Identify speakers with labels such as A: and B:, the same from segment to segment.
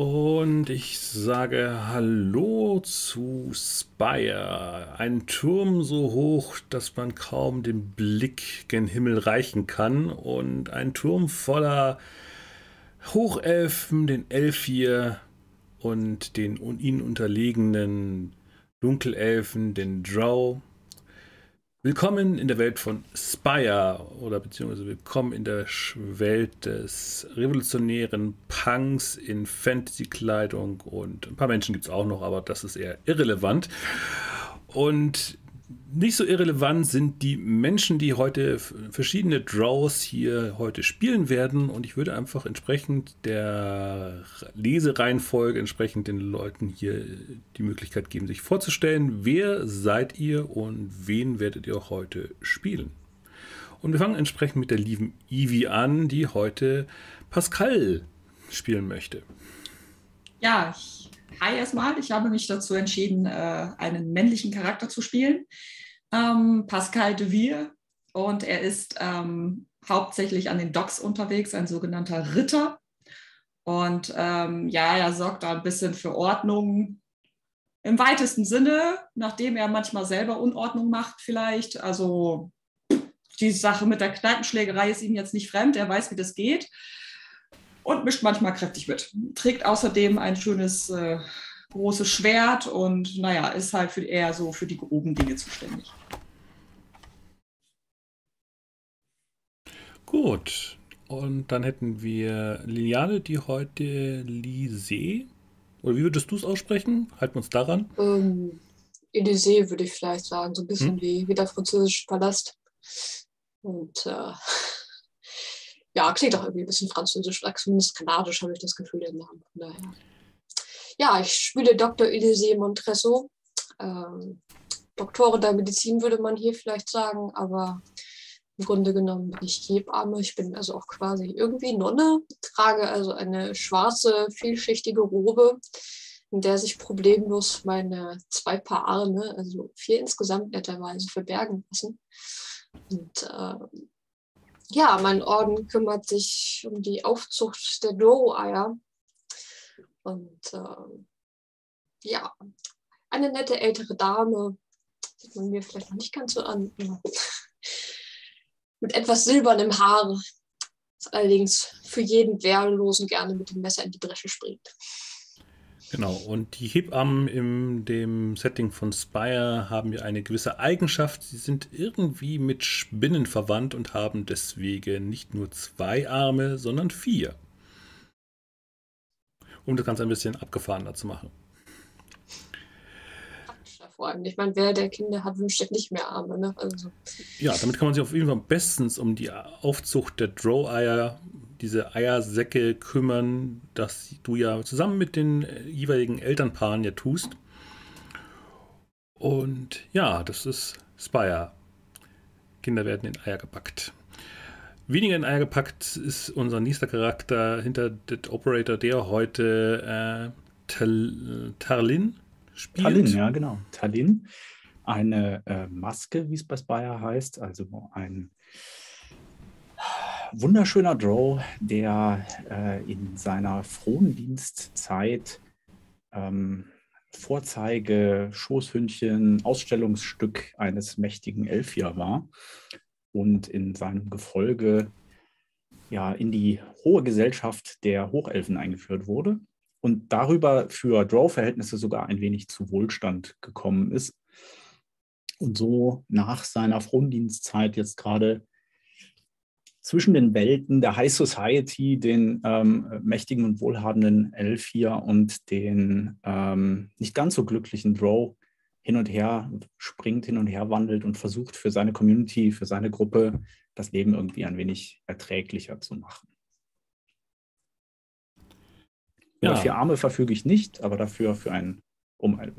A: Und ich sage Hallo zu Spire. Ein Turm so hoch, dass man kaum den Blick gen Himmel reichen kann. Und ein Turm voller Hochelfen, den Elfir und den ihnen unterlegenen Dunkelelfen, den Drow. Willkommen in der Welt von Spire oder beziehungsweise willkommen in der Welt des revolutionären Punks in Fantasy-Kleidung und ein paar Menschen gibt es auch noch, aber das ist eher irrelevant. Und nicht so irrelevant sind die Menschen, die heute verschiedene Draws hier heute spielen werden. Und ich würde einfach entsprechend der Lesereihenfolge, entsprechend den Leuten hier die Möglichkeit geben, sich vorzustellen, wer seid ihr und wen werdet ihr heute spielen. Und wir fangen entsprechend mit der lieben Ivy an, die heute Pascal spielen möchte.
B: Ja, ich Hi erstmal, ich habe mich dazu entschieden, äh, einen männlichen Charakter zu spielen, ähm, Pascal de Vier. Und er ist ähm, hauptsächlich an den Docks unterwegs, ein sogenannter Ritter. Und ähm, ja, er sorgt da ein bisschen für Ordnung im weitesten Sinne, nachdem er manchmal selber Unordnung macht vielleicht. Also die Sache mit der Kneipenschlägerei ist ihm jetzt nicht fremd, er weiß, wie das geht und mischt manchmal kräftig mit. Trägt außerdem ein schönes äh, großes Schwert und naja, ist halt für, eher so für die groben Dinge zuständig.
A: Gut. Und dann hätten wir Liliane, die heute Lise. Oder wie würdest du es aussprechen? Halten wir uns daran.
C: Ähm, Elysée würde ich vielleicht sagen, so ein bisschen hm? wie, wie der französische Palast. Und äh, ja, klingt auch irgendwie ein bisschen französisch, zumindest kanadisch habe ich das Gefühl, den Namen. Daher. Ja, ich spiele Dr. Elysée Montresso. Ähm, Doktorin der Medizin würde man hier vielleicht sagen, aber im Grunde genommen bin ich Hebamme. Ich bin also auch quasi irgendwie Nonne, trage also eine schwarze, vielschichtige Robe, in der sich problemlos meine zwei Paar Arme, also vier insgesamt netterweise, verbergen lassen. Und äh, ja, mein Orden kümmert sich um die Aufzucht der Doro-Eier. Und äh, ja, eine nette ältere Dame, sieht man mir vielleicht noch nicht ganz so an, mit etwas silbernem Haar, das allerdings für jeden Wehrlosen gerne mit dem Messer in die Bresche springt.
A: Genau, und die Hebammen in dem Setting von Spire haben ja eine gewisse Eigenschaft. Sie sind irgendwie mit Spinnen verwandt und haben deswegen nicht nur zwei Arme, sondern vier. Um das Ganze ein bisschen abgefahrener zu machen.
C: Vor allem, ich meine, wer der Kinder hat, wünscht sich nicht mehr Arme. Ne? Also.
A: Ja, damit kann man sich auf jeden Fall bestens um die Aufzucht der Drow-Eier diese Eiersäcke kümmern, das du ja zusammen mit den jeweiligen Elternpaaren ja tust. Und ja, das ist Spire. Kinder werden in Eier gepackt. Weniger in Eier gepackt ist unser nächster Charakter hinter der Operator, der heute äh, Tal Tarlin spielt.
D: Talin, ja, genau. Talin. Eine äh, Maske, wie es bei Spire heißt, also ein wunderschöner Drow, der äh, in seiner Frondienstzeit ähm, Vorzeige, Schoßhündchen, Ausstellungsstück eines mächtigen Elfier war und in seinem Gefolge ja in die hohe Gesellschaft der Hochelfen eingeführt wurde und darüber für Drow-Verhältnisse sogar ein wenig zu Wohlstand gekommen ist und so nach seiner Frondienstzeit jetzt gerade zwischen den Welten der High Society, den ähm, mächtigen und wohlhabenden Elfier und den ähm, nicht ganz so glücklichen Drow hin und her springt, hin und her wandelt und versucht für seine Community, für seine Gruppe das Leben irgendwie ein wenig erträglicher zu machen. Ja. Über vier Arme verfüge ich nicht, aber dafür für ein, um ein,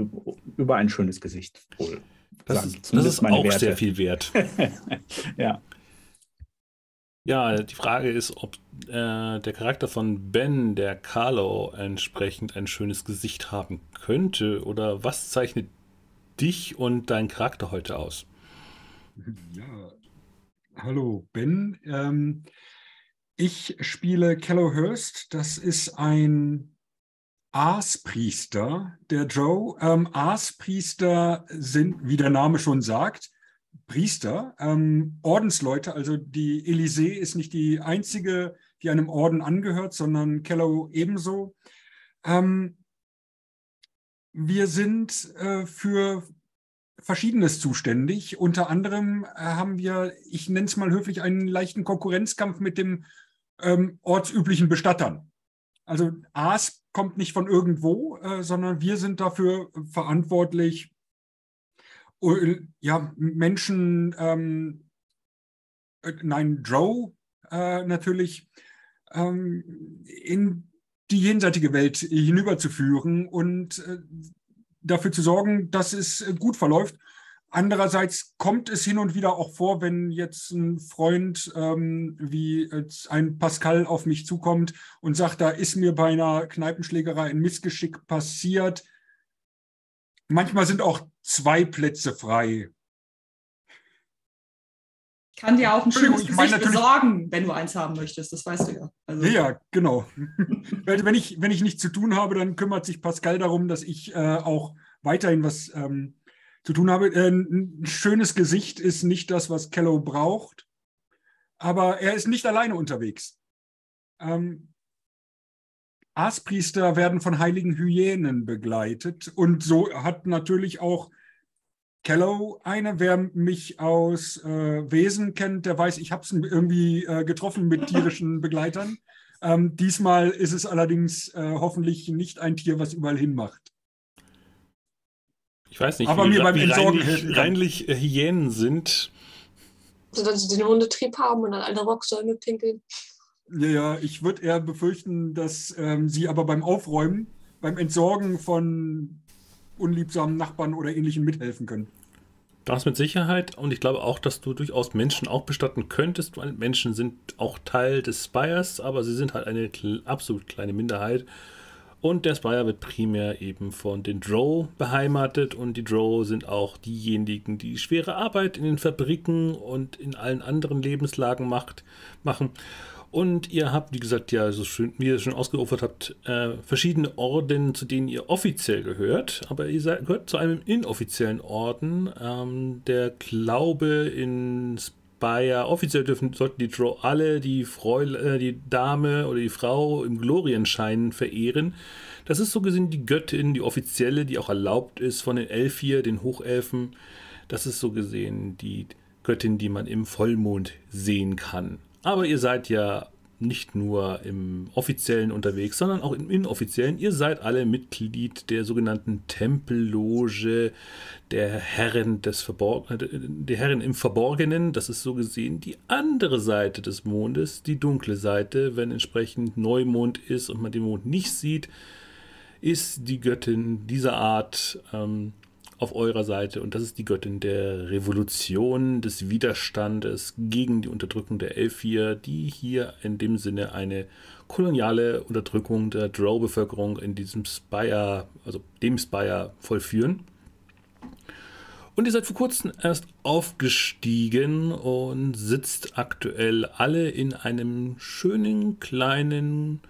D: über ein schönes Gesicht wohl.
A: Das ist, das ist auch Werte. sehr viel wert.
D: ja.
A: Ja, die Frage ist, ob äh, der Charakter von Ben, der Carlo, entsprechend ein schönes Gesicht haben könnte. Oder was zeichnet dich und deinen Charakter heute aus?
E: Ja, hallo Ben. Ähm, ich spiele Kello Hurst. Das ist ein Aaspriester der Joe. Ähm, Aaspriester sind, wie der Name schon sagt, Priester, ähm, Ordensleute. Also die Elysee ist nicht die einzige, die einem Orden angehört, sondern Kellow ebenso. Ähm, wir sind äh, für Verschiedenes zuständig. Unter anderem äh, haben wir, ich nenne es mal höflich, einen leichten Konkurrenzkampf mit dem ähm, ortsüblichen Bestattern. Also Aas kommt nicht von irgendwo, äh, sondern wir sind dafür verantwortlich, ja, Menschen, ähm, äh, nein, Joe äh, natürlich, ähm, in die jenseitige Welt hinüberzuführen und äh, dafür zu sorgen, dass es gut verläuft. Andererseits kommt es hin und wieder auch vor, wenn jetzt ein Freund ähm, wie ein Pascal auf mich zukommt und sagt, da ist mir bei einer Kneipenschlägerei ein Missgeschick passiert. Manchmal sind auch zwei Plätze frei.
B: kann dir auch ein schönes Gesicht besorgen, wenn du eins haben möchtest. Das weißt du ja.
E: Also. Ja, genau. wenn, ich, wenn ich nichts zu tun habe, dann kümmert sich Pascal darum, dass ich äh, auch weiterhin was ähm, zu tun habe. Äh, ein schönes Gesicht ist nicht das, was Kello braucht, aber er ist nicht alleine unterwegs. Ähm, Aaspriester werden von heiligen Hyänen begleitet und so hat natürlich auch Kello eine. Wer mich aus äh, Wesen kennt, der weiß, ich habe es irgendwie äh, getroffen mit tierischen Begleitern. Ähm, diesmal ist es allerdings äh, hoffentlich nicht ein Tier, was überall hinmacht.
A: Ich weiß nicht,
E: Aber wie, mir beim
A: wie
E: Entsorgen
A: reinlich, reinlich äh, Hyänen sind.
C: Also, dass sie den Hundetrieb haben und an alle Rocksäume pinkeln.
E: Ja, ich würde eher befürchten, dass ähm, sie aber beim Aufräumen, beim Entsorgen von unliebsamen Nachbarn oder ähnlichen mithelfen können.
A: Das mit Sicherheit und ich glaube auch, dass du durchaus Menschen auch bestatten könntest, weil Menschen sind auch Teil des Spires, aber sie sind halt eine absolut kleine Minderheit. Und der Spire wird primär eben von den Drow beheimatet und die Drow sind auch diejenigen, die schwere Arbeit in den Fabriken und in allen anderen Lebenslagen macht, machen. Und ihr habt, wie gesagt, ja, so schön, wie ihr schon ausgeopfert habt, äh, verschiedene Orden, zu denen ihr offiziell gehört. Aber ihr seid, gehört zu einem inoffiziellen Orden. Ähm, der Glaube in Spire. Offiziell dürfen, sollten die Drow alle die, Fräule, äh, die Dame oder die Frau im Glorienschein verehren. Das ist so gesehen die Göttin, die offizielle, die auch erlaubt ist von den Elfir, den Hochelfen. Das ist so gesehen die Göttin, die man im Vollmond sehen kann. Aber ihr seid ja nicht nur im offiziellen unterwegs, sondern auch im inoffiziellen. Ihr seid alle Mitglied der sogenannten Tempelloge der Herren des Verbor der Herren im Verborgenen. Das ist so gesehen die andere Seite des Mondes, die dunkle Seite. Wenn entsprechend Neumond ist und man den Mond nicht sieht, ist die Göttin dieser Art ähm, auf eurer Seite und das ist die Göttin der Revolution, des Widerstandes gegen die Unterdrückung der Elfir, die hier in dem Sinne eine koloniale Unterdrückung der Drow-Bevölkerung in diesem Spire, also dem Spire, vollführen. Und ihr seid vor kurzem erst aufgestiegen und sitzt aktuell alle in einem schönen kleinen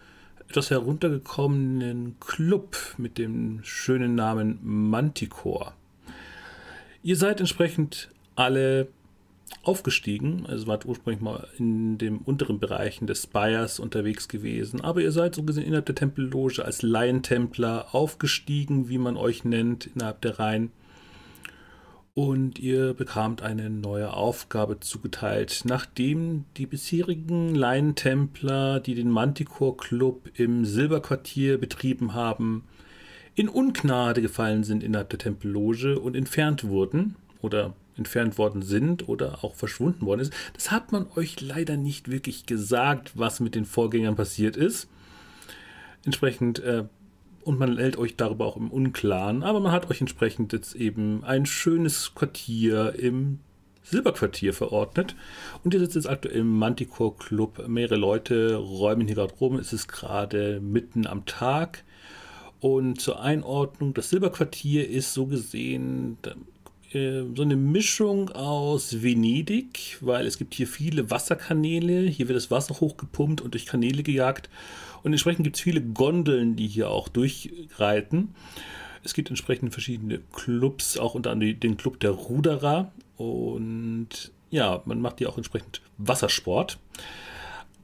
A: etwas heruntergekommenen Club mit dem schönen Namen Manticore. Ihr seid entsprechend alle aufgestiegen, also wart ursprünglich mal in den unteren Bereichen des Spires unterwegs gewesen, aber ihr seid so gesehen innerhalb der Tempelloge als Laientempler aufgestiegen, wie man euch nennt, innerhalb der Reihen. Und ihr bekamt eine neue Aufgabe zugeteilt, nachdem die bisherigen Laientempler, die den Manticore Club im Silberquartier betrieben haben, in Ungnade gefallen sind innerhalb der Tempelloge und entfernt wurden oder entfernt worden sind oder auch verschwunden worden ist. Das hat man euch leider nicht wirklich gesagt, was mit den Vorgängern passiert ist. Entsprechend, äh, und man hält euch darüber auch im Unklaren, aber man hat euch entsprechend jetzt eben ein schönes Quartier im Silberquartier verordnet. Und ihr sitzt jetzt aktuell im Manticore Club. Mehrere Leute räumen hier gerade rum. Es ist gerade mitten am Tag. Und zur Einordnung, das Silberquartier ist so gesehen äh, so eine Mischung aus Venedig, weil es gibt hier viele Wasserkanäle, hier wird das Wasser hochgepumpt und durch Kanäle gejagt. Und entsprechend gibt es viele Gondeln, die hier auch durchreiten. Es gibt entsprechend verschiedene Clubs, auch unter anderem den Club der Ruderer. Und ja, man macht hier auch entsprechend Wassersport.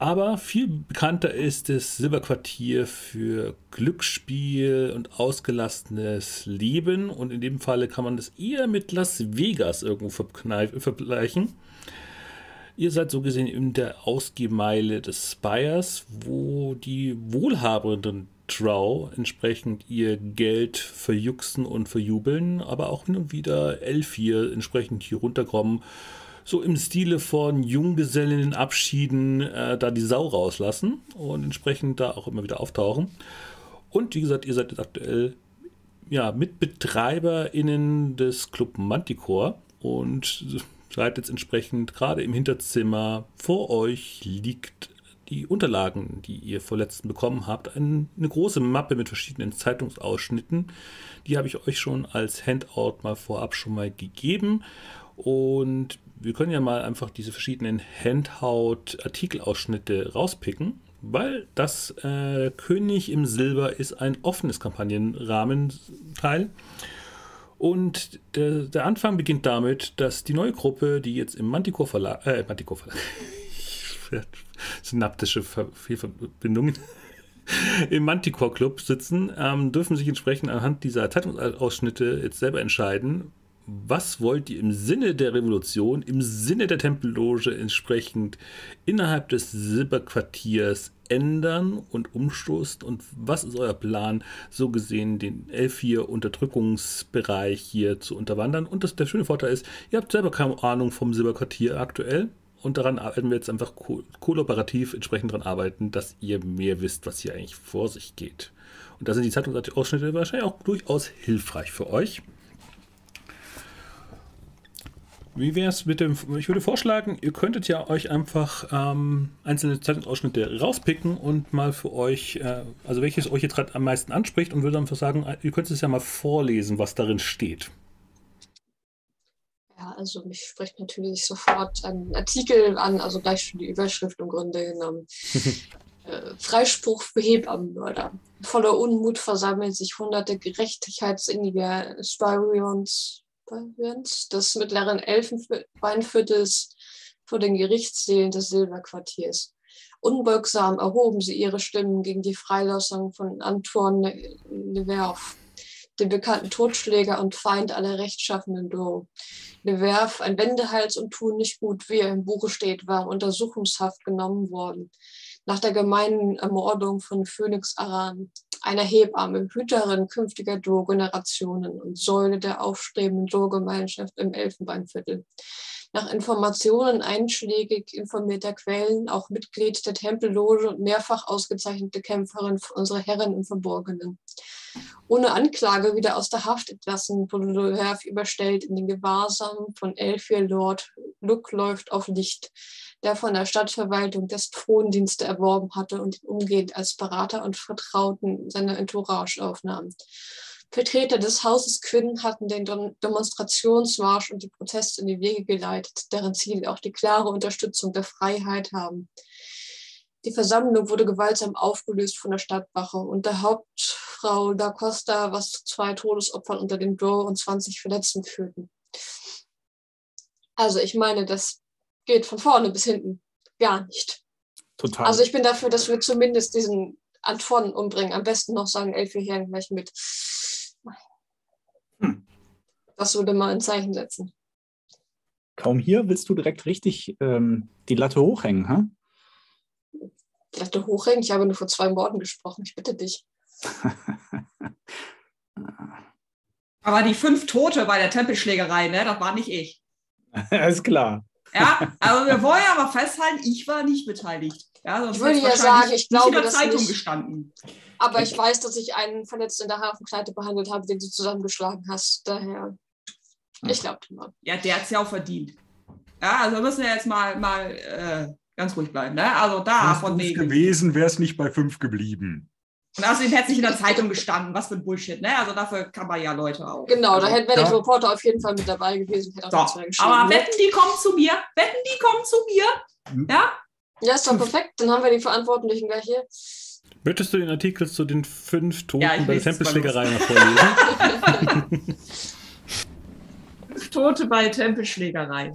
A: Aber viel bekannter ist das Silberquartier für Glücksspiel und ausgelassenes Leben. Und in dem Falle kann man das eher mit Las Vegas irgendwo vergleichen. Ihr seid so gesehen in der Ausgehmeile des Spires, wo die wohlhabenden Drow entsprechend ihr Geld verjuxen und verjubeln, aber auch hin und wieder L4 entsprechend hier runterkommen so im Stile von Junggesellinnenabschieden äh, da die Sau rauslassen und entsprechend da auch immer wieder auftauchen. Und wie gesagt, ihr seid jetzt aktuell ja, MitbetreiberInnen des Club Manticore und seid jetzt entsprechend gerade im Hinterzimmer vor euch liegt die Unterlagen, die ihr vorletzt bekommen habt. eine große Mappe mit verschiedenen Zeitungsausschnitten. Die habe ich euch schon als Handout mal vorab schon mal gegeben. Und wir können ja mal einfach diese verschiedenen Handhaut-Artikelausschnitte rauspicken, weil das äh, König im Silber ist ein offenes Kampagnenrahmenteil. Und der, der, Anfang beginnt damit, dass die neue Gruppe, die jetzt im Manticore Verlag, äh, Manticore Verlag, synaptische Fehlverbindungen, im Manticore Club sitzen, ähm, dürfen sich entsprechend anhand dieser Zeitungsausschnitte jetzt selber entscheiden, was wollt ihr im Sinne der Revolution, im Sinne der Tempelloge entsprechend innerhalb des Silberquartiers ändern und umstoßen und was ist euer Plan, so gesehen den L4-Unterdrückungsbereich hier zu unterwandern. Und das, der schöne Vorteil ist, ihr habt selber keine Ahnung vom Silberquartier aktuell und daran werden wir jetzt einfach ko kooperativ entsprechend daran arbeiten, dass ihr mehr wisst, was hier eigentlich vor sich geht. Und da sind die Zeitungsausschnitte wahrscheinlich auch durchaus hilfreich für euch. Wie wäre es mit dem, ich würde vorschlagen, ihr könntet ja euch einfach ähm, einzelne Zeitungsausschnitte rauspicken und mal für euch, äh, also welches euch jetzt gerade am meisten anspricht und würde einfach sagen, ihr könnt es ja mal vorlesen, was darin steht.
C: Ja, also mich spricht natürlich sofort ein Artikel an, also gleich schon die Überschrift im Grunde genommen. äh, Freispruch für Hebammenmörder. Voller Unmut versammeln sich hunderte gerechtigkeitsinniger Spyrions des mittleren Elfenbeinviertels vor den Gerichtssälen des Silberquartiers. Unbeugsam erhoben sie ihre Stimmen gegen die Freilassung von Antoine Leverf, dem bekannten Totschläger und Feind aller rechtschaffenden Do. Leverf, ein Wendehals und tun nicht gut, wie er im Buche steht, war Untersuchungshaft genommen worden. Nach der gemeinen Ermordung von Phoenix Aran, einer Hebamme, Hüterin künftiger Do-Generationen und Säule der aufstrebenden Do-Gemeinschaft im Elfenbeinviertel. Nach Informationen einschlägig informierter Quellen auch Mitglied der Tempelloge und mehrfach ausgezeichnete Kämpferin für unsere Herren im Verborgenen. Ohne Anklage wieder aus der Haft entlassen, wurde Loherf überstellt in den Gewahrsam von Elfir Lord. Luck läuft auf Licht der von der Stadtverwaltung des Throndienste erworben hatte und ihn umgehend als Berater und Vertrauten seiner Entourage aufnahm. Vertreter des Hauses Quinn hatten den Demonstrationsmarsch und die Proteste in die Wege geleitet, deren Ziel auch die klare Unterstützung der Freiheit haben. Die Versammlung wurde gewaltsam aufgelöst von der Stadtwache und der Hauptfrau da Costa, was zu zwei Todesopfern unter dem Door und 20 Verletzten führten. Also ich meine, das geht von vorne bis hinten gar nicht. Total. Also ich bin dafür, dass wir zumindest diesen Anton umbringen. Am besten noch sagen, Elfie hier gleich mit. Hm. Das würde mal ein Zeichen setzen.
D: Kaum hier willst du direkt richtig ähm, die Latte hochhängen, ha?
C: Die Latte hochhängen? Ich habe nur vor zwei Worten gesprochen. Ich bitte dich.
B: Aber die fünf Tote bei der Tempelschlägerei, ne, das war nicht ich.
D: Ist klar.
B: Ja, aber wir wollen ja aber festhalten, ich war nicht beteiligt. Ja,
C: sonst ich würde ja sagen, ich glaube,
B: in der Zeitung nicht. gestanden.
C: Aber ich weiß, dass ich einen Verletzten in der Hafenkleide behandelt habe, den du zusammengeschlagen hast. Daher, ich glaube mal.
B: Ja, der hat es ja auch verdient. Ja, also müssen wir jetzt mal, mal äh, ganz ruhig bleiben. Ne? Also da
E: von wegen. gewesen, wäre es nicht bei fünf geblieben.
B: Und außerdem hätte es nicht in der Zeitung gestanden. Was für ein Bullshit, ne? Also dafür kann man ja Leute auch.
C: Genau, also, da hätte wäre ja. der Reporter auf jeden Fall mit dabei gewesen.
B: Hätte auch so, aber wetten, die kommen zu mir. Wetten, die kommen zu mir. Hm. Ja?
C: Ja, ist doch perfekt. Dann haben wir die Verantwortlichen gleich hier.
A: Möchtest du den Artikel zu den fünf Toten
B: Ja, ich
A: bei der Tempelschlägerei noch vorlesen?
B: Fünf Tote bei Tempelschlägerei.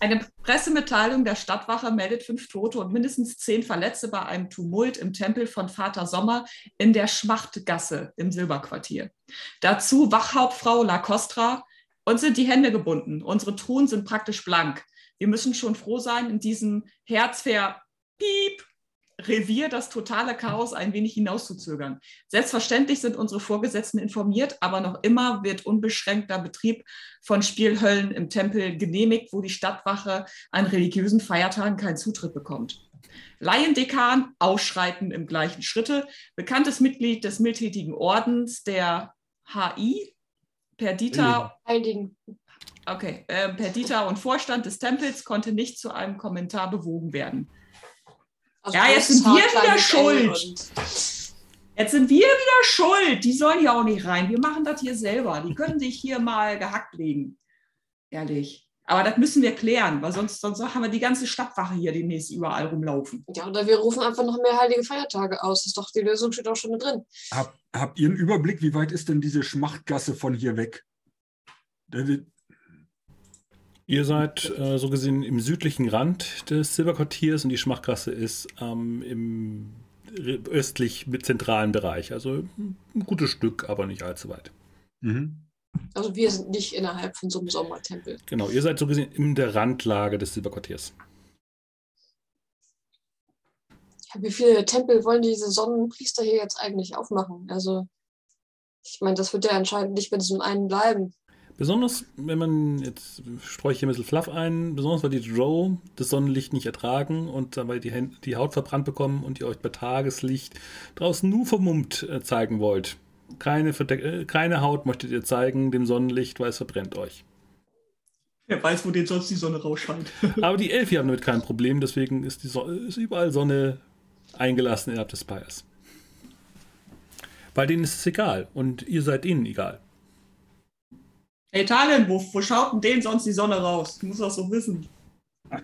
B: Eine Pressemitteilung der Stadtwache meldet fünf Tote und mindestens zehn Verletzte bei einem Tumult im Tempel von Vater Sommer in der Schmachtgasse im Silberquartier. Dazu Wachhauptfrau La Costra. Uns sind die Hände gebunden. Unsere Truhen sind praktisch blank. Wir müssen schon froh sein, in diesem Herzver Piep Revier das totale Chaos ein wenig hinauszuzögern. Selbstverständlich sind unsere Vorgesetzten informiert, aber noch immer wird unbeschränkter Betrieb von Spielhöllen im Tempel genehmigt, wo die Stadtwache an religiösen Feiertagen keinen Zutritt bekommt. Laiendekan ausschreiten im gleichen Schritte, bekanntes Mitglied des mildtätigen Ordens der HI, Perdita
C: Heiligen.
B: Okay, äh, Perdita und Vorstand des Tempels konnte nicht zu einem Kommentar bewogen werden.
C: Also
B: Ja, jetzt sind wir wieder schuld. Jetzt sind wir wieder schuld. Die sollen hier auch nicht rein. Wir machen das hier selber. Die können sich hier mal gehackt legen. Ehrlich. Aber das müssen wir klären, weil sonst, sonst haben wir die ganze Stadtwache hier demnächst überall rumlaufen.
C: Ja, oder wir rufen einfach noch mehr heilige Feiertage aus. Das ist doch, die Lösung steht auch schon mit drin.
E: Hab, habt ihr einen Überblick, wie weit ist denn diese Schmachtgasse von hier weg?
A: Ihr seid äh, so gesehen im südlichen Rand des Silberquartiers und die Schmachtgasse ist ähm, im östlich mit zentralen Bereich. Also ein gutes Stück, aber nicht allzu weit.
E: Mhm.
C: Also wir sind nicht innerhalb von so einem Sommertempel.
A: Genau, ihr seid so gesehen in der Randlage des Silberquartiers.
C: Ja, wie viele Tempel wollen diese Sonnenpriester hier jetzt eigentlich aufmachen? Also, ich meine, das wird ja anscheinend nicht bei diesem einen bleiben.
A: Besonders, wenn man, jetzt streue ich hier ein bisschen Fluff ein, besonders weil die Drow das Sonnenlicht nicht ertragen und dabei die, Hände, die Haut verbrannt bekommen und ihr euch bei Tageslicht draußen nur vermummt äh, zeigen wollt. Keine, Verdeck äh, keine Haut möchtet ihr zeigen dem Sonnenlicht, weil es verbrennt euch.
B: Wer weiß, wo denn sonst die Sonne rausscheint.
A: Aber die Elfi haben damit kein Problem, deswegen ist, die so ist überall Sonne eingelassen innerhalb des Spires. Weil denen ist es egal und ihr seid ihnen egal.
B: Hey Talen, wo, wo schaut denn denen sonst die Sonne raus? Du musst das so wissen.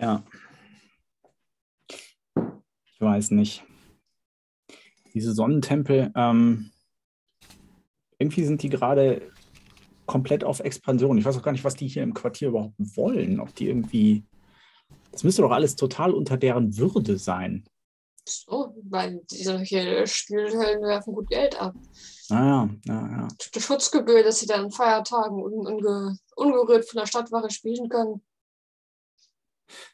D: Ja. Ich weiß nicht. Diese Sonnentempel, ähm, irgendwie sind die gerade komplett auf Expansion. Ich weiß auch gar nicht, was die hier im Quartier überhaupt wollen. Ob die irgendwie. Das müsste doch alles total unter deren Würde sein.
C: So, weil solche Spielhöllen werfen gut Geld ab.
D: Naja, ja, ja.
C: Die Schutzgebühr, dass sie dann an Feiertagen un unge ungerührt von der Stadtwache spielen können.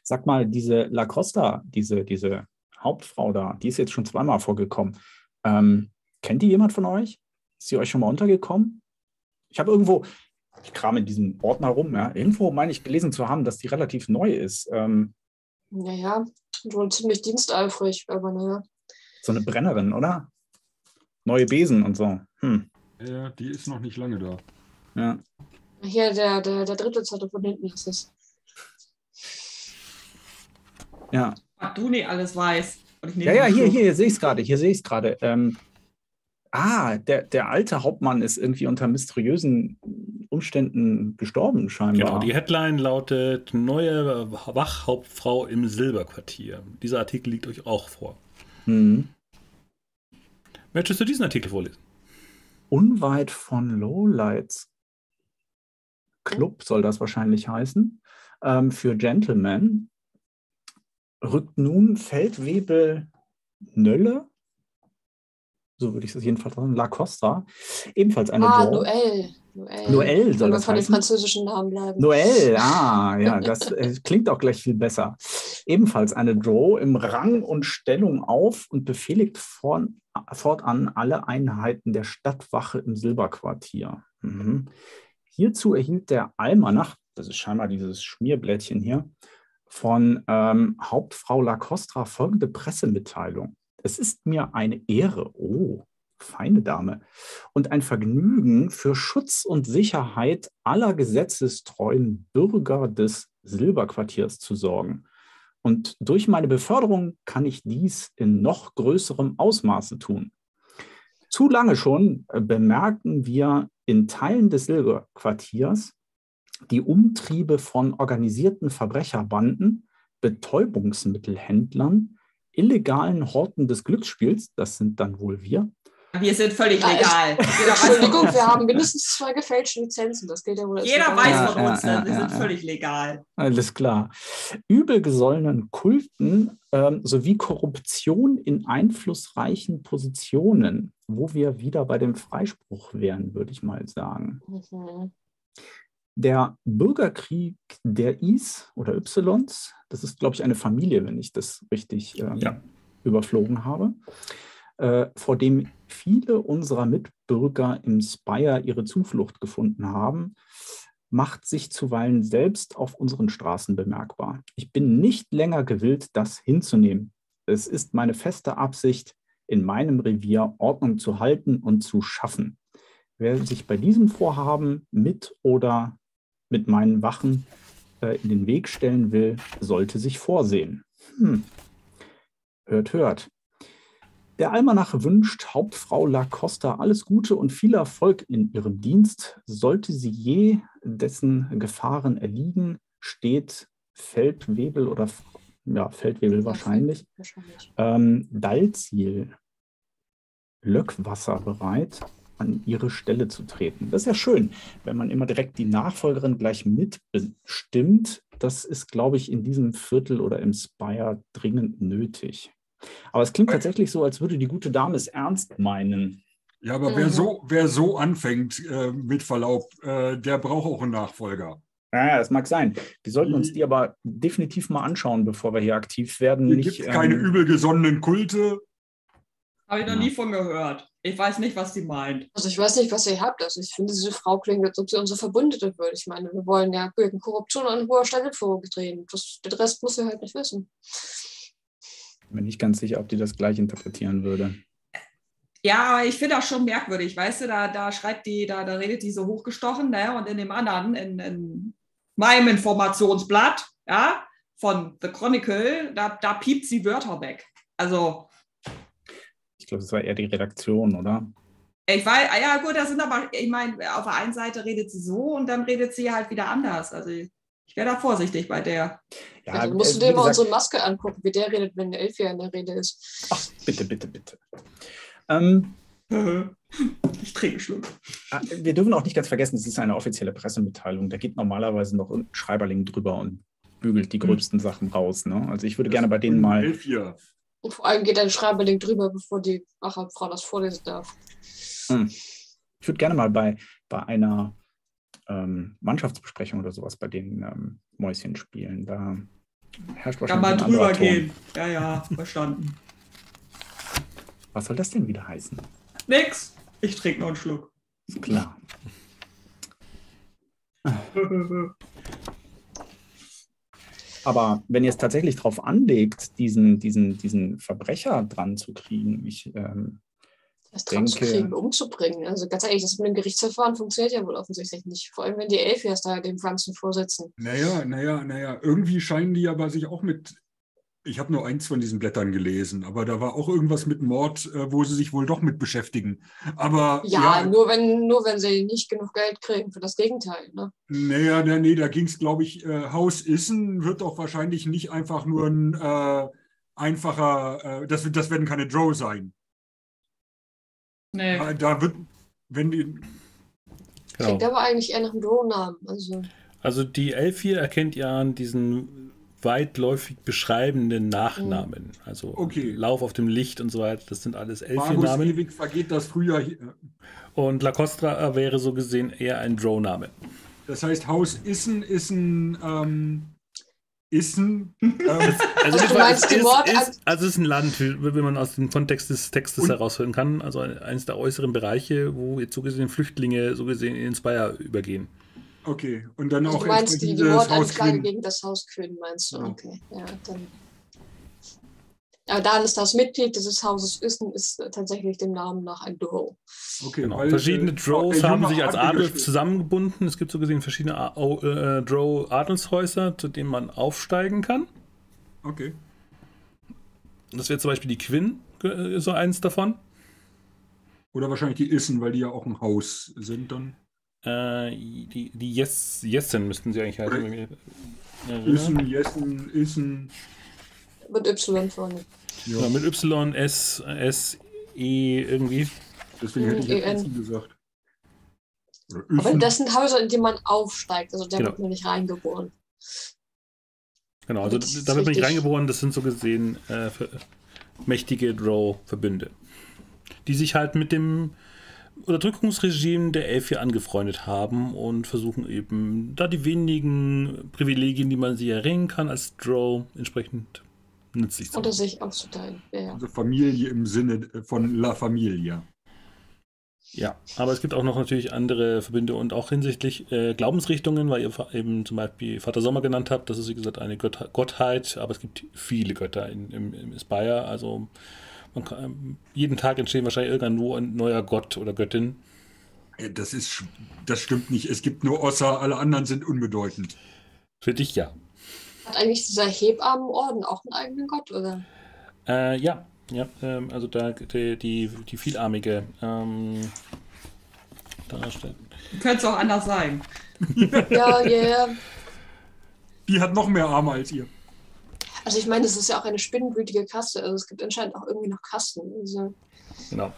D: Sag mal, diese La Costa, diese, diese Hauptfrau da, die ist jetzt schon zweimal vorgekommen. Ähm, kennt die jemand von euch? Ist sie euch schon mal untergekommen? Ich habe irgendwo, ich kram in diesem Ordner rum, ja, irgendwo meine ich gelesen zu haben, dass die relativ neu ist. Ähm,
C: Naja, wohl ziemlich diensteifrig, aber naja.
D: so eine Brennerin, oder? Neue Besen und so. Hm,
E: Ja, die ist noch nicht lange da.
D: ja.
C: Hier, der, der, der dritte Zettel von hinten ist es.
D: Ja,
B: Was du nicht alles weißt.
D: Ja, ja, hier, hier, hier sehe ich es gerade, hier sehe ich es gerade. Ähm, ah, der, der alte Hauptmann ist irgendwie unter mysteriösen Umständen gestorben, scheinbar.
A: Genau, die Headline lautet Neue Wachhauptfrau im Silberquartier. Dieser Artikel liegt euch auch vor.
D: Hm.
A: Möchtest du diesen Artikel vorlesen?
D: unweit von Lowlights Club soll das wahrscheinlich heißen, ähm, für Gentlemen, rückt nun Feldwebel Nölle, so würde ich das jedenfalls sagen, La Costa, ebenfalls eine
C: Ah,
D: Draw.
C: Noel. Noel.
D: Soll
C: Wenn
D: das
C: von den französischen Namen bleiben.
D: Noel, ah, ja, das äh, klingt auch gleich viel besser. Ebenfalls eine Draw im Rang und Stellung auf und befehligt vorn, fortan alle Einheiten der Stadtwache im Silberquartier. Mhm. Hierzu erhielt der Almanach, das ist scheinbar dieses Schmierblättchen hier, von ähm, Hauptfrau La Costra folgende Pressemitteilung. Es ist mir eine Ehre, oh, feine Dame, und ein Vergnügen für Schutz und Sicherheit aller gesetzestreuen Bürger des Silberquartiers zu sorgen. Und durch meine Beförderung kann ich dies in noch größerem Ausmaße tun. Zu lange schon äh, bemerken wir in Teilen des Silberquartiers die Umtriebe von organisierten Verbrecherbanden, Betäubungsmittelhändlern, illegalen Horten des Glücksspiels, das sind dann wohl wir,
B: Wir sind völlig
C: Ja,
B: legal.
C: Entschuldigung,
B: uns.
C: wir haben mindestens zwei gefälschte Lizenzen. Das gilt ja wohl.
B: Jeder
C: legal.
B: weiß von
D: ja,
B: uns,
D: ja,
B: wir
D: ja,
B: sind
D: ja.
B: völlig legal.
D: Alles klar. Übelgesollenen Kulten ähm, sowie Korruption in einflussreichen Positionen, wo wir wieder bei dem Freispruch wären, würde ich mal sagen.
C: Mhm.
D: Der Bürgerkrieg der Is oder Ys, das ist, glaube ich, eine Familie, wenn ich das richtig ähm,
A: Ja.
D: überflogen habe, äh, vor dem viele unserer Mitbürger im Spire ihre Zuflucht gefunden haben, macht sich zuweilen selbst auf unseren Straßen bemerkbar. Ich bin nicht länger gewillt, das hinzunehmen. Es ist meine feste Absicht, in meinem Revier Ordnung zu halten und zu schaffen. Wer sich bei diesem Vorhaben mit oder mit meinen Wachen äh, in den Weg stellen will, sollte sich vorsehen. Hm. Hört, hört. Der Almanach wünscht Hauptfrau La Costa alles Gute und viel Erfolg in ihrem Dienst. Sollte sie je dessen Gefahren erliegen, steht Feldwebel oder ja, Feldwebel wahrscheinlich,
C: Wahrscheinlich.
D: ähm, Dalziel Löckwasser bereit, an ihre Stelle zu treten. Das ist ja schön, wenn man immer direkt die Nachfolgerin gleich mitbestimmt. Das ist, glaube ich, in diesem Viertel oder im Spire dringend nötig. Aber es klingt tatsächlich so, als würde die gute Dame es ernst meinen.
E: Ja, aber wer,
C: Mhm.
E: so, wer so anfängt, äh, mit Verlaub, äh, der braucht auch einen Nachfolger.
D: Ja, das mag sein. Wir sollten uns
E: Die-
D: aber definitiv mal anschauen, bevor wir hier aktiv werden.
E: Hier gibt es keine
D: ähm,
E: übel gesonnenen Kulte.
B: Habe ich noch
D: Ja.
B: nie von gehört. Ich weiß nicht, was sie meint.
C: Also ich weiß nicht, was ihr habt. Also ich finde, diese Frau klingt, als ob sie unsere Verbündete wird. Ich meine, wir wollen ja gegen Korruption an hoher Stelle vorgedrehen. Das, den Rest muss sie halt nicht wissen.
D: Bin nicht ganz sicher, ob die das gleich interpretieren würde.
B: Ja, aber ich finde das schon merkwürdig. Weißt du, da, da schreibt die, da, da redet die so hochgestochen, ne? Und in dem anderen, in, in meinem Informationsblatt, ja, von The Chronicle, da, da piept sie Wörter weg. Also,
D: Ich glaube, das war eher die Redaktion, oder?
B: ich weiß, ah ja, gut, das sind aber, ich meine, auf der einen Seite redet sie so und dann redet sie halt wieder anders. Also, ich, ich wäre da vorsichtig bei der.
C: Ja, dann musst
D: äh,
C: du
D: wie
C: dir mal unsere Maske angucken, wie der redet, wenn der Elfier in der Rede ist.
D: Ach, bitte, bitte, bitte. Ähm,
B: ich trinke Schluck.
D: äh, wir dürfen auch nicht ganz vergessen, es ist eine offizielle Pressemitteilung. Da geht normalerweise noch ein Schreiberling drüber und bügelt die gröbsten Sachen raus. Ne? Also ich würde gerne bei denen mal.
E: Elf hier.
C: Und vor allem geht ein Schreiberling drüber, bevor die Frau das vorlesen darf.
D: Hm. Ich würde gerne mal bei, bei einer ähm, Mannschaftsbesprechung oder sowas bei den ähm, Mäuschen spielen. Da herrscht
B: Kann
D: wahrscheinlich
B: mal
D: ein
B: drüber gehen. Ja, ja, verstanden.
D: Was soll das denn wieder heißen?
B: Nix. Ich trinke noch einen Schluck.
D: Ist klar. Aber wenn ihr es tatsächlich darauf anlegt, diesen, diesen, diesen Verbrecher dran zu kriegen, ich, ähm,
C: Das dran zu
D: Denke-
C: kriegen, umzubringen. Also ganz ehrlich, das mit dem Gerichtsverfahren funktioniert ja wohl offensichtlich nicht. Vor allem, wenn die Elfiers da dem Franzen vorsitzen.
E: Naja, naja, naja. Irgendwie scheinen die aber sich auch mit. Ich habe nur eins von diesen Blättern gelesen, aber da war auch irgendwas mit Mord, äh, wo sie sich wohl doch mit beschäftigen. Aber
C: Ja, Nur, wenn, nur wenn sie nicht genug Geld kriegen für das Gegenteil. Ne?
E: Naja, na, nee, da ging es, glaube ich, äh, Haus Issen wird auch wahrscheinlich nicht einfach nur ein äh, einfacher, äh, das, wird- das werden keine Drow sein.
B: Nee.
E: Da, da wird, wenn die,
C: Klingt
A: Genau.
C: aber eigentlich eher nach einem Drohnamen. Also,
A: Also die Elf hier erkennt ihr an diesen weitläufig beschreibenden Nachnamen. Also
E: Okay.
A: Lauf auf dem Licht und so weiter. Das sind alles
E: Magus
A: Elfie-Namen.
E: ewig vergeht das Frühjahr. hier-
A: Und La Costra wäre so gesehen eher ein Drow-Name.
E: Das heißt, Haus Issen ist ein ähm, Issen. Ähm,
A: Also,
C: Du meinst die
A: ist,
C: Mord-
A: ist, also es ist ein Land, wie wie man aus dem Kontext des Textes heraushören kann. Also eines der äußeren Bereiche, wo jetzt so gesehen Flüchtlinge so gesehen in den Spire übergehen.
E: okay, und dann
C: also
E: auch
C: du meinst die, die Mordanklage gegen das Haus Quinn, meinst du?
E: Ja.
C: Okay, ja, dann. Aber dann ist das Mitglied dieses Hauses Issen ist äh, tatsächlich dem Namen nach ein Drow.
E: Okay,
A: Genau.
E: weil,
A: Verschiedene
E: äh,
A: Drows haben sich als Adel zusammengebunden. Es gibt so gesehen verschiedene O- äh, Drow-Adelshäuser, zu denen man aufsteigen kann.
E: Okay.
A: Das wäre zum Beispiel die Quinn, äh, so eins davon.
E: Oder wahrscheinlich die Issen, weil die ja auch ein Haus sind dann.
A: Äh, die die yes, Jessen müssten sie eigentlich heißen.
E: Oder-
A: Äh,
E: Issen, Jessen, Issen.
C: Mit Y vorne.
A: Ja, mit Y, S, S, E irgendwie.
E: Deswegen hätte ich jetzt
C: EN.
E: Essen gesagt.
C: Aber das sind Häuser, in die man aufsteigt. Also da
A: Genau.
C: wird man nicht reingeboren.
A: Genau, also damit bin ich
C: richtig.
A: reingeboren, das sind so gesehen äh, mächtige Drow-Verbünde, die sich halt mit dem Unterdrückungsregime der Elf angefreundet haben und versuchen eben da die wenigen Privilegien, die man sich erringen kann als Drow, entsprechend nützlich zu
C: Unter
A: machen.
C: sich aufzuteilen. Ja, ja.
E: Also Familie im Sinne von La Familia.
A: Ja, aber es gibt auch noch natürlich andere Verbünde und auch hinsichtlich äh, Glaubensrichtungen, weil ihr eben zum Beispiel Vater Sommer genannt habt, das ist wie gesagt eine Gott Gottheit, aber es gibt viele Götter in, im, im Spire, also man kann, ähm, jeden Tag entstehen wahrscheinlich irgendwo ein neuer Gott oder Göttin.
E: Äh, Das ist, das stimmt nicht. Es gibt nur Ossa, alle anderen sind unbedeutend.
A: Für dich ja.
C: Hat eigentlich dieser Hebammenorden auch einen eigenen Gott, oder?
A: Äh, ja, ja, ähm, also da die, die, die vielarmige ähm, darstellen.
B: Könnte es auch anders sein.
C: Ja, ja, ja.
E: Die hat noch mehr Arme als ihr.
C: Also ich meine, es ist ja auch eine spinnenbrütige Kaste. Also es gibt anscheinend auch irgendwie noch Kasten. Also,
A: Genau.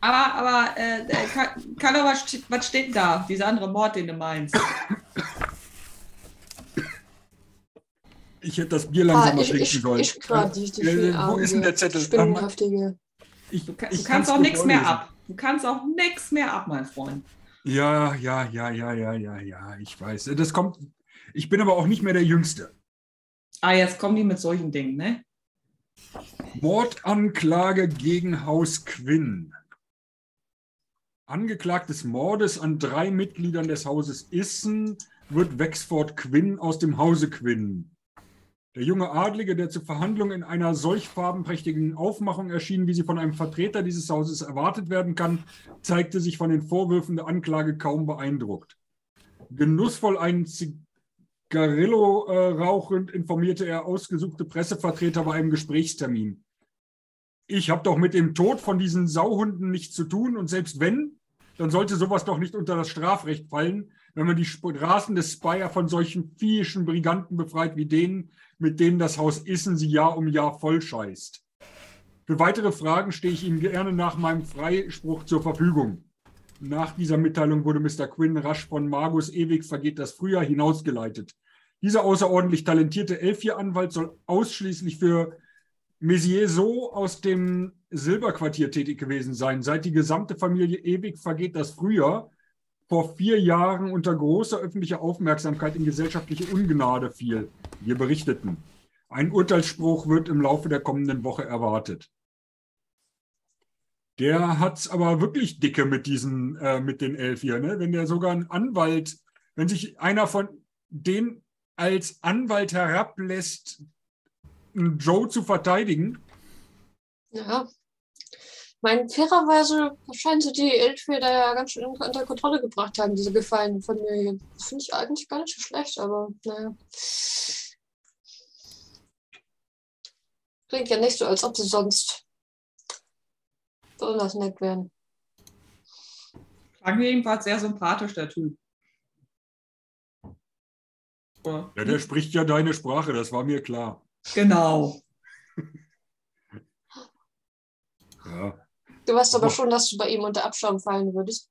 B: Aber, aber, äh, äh, Carlo, was, st- was steht denn da? Dieser andere Mord, den du meinst.
E: Ich hätte das Bier langsam
C: ah,
E: mal
C: ich,
E: trinken
C: ich,
E: sollen.
C: ich gerade die, die
E: Äh, wo ist denn der Zettel?
C: Spinnenhaftige.
E: Ich,
B: Du,
E: ich
B: du kannst
E: kann's
B: auch nichts mehr ab. Du kannst auch nichts mehr ab, mein Freund.
E: Ja, ja, ja, ja, ja, ja, ja, ich weiß. Das kommt. Ich bin aber auch nicht mehr der Jüngste.
B: Ah, jetzt kommen die mit solchen Dingen, ne?
E: Mordanklage gegen Haus Quinn. Angeklagt des Mordes an drei Mitgliedern des Hauses Issen wird Wexford Quinn aus dem Hause Quinn. Der junge Adlige, der zur Verhandlung in einer solch farbenprächtigen Aufmachung erschien, wie sie von einem Vertreter dieses Hauses erwartet werden kann, zeigte sich von den Vorwürfen der Anklage kaum beeindruckt. Genussvoll einen Zigarillo äh, rauchend informierte er ausgesuchte Pressevertreter bei einem Gesprächstermin. Ich habe doch mit dem Tod von diesen Sauhunden nichts zu tun und selbst wenn, dann sollte sowas doch nicht unter das Strafrecht fallen, wenn man die Straßen des Spire von solchen viehischen Briganten befreit wie denen, mit denen das Haus Issen sie Jahr um Jahr vollscheißt. Für weitere Fragen stehe ich Ihnen gerne nach meinem Freispruch zur Verfügung. Nach dieser Mitteilung wurde Mr. Quinn rasch von Magus ewig vergeht das Frühjahr hinausgeleitet. Dieser außerordentlich talentierte Elfier-Anwalt soll ausschließlich für Messier so aus dem Silberquartier tätig gewesen sein. Seit die gesamte Familie ewig vergeht das Frühjahr vor vier Jahren unter großer öffentlicher Aufmerksamkeit in gesellschaftliche Ungnade fiel. Wir berichteten. Ein Urteilsspruch wird im Laufe der kommenden Woche erwartet. Der hat's aber wirklich dicke mit diesen, äh, mit den Elf hier, ne? Wenn der sogar ein Anwalt, wenn sich einer von denen als Anwalt herablässt, Joe zu verteidigen,
C: Ja. Mein fairerweise scheinen sie die Elfmeter ja ganz schön unter Kontrolle gebracht haben, diese gefallenen Familien. Finde ich eigentlich gar nicht so schlecht, aber naja. Klingt ja nicht so, als ob sie sonst besonders nett wären.
B: Klang mir jedenfalls sehr sympathisch, der Typ.
E: Ja, der spricht ja deine Sprache, das war mir klar.
B: Genau.
E: Ja.
C: Du weißt aber schon, dass du bei ihm unter Abschaum fallen würdest.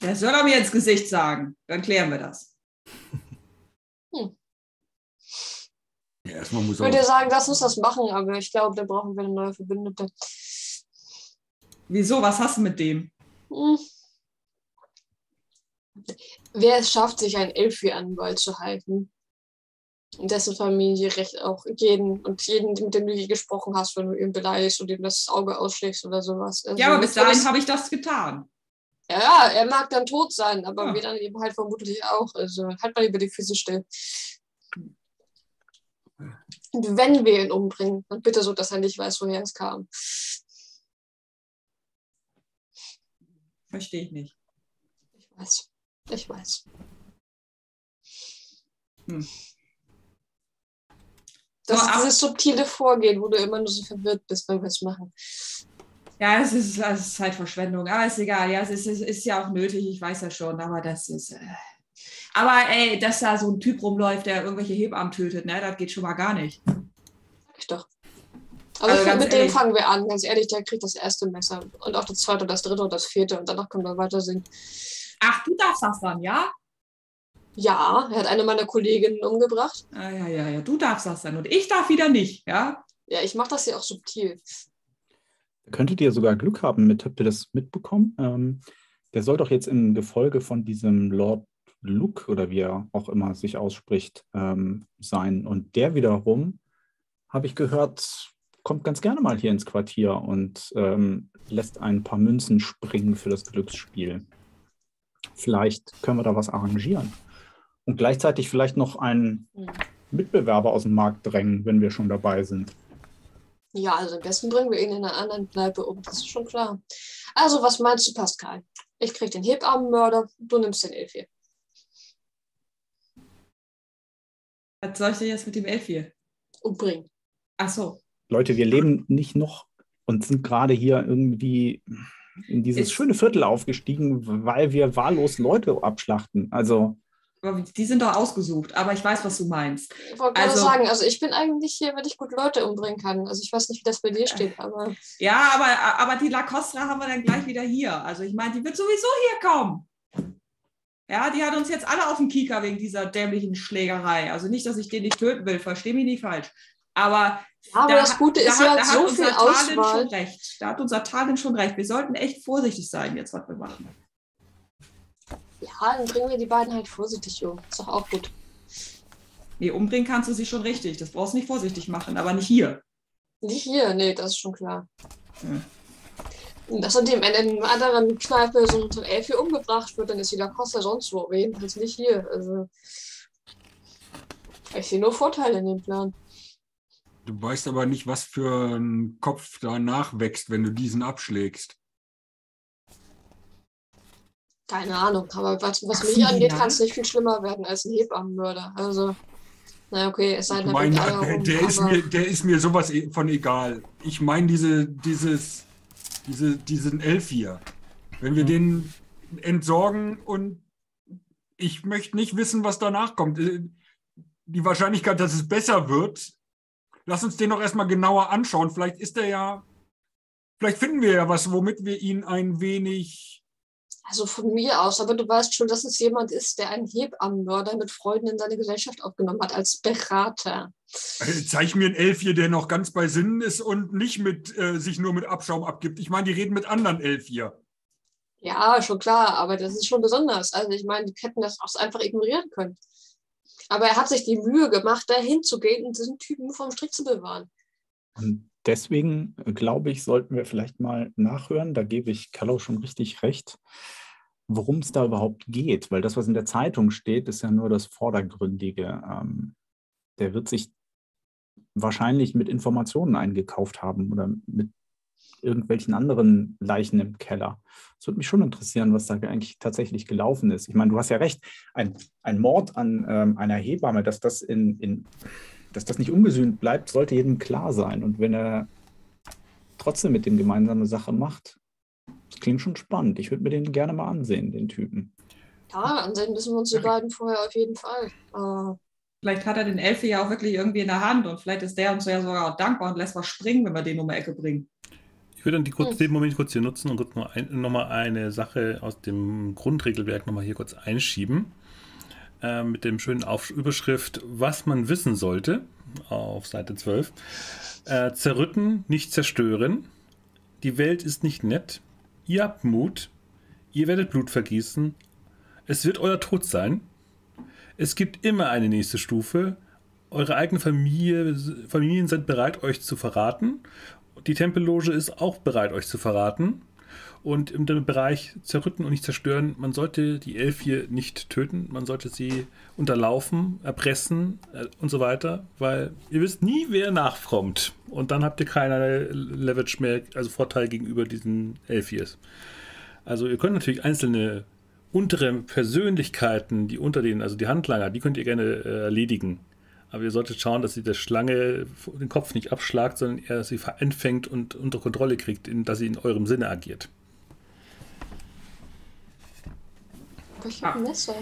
B: Der soll er mir ins Gesicht sagen. Dann klären wir das.
E: Ja, erstmal muss
C: Ich würde dir sagen, lass uns das machen, aber ich glaube, da brauchen wir eine neue Verbündete.
B: Wieso? Was hast du mit dem?
C: Hm. Wer es schafft, sich einen Elfi-Anwalt zu halten, dessen Familie recht auch jeden und jeden, mit dem du je gesprochen hast, wenn du ihn beleidigst und ihm das Auge ausschlägst oder sowas. Also,
B: Ja, aber bis dahin habe ich das getan.
C: Ja, er mag dann tot sein, aber
B: Ja.
C: wir dann eben halt vermutlich auch. Also halt mal über die Füße still. Und wenn wir ihn umbringen, dann bitte so, dass er nicht weiß, woher es kam.
B: Verstehe ich nicht.
C: Ich weiß. Ich weiß.
B: Hm.
C: Das
B: So,
C: ist
B: aber-
C: dieses subtile Vorgehen, wo du immer nur so verwirrt bist, wenn wir es machen.
B: Ja, es ist, es ist Zeitverschwendung, aber ist egal. Ja, es ist, es ist ja auch nötig, ich weiß ja schon, aber das ist. Äh aber ey, dass da so ein Typ rumläuft, der irgendwelche Hebammen tötet, ne, das geht schon mal gar nicht.
C: Aber
B: Also
C: ich,
B: ganz
C: mit dem
B: ehrlich.
C: fangen wir an, ganz ehrlich, der kriegt das erste Messer und auch das zweite, das dritte und das vierte und danach können wir weiter singen.
B: Ach, du darfst das dann, ja?
C: Ja, er hat eine meiner Kolleginnen umgebracht.
B: Ah, ja, ja, ja, du darfst das dann und ich darf wieder nicht, ja?
C: Ja, ich mache das ja auch subtil.
D: Könntet ihr sogar Glück haben mit, habt ihr das mitbekommen? Ähm, der soll doch jetzt im Gefolge von diesem Lord Luke oder wie er auch immer sich ausspricht, ähm, sein. Und der wiederum, habe ich gehört, kommt ganz gerne mal hier ins Quartier und ähm, lässt ein paar Münzen springen für das Glücksspiel. Vielleicht können wir da was arrangieren. Und gleichzeitig vielleicht noch einen
C: Hm.
D: Mitbewerber aus dem Markt drängen, wenn wir schon dabei sind.
C: Ja, also am besten bringen wir ihn in einer anderen Kneipe um, das ist schon klar. Also, was meinst du, Pascal? Ich krieg den Hebarmenmörder, du nimmst den Elf hier.
B: Was soll ich denn jetzt mit dem Elf hier?
C: Umbringen.
B: Ach so.
D: Leute, wir leben nicht noch und sind gerade hier irgendwie in dieses
B: Ist-
D: schöne Viertel aufgestiegen, weil wir wahllos Leute abschlachten. Also,
B: Die sind doch ausgesucht, aber ich weiß, was du meinst.
C: Ich wollte gerade
B: Also-
C: sagen, also ich bin eigentlich hier, wenn ich gut Leute umbringen kann. Also ich weiß nicht, wie das bei dir steht, aber
B: Ja, aber, aber die Lacostra haben wir dann gleich wieder hier. Also ich meine, die wird sowieso hier kommen. Ja, die hat uns jetzt alle auf den Kieker wegen dieser dämlichen Schlägerei. Also nicht, dass ich den nicht töten will, versteh mich nicht falsch. Aber,
C: Ja, aber
B: da
C: das Gute
B: da
C: ist
B: hat,
C: ja
B: da
C: so
B: hat
C: viel
B: unser Talent
C: Auswahl.
B: schon recht. Da hat unser Talent schon recht. Wir sollten echt vorsichtig sein, jetzt was wir machen.
C: Ja, dann bringen wir die beiden halt vorsichtig um. Ist doch auch gut.
B: Nee, umbringen kannst du sie schon richtig. Das brauchst du nicht vorsichtig machen, aber nicht hier.
C: Nicht hier, nee, das ist schon klar.
B: Hm.
C: Und Dass in dem in einer anderen Kneipe so ein Elf hier umgebracht wird, dann ist die Lacoste sonst wo. Jedenfalls nicht hier. Also ich sehe nur Vorteile in dem Plan.
E: Du weißt aber nicht, was für ein Kopf danach wächst, wenn du diesen abschlägst.
C: Keine Ahnung, aber was, was mich angeht, kann es nicht viel schlimmer werden als ein Hebammenmörder. Also, na okay, es sei denn, er
E: meine,
C: bringt Eier um,
E: der, ist mir, der ist mir sowas e- von egal. Ich meine diese, dieses, diese, diesen Elf hier. Wenn wir
D: Mhm.
E: den entsorgen und ich möchte nicht wissen, was danach kommt. Äh, Die Wahrscheinlichkeit, dass es besser wird, lass uns den doch erstmal genauer anschauen. Vielleicht ist er ja, vielleicht finden wir ja was, womit wir ihn ein wenig
C: Also von mir aus, aber du weißt schon, dass es jemand ist, der einen Hebammenmörder mit Freuden in seine Gesellschaft aufgenommen hat, als Berater.
E: Äh, Zeig mir einen Elf hier, der noch ganz bei Sinnen ist und nicht mit äh, sich nur mit Abschaum abgibt. Ich meine, die reden mit anderen Elf hier.
C: Ja, schon klar, aber das ist schon besonders. Also ich meine, die hätten das auch einfach ignorieren können. Aber er hat sich die Mühe gemacht, da hinzugehen und diesen Typen vom Strick zu bewahren.
D: Und deswegen äh, glaube ich, sollten wir vielleicht mal nachhören. Da gebe ich Carlo schon richtig recht, worum es da überhaupt geht. Weil das, was in der Zeitung steht, ist ja nur das Vordergründige. Ähm, der wird sich wahrscheinlich mit Informationen eingekauft haben oder mit irgendwelchen anderen Leichen im Keller. Es würde mich schon interessieren, was da eigentlich tatsächlich gelaufen ist. Ich meine, du hast ja recht, ein, ein Mord an ähm, einer Hebamme, dass das in, in dass das nicht ungesühnt bleibt, sollte jedem klar sein. Und wenn er trotzdem mit dem gemeinsame Sache macht, das klingt schon spannend. Ich würde mir den gerne mal ansehen, den Typen.
C: Ja, ansehen müssen wir uns die beiden vorher auf jeden Fall. Äh,
B: Vielleicht hat er den Elfe ja auch wirklich irgendwie in der Hand und vielleicht ist der uns ja sogar dankbar und lässt was springen, wenn wir den um die Ecke bringen.
A: Ich würde dann die kurz,
C: Hm.
A: den Moment kurz hier nutzen und kurz noch, ein, noch mal eine Sache aus dem Grundregelwerk noch mal hier kurz einschieben. Äh, mit dem schönen Auf Überschrift, was man wissen sollte, auf Seite 12. Äh, zerrütten, nicht zerstören. Die Welt ist nicht nett. Ihr habt Mut. Ihr werdet Blut vergießen. Es wird euer Tod sein. Es gibt immer eine nächste Stufe. Eure eigene Familie, Familien sind bereit, euch zu verraten. Die Tempelloge ist auch bereit, euch zu verraten. Und im Bereich zerrütten und nicht zerstören, man sollte die Elf hier nicht töten, man sollte sie unterlaufen, erpressen äh, und so weiter, weil ihr wisst nie, wer nachkommt. Und dann habt ihr keinerlei Leverage mehr, also Vorteil gegenüber diesen Elfiers. Also ihr könnt natürlich einzelne untere Persönlichkeiten, die unter denen, also die Handlanger, die könnt ihr gerne äh, erledigen. Aber ihr solltet schauen, dass sie der Schlange den Kopf nicht abschlagt, sondern er sie entfängt und unter Kontrolle kriegt, in, dass sie in eurem Sinne agiert.
C: aber ich habe ein Messer.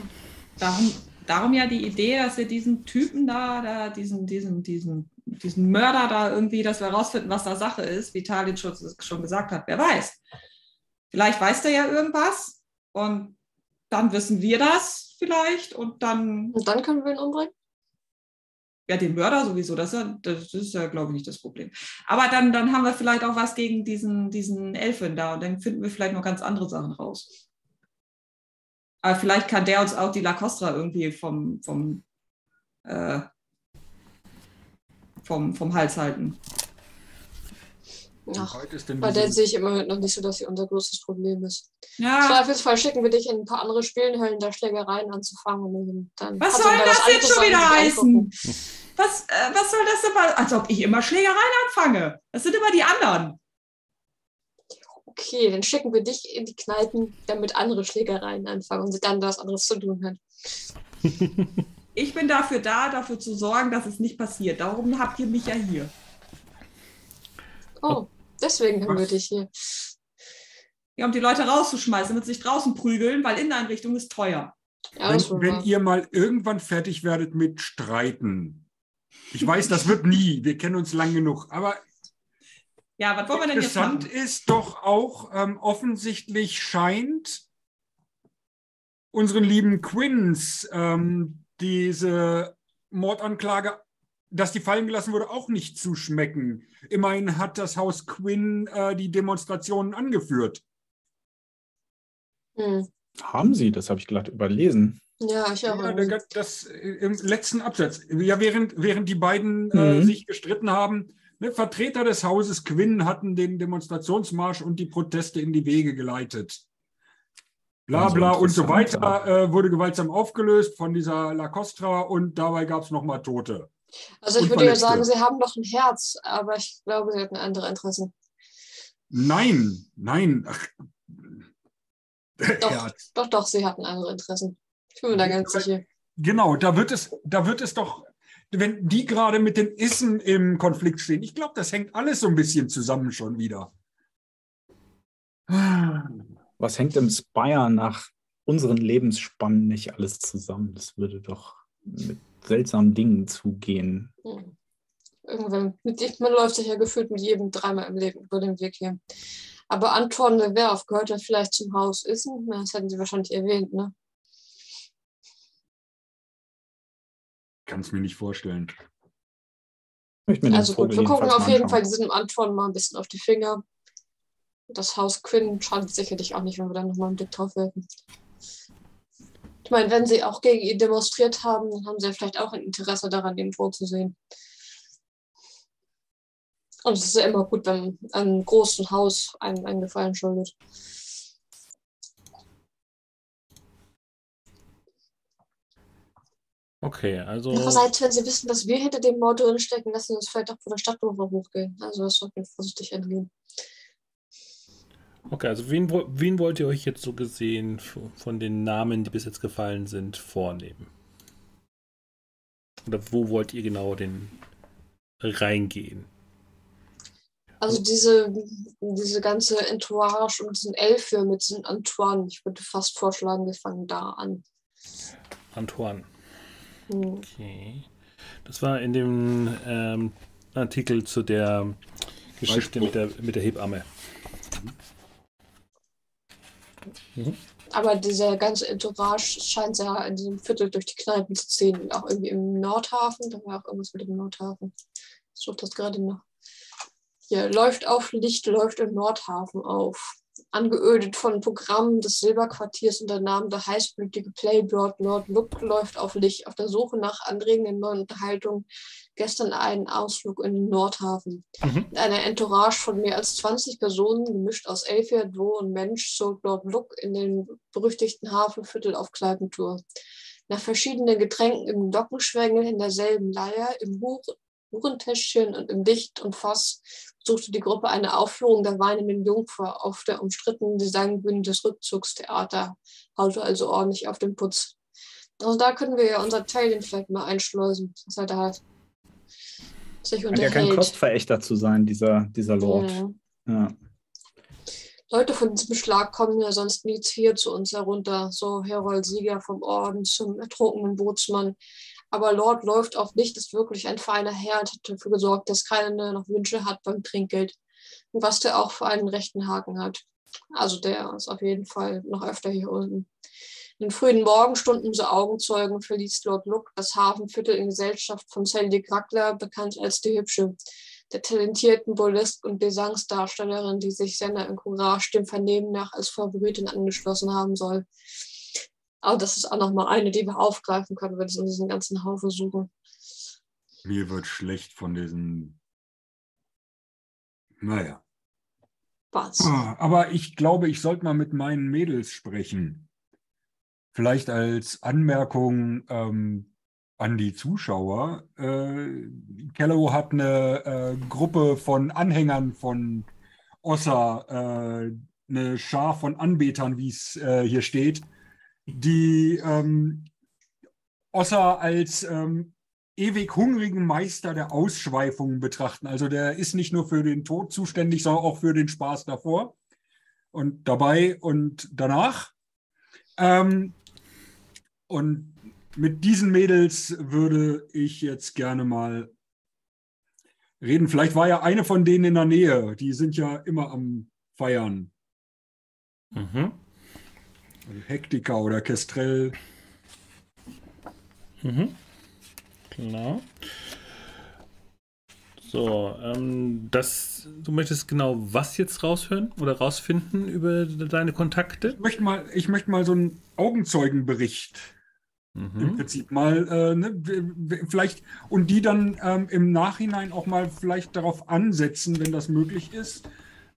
B: Darum, darum ja die Idee, dass wir diesen Typen da, da diesen, diesen, diesen diesen Mörder da irgendwie, dass wir herausfinden, was da Sache ist, wie Talin schon, schon gesagt hat. Wer weiß. Vielleicht weiß der ja irgendwas und dann wissen wir das vielleicht und dann.
C: Und dann können wir ihn umbringen?
B: Ja, den Mörder sowieso, das ist ja, das ist ja glaube ich, nicht das Problem. Aber dann, dann haben wir vielleicht auch was gegen diesen, diesen Elfen da und dann finden wir vielleicht noch ganz andere Sachen raus. Aber vielleicht kann der uns auch die Lacostra irgendwie vom, vom, äh, vom, vom Hals halten.
C: Ach,
E: Heute ist denn
C: bei der sehe ich immer noch nicht so, dass sie unser größtes Problem ist.
B: Ja,
C: Zweifelsfall schicken wir dich in ein paar andere Spielenhöllen, da Schlägereien anzufangen. Und dann
B: Was soll das
C: anderes
B: jetzt schon wieder heißen? was, äh, was soll das denn mal? Als ob ich immer Schlägereien anfange. Das sind immer die anderen.
C: Okay, dann schicken wir dich in die Kneipen, damit andere Schlägereien anfangen und sie dann was anderes zu tun haben.
B: Ich bin dafür da, dafür zu sorgen, dass es nicht passiert. Darum habt ihr mich ja hier.
C: Oh, deswegen haben wir dich hier.
B: Ja, um die Leute rauszuschmeißen, damit sie sich draußen prügeln, weil Inneneinrichtung ist teuer.
C: Ja,
E: wenn, wenn ihr mal irgendwann fertig werdet mit Streiten. Ich weiß, das wird nie. Wir kennen uns lang genug. Aber
B: Ja, was wollen wir denn jetzt
E: interessant
B: machen?
E: ist doch auch, ähm, offensichtlich scheint unseren lieben Quins ähm, diese Mordanklage, dass die fallen gelassen wurde, auch nicht zu schmecken. Immerhin hat das Haus Quinn äh, die Demonstrationen angeführt.
C: Hm.
D: Haben Sie, das habe ich glatt überlesen.
C: Ja, ich auch.
E: Ja, der- das äh, im letzten Absatz. Ja, während, während die beiden äh,
D: Mhm.
E: sich gestritten haben, ne, Vertreter des Hauses Quinn hatten den Demonstrationsmarsch und die Proteste in die Wege geleitet. Bla
D: Also
E: bla und so weiter äh, wurde gewaltsam aufgelöst von dieser Lacostra und dabei gab es nochmal Tote.
C: Also ich würde ja sagen, sie haben doch ein Herz, aber ich glaube, sie hatten andere Interessen.
E: Nein, nein. Ach.
C: Doch,
E: Ja,
C: doch, doch, sie hatten andere Interessen. Ich bin mir da ganz sicher.
E: Genau, da wird es, da wird es doch, wenn die gerade mit den Issen im Konflikt stehen, ich glaube, das hängt alles so ein bisschen zusammen schon wieder.
D: Was hängt im Spire nach unseren Lebensspannen nicht alles zusammen? Das würde doch mit seltsamen Dingen zugehen.
C: Hm. Irgendwann, mit, ich- man läuft sich ja gefühlt mit jedem dreimal im Leben über den Weg hier. Aber Anton Leverf gehört ja vielleicht zum Haus Issen. Das hätten sie wahrscheinlich erwähnt, ne?
E: Kann es mir nicht vorstellen.
D: Ich möchte mir
C: Also gut, wir gucken auf jeden. Fall diesem Anton mal ein bisschen auf die Finger. Das Haus Quinn schadet sicherlich auch nicht, wenn wir da nochmal einen Blick drauf werfen. Ich meine, wenn sie auch gegen ihn demonstriert haben, dann haben sie ja vielleicht auch ein Interesse daran, ihn tot zu sehen. Und es ist ja immer gut, wenn einem großen Haus einen, einen Gefallen schuldet.
A: Okay, also.
C: Andererseits, wenn sie wissen, dass wir hinter dem Mord drin stecken, lassen sie uns vielleicht auch von der Stadtmauer hochgehen. Also das sollten wir vorsichtig angehen.
A: Okay, also wen, wen wollt ihr euch jetzt so gesehen von den Namen, die bis jetzt gefallen sind, vornehmen? Oder wo wollt ihr genau den reingehen?
C: Also diese, diese ganze Entourage und diesen Elfe mit diesem Antoine, ich würde fast vorschlagen, wir fangen da an.
A: Antoine. Okay. Das war in dem ähm, Artikel zu der Geschichte mit der, mit der Hebamme.
C: Aber dieser ganze Entourage scheint ja in diesem Viertel durch die Kneipen zu ziehen. Auch irgendwie im Nordhafen, da war auch irgendwas mit dem Nordhafen. Ich suche das gerade noch. Hier läuft auf Licht, läuft im Nordhafen auf. Angeödet von Programmen des Silberquartiers unter Namen der heißblütige Playbird Lord Look läuft auf Licht auf der Suche nach anregenden neuen Unterhaltungen. Gestern einen Ausflug in den Nordhafen.
A: Mhm.
C: Mit einer Entourage von mehr als 20 Personen, gemischt aus Elfia, Dwo und Mensch, zog Lord Look in den berüchtigten Hafenviertel auf Kneipentour. Nach verschiedenen Getränken im Glockenschwengel, in derselben Leier, im Huren- Hurentäschchen und im Licht und Fass suchte die Gruppe eine Aufführung der weinenden Jungfer auf der umstrittenen Designbühne des Rückzugstheater, haute also ordentlich auf den Putz. Also da können wir ja unser Teilchen vielleicht mal einschleusen, dass er da sich
D: Scheint ja kein
C: unterhält.
D: Kostverächter zu sein, dieser, dieser Lord.
C: Mhm.
D: Ja.
C: Leute von diesem Schlag kommen ja sonst nie hier zu uns herunter. So Herold Sieger vom Orden zum ertrunkenen Bootsmann. Aber Lord läuft auf nicht, ist wirklich ein feiner Herr und hat dafür gesorgt, dass keiner noch Wünsche hat beim Trinkgeld. Und was der auch für einen rechten Haken hat. Also der ist auf jeden Fall noch öfter hier unten. In den frühen Morgenstunden so Augenzeugen verließ Lord Luke das Hafenviertel in Gesellschaft von Sandy Grackler, bekannt als die Hübsche, der talentierten Burlesque- und Gesangsdarstellerin, die sich seiner Encourage dem Vernehmen nach als Favoritin angeschlossen haben soll. Aber das ist auch nochmal eine, die wir aufgreifen können, wenn wir in diesen ganzen Haufen suchen.
E: Mir wird schlecht von diesen. Naja.
C: Was?
E: Ah, Aber ich glaube, ich sollte mal mit meinen Mädels sprechen. Vielleicht als Anmerkung ähm, an die Zuschauer. Äh, Kello hat eine äh, Gruppe von Anhängern von Ossa, äh, eine Schar von Anbetern, wie es äh, hier steht, die ähm, Ossa als ähm, ewig hungrigen Meister der Ausschweifungen betrachten. Also der ist nicht nur für den Tod zuständig, sondern auch für den Spaß davor und dabei und danach. Ähm, und mit diesen Mädels würde ich jetzt gerne mal reden. Vielleicht war ja eine von denen in der Nähe. Die sind ja immer am Feiern.
A: Mhm.
E: Hektika oder Kestrel.
A: Mhm. Genau. So, ähm, das, du möchtest genau was jetzt raushören oder rausfinden über deine Kontakte?
E: Ich möchte mal, ich möchte mal so einen Augenzeugenbericht im
A: Mhm.
E: Prinzip mal, äh, ne, vielleicht und die dann ähm, im Nachhinein auch mal vielleicht darauf ansetzen, wenn das möglich ist,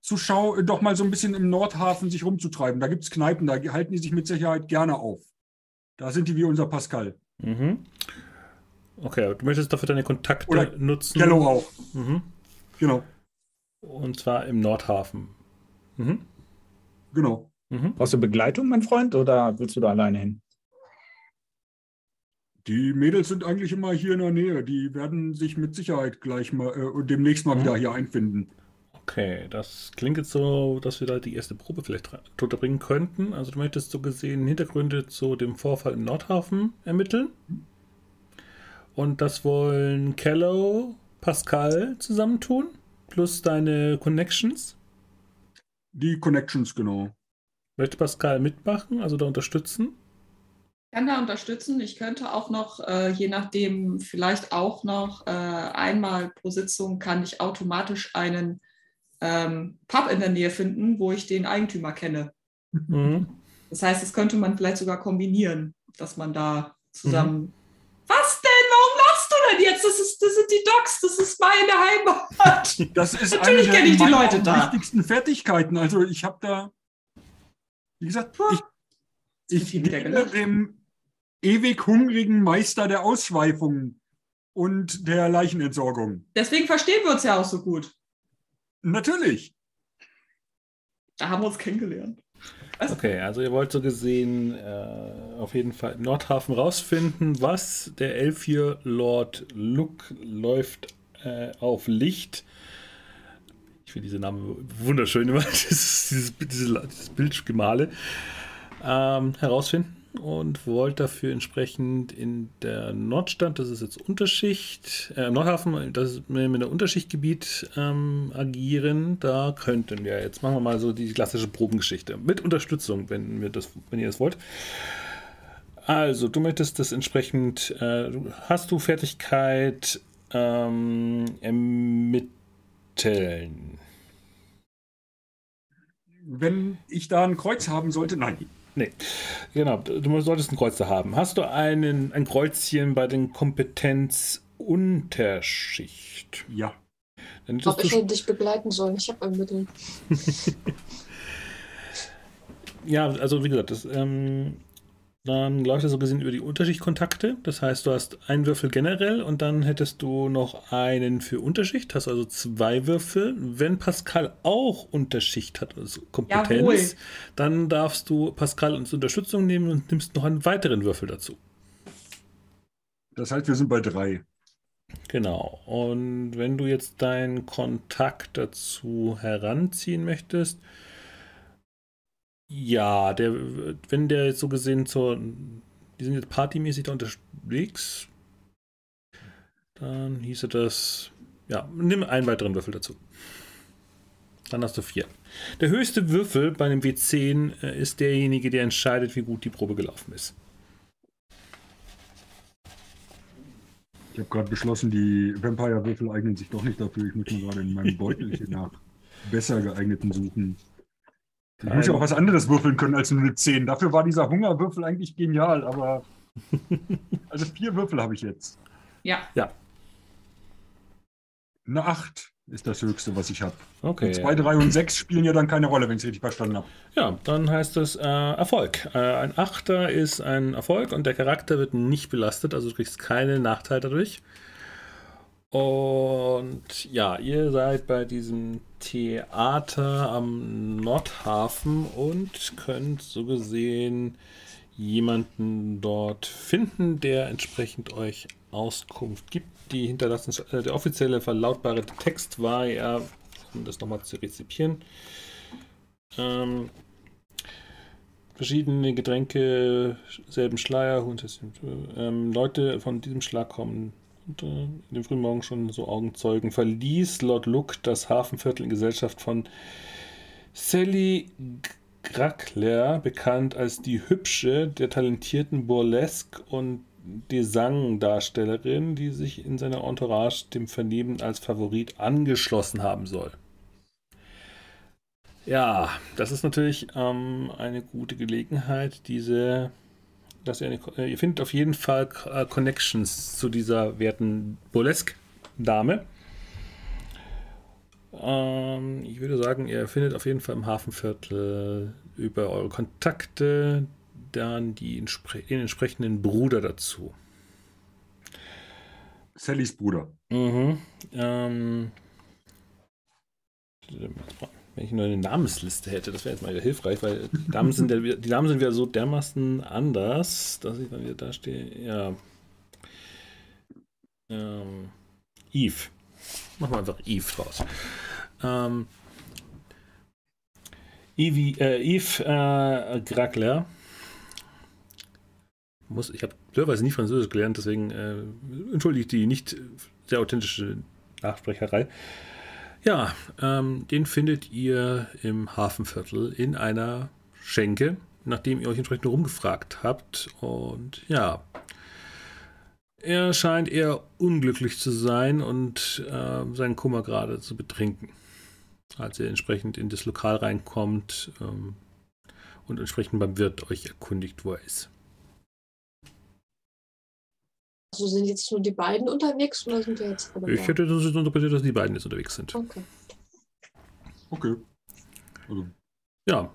E: zu schau doch mal so ein bisschen im Nordhafen sich rumzutreiben. Da gibt es Kneipen, da halten die sich mit Sicherheit gerne auf. Da sind die wie unser Pascal.
A: Mhm. Okay, du möchtest dafür deine Kontakte
E: Oder
A: nutzen.
E: Kello auch.
A: Mhm.
E: Genau,
A: Und zwar im Nordhafen. Mhm.
E: genau.
A: Mhm.
D: Brauchst du Begleitung, mein Freund, oder willst du da alleine hin?
E: Die Mädels sind eigentlich immer hier in der Nähe. Die werden sich mit Sicherheit gleich mal äh, demnächst mal
A: Mhm.
E: wieder hier einfinden.
A: Okay, das klingt jetzt so, dass wir da die erste Probe vielleicht drunter bringen könnten. Also du möchtest so gesehen Hintergründe zu dem Vorfall im Nordhafen ermitteln. Und das wollen Kello, Pascal zusammentun, plus deine Connections.
E: Die Connections, genau.
A: Möchte Pascal mitmachen, also da unterstützen?
B: kann da unterstützen. Ich könnte auch noch, äh, je nachdem, vielleicht auch noch äh, einmal pro Sitzung kann ich automatisch einen ähm, Pub in der Nähe finden, wo ich den Eigentümer kenne.
A: Mhm.
B: Das heißt, das könnte man vielleicht sogar kombinieren, dass man da zusammen. Was denn? Warum lachst du denn jetzt? Das, ist, das sind die Docs, das ist meine Heimat.
E: Das ist
B: Natürlich
E: eine
B: kenne ich die Leute da.
E: wichtigsten Fertigkeiten. Also ich habe da, wie gesagt, ich, ich diene dem ewig hungrigen Meister der Ausschweifungen und der Leichenentsorgung.
B: Deswegen verstehen wir uns ja auch so gut.
E: Natürlich.
B: Da haben wir uns kennengelernt. Was?
A: Okay, also ihr wollt so gesehen äh, auf jeden Fall im Nordhafen rausfinden, was der Elf hier Lord Luke läuft äh, auf Licht. Ich finde diese Namen wunderschön immer, dieses, dieses, dieses, dieses Bildgemale ähm, herausfinden und wollt dafür entsprechend in der Nordstadt, das ist jetzt Unterschicht, äh, Nordhafen, das ist mit der Unterschichtgebiet ähm, agieren. Da könnten wir jetzt, machen wir mal so die klassische Probengeschichte mit Unterstützung, wenn, wir das, wenn ihr das wollt. Also, du möchtest das entsprechend, äh, hast du Fertigkeit ähm, ermitteln?
E: Wenn ich da ein Kreuz haben sollte, nein.
A: Nee, genau, du solltest ein Kreuz da haben. Hast du einen, ein Kreuzchen bei den Kompetenzunterschicht?
E: Ja.
A: Dann
C: Ob ich dich begleiten sollen. Ich habe ermittelt.
A: ja, also wie gesagt, das, ähm, dann läuft das so gesehen über die Unterschichtkontakte. Das heißt, du hast einen Würfel generell und dann hättest du noch einen für Unterschicht, hast also zwei Würfel. Wenn Pascal auch Unterschicht hat, also Kompetenz,
B: Jawohl.
A: dann darfst du Pascal als Unterstützung nehmen und nimmst noch einen weiteren Würfel dazu.
E: Das heißt, wir sind bei drei.
A: Genau. Und wenn du jetzt deinen Kontakt dazu heranziehen möchtest, ja, der, wenn der jetzt so gesehen zur, die sind jetzt partymäßig da unterwegs, Dann hieße das, ja, nimm einen weiteren Würfel dazu. Dann hast du vier. Der höchste Würfel bei einem W10 äh, ist derjenige, der entscheidet, wie gut die Probe gelaufen ist.
E: Ich habe gerade beschlossen, die Vampire-Würfel eignen sich doch nicht dafür. Ich muss mir gerade in meinem Beutelchen nach besser geeigneten suchen. Ich muss ja auch was anderes würfeln können als nur eine 10. Dafür war dieser Hungerwürfel eigentlich genial, aber. Also vier Würfel habe ich jetzt.
B: Ja.
A: Ja.
E: Eine 8 ist das höchste, was ich habe.
A: Okay.
E: 2, 3 und 6 spielen ja dann keine Rolle, wenn ich es richtig verstanden habe.
A: Ja, dann heißt es äh, Erfolg. Äh, ein Achter ist ein Erfolg und der Charakter wird nicht belastet, also du kriegst keinen Nachteil dadurch. Und ja, ihr seid bei diesem Theater am Nordhafen und könnt so gesehen jemanden dort finden, der entsprechend euch Auskunft gibt. Die hinterlassen, äh, der offizielle verlautbare Text war ja, um das nochmal zu rezipieren, ähm, verschiedene Getränke, selben Schleier, ähm, Leute von diesem Schlag kommen und, äh, in dem frühen Morgen schon so Augenzeugen, verließ Lord Luke das Hafenviertel in Gesellschaft von Sally Grackler, bekannt als die Hübsche der talentierten Burlesque- und Desang-Darstellerin, die sich in seiner Entourage dem Vernehmen als Favorit angeschlossen haben soll. Ja, das ist natürlich ähm, eine gute Gelegenheit, diese, dass ihr, eine, äh, ihr findet auf jeden Fall äh, Connections zu dieser werten Burlesque-Dame. Ähm, ich würde sagen, ihr findet auf jeden Fall im Hafenviertel über eure Kontakte dann die, den entsprechenden Bruder dazu.
E: Sallys Bruder.
A: Mhm. Ähm, wenn ich nur eine Namensliste hätte, das wäre jetzt mal wieder hilfreich, weil die Namen sind, ja, die Namen sind wieder so dermaßen anders, dass ich dann wieder da stehe. Ja. Ähm, Eve. Machen wir einfach Eve draus. Ähm, Evi, äh, Yves äh, Gragler. Muss, ich habe blöderweise nie Französisch gelernt, deswegen äh, entschuldige ich die nicht sehr authentische Nachsprecherei. Ja, ähm, den findet ihr im Hafenviertel in einer Schenke, nachdem ihr euch entsprechend rumgefragt habt. Und ja, er scheint eher unglücklich zu sein und äh, seinen Kummer gerade zu betrinken als ihr entsprechend in das Lokal reinkommt ähm, und entsprechend beim Wirt euch erkundigt, wo er ist.
C: Also sind jetzt nur die beiden unterwegs oder sind wir jetzt alle
A: Ich hätte das interpretiert, dass die beiden jetzt unterwegs sind.
C: Okay.
E: Okay. Also.
A: Ja.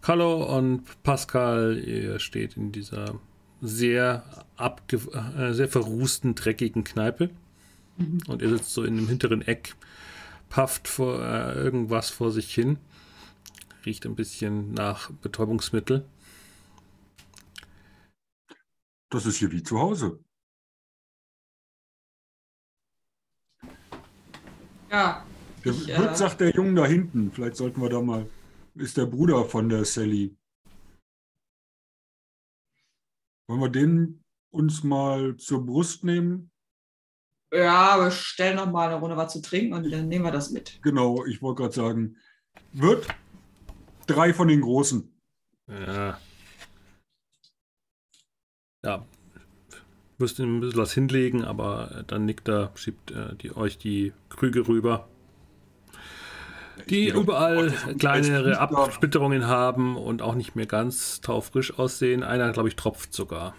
A: Carlo und Pascal, ihr steht in dieser sehr abge äh, sehr verrußten, dreckigen Kneipe. Mhm. Und ihr sitzt so in dem hinteren Eck pafft vor, äh, irgendwas vor sich hin. Riecht ein bisschen nach Betäubungsmittel.
E: Das ist hier wie zu Hause.
B: Ja.
E: Der
B: ich,
E: Wirt
B: äh,
E: sagt der Junge da hinten. Vielleicht sollten wir da mal. Ist der Bruder von der Sally. Wollen wir den uns mal zur Brust nehmen?
B: Ja, aber stell noch mal eine Runde was zu trinken und dann nehmen wir das mit.
E: Genau, ich wollte gerade sagen, wird drei von den Großen.
A: Ja. Ja. Müsst ein bisschen was hinlegen, aber dann nickt er, schiebt äh, die, euch die Krüge rüber. Die überall kleinere. Absplitterungen haben und auch nicht mehr ganz taufrisch aussehen. Einer, glaube ich, tropft sogar.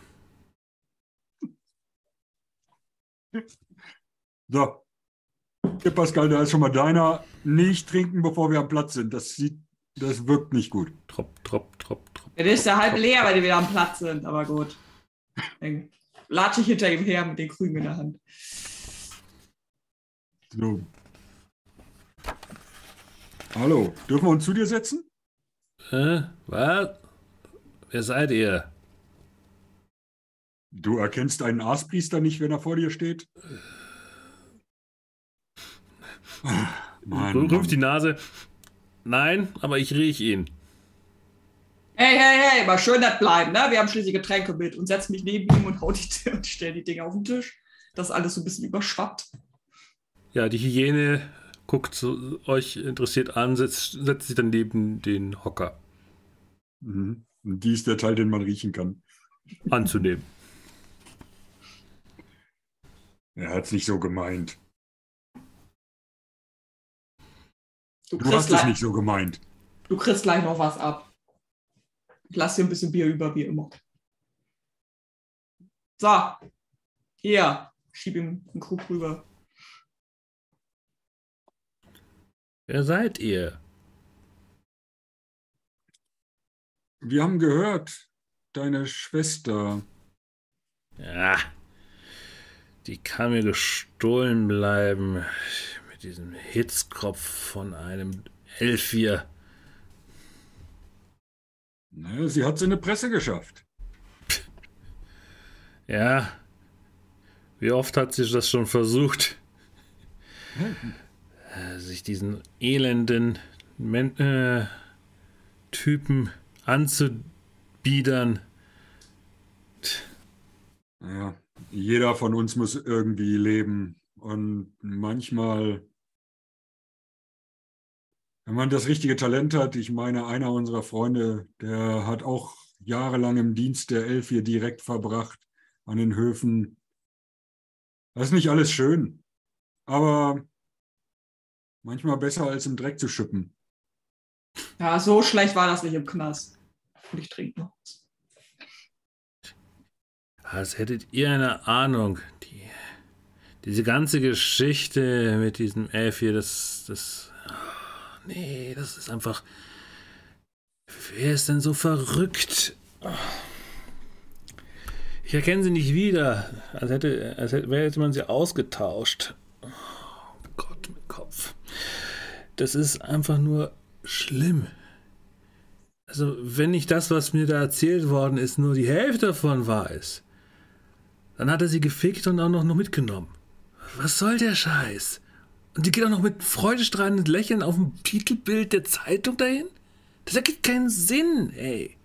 E: So. Hier, Pascal, da ist schon mal deiner. Nicht trinken, bevor wir am Platz sind. Das sieht, das wirkt nicht gut.
A: Trop, trop, trop, trop.
B: Der ist ja halb leer, weil die wieder am Platz sind, aber gut. Dann latsche ich hinter ihm her mit den Krügen in der Hand.
E: So. Hallo, dürfen wir uns zu dir setzen?
A: Äh, was? Wer seid ihr?
E: Du erkennst einen Aaspriester nicht, wenn er vor dir steht? Mann,
A: Rümpft
E: Mann.
A: die Nase. Nein, aber ich riech ihn.
B: Hey, hey, hey, mal schön nett bleiben, ne? Wir haben schließlich Getränke mit und setz mich neben ihm und hau die und stell die Dinge auf den Tisch. das alles so ein bisschen überschwappt.
A: Ja, die Hyäne guckt so, euch interessiert an, setzt, setzt sich dann neben den Hocker
E: Mhm. Und die ist der Teil, den man riechen kann.
A: anzunehmen.
E: Er hat es nicht so gemeint.
B: Du
E: Du hast es nicht so gemeint.
B: du kriegst gleich noch was ab. Ich lasse dir ein bisschen Bier über, wie immer. So, hier, schieb ihm einen Krug rüber.
A: Wer seid ihr?
E: Wir haben gehört, deine Schwester.
A: Ja, die kann mir gestohlen bleiben. Mit diesem Hitzkopf von einem Elfier.
E: Ne, sie hat es in die Presse geschafft.
A: Ja. Wie oft hat sie das schon versucht, äh, sich diesen elenden Men äh, Typen anzubiedern?
E: Ja, jeder von uns muss irgendwie leben. Und manchmal, wenn man das richtige Talent hat, ich meine, einer unserer Freunde, der hat auch jahrelang im Dienst der Elf hier direkt verbracht an den Höfen. Das ist nicht alles schön, aber manchmal besser als im Dreck zu schippen.
B: Ja, so schlecht war das nicht im Knast. Und ich trinke noch. was.
A: Als hättet ihr eine Ahnung. Die, diese ganze Geschichte mit diesem Elf hier, das, das. Nee, das ist einfach. Wer ist denn so verrückt? Ich erkenne sie nicht wieder. Als hätte, als hätte, man sie ausgetauscht. Oh Gott, mein Kopf. Das ist einfach nur schlimm. Also, wenn nicht das, was mir da erzählt worden ist, nur die Hälfte davon ist, dann hat er sie gefickt und auch noch mitgenommen. Was soll der Scheiß? Und die geht auch noch mit freudestrahlendem Lächeln auf dem Titelbild der Zeitung dahin? Das ergibt keinen Sinn, ey.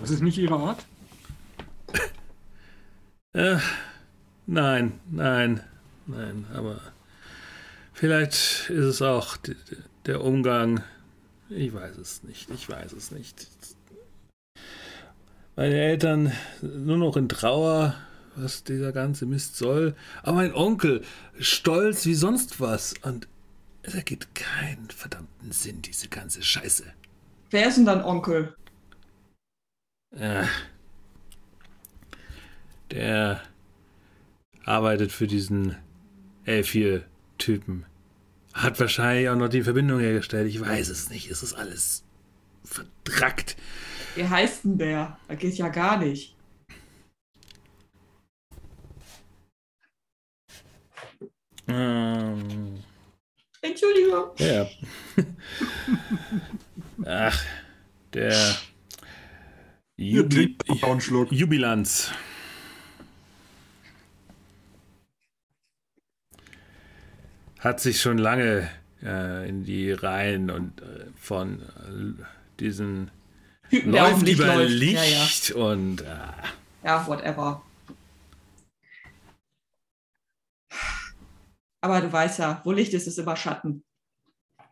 E: Das ist nicht ihre Art?
A: Äh, nein, nein, nein, aber vielleicht ist es auch der Umgang. Ich weiß es nicht, ich weiß es nicht. Meine Eltern nur noch in Trauer, was dieser ganze Mist soll. Aber mein Onkel stolz wie sonst was. Und es ergibt keinen verdammten Sinn, diese ganze Scheiße.
B: Wer ist denn dein Onkel?
A: Ja. Der arbeitet für diesen L4-Typen. Hat wahrscheinlich auch noch die Verbindung hergestellt. Ich weiß es nicht. Es ist alles verdrackt.
B: Wie heißt denn der? Das geht ja gar nicht.
A: Ähm,
B: Entschuldigung.
A: ja. Ach, der
E: Hier
A: Jubi
E: trinkt noch einen Schluck.
A: Jubilanz. Hat sich schon lange äh, in die Reihen und äh, von äh, diesen
B: Typen,
A: läuft über
B: läuft.
A: Licht
B: Ja, ja.
A: und äh,
B: ja, whatever. Aber du weißt ja, wo Licht ist, ist immer Schatten.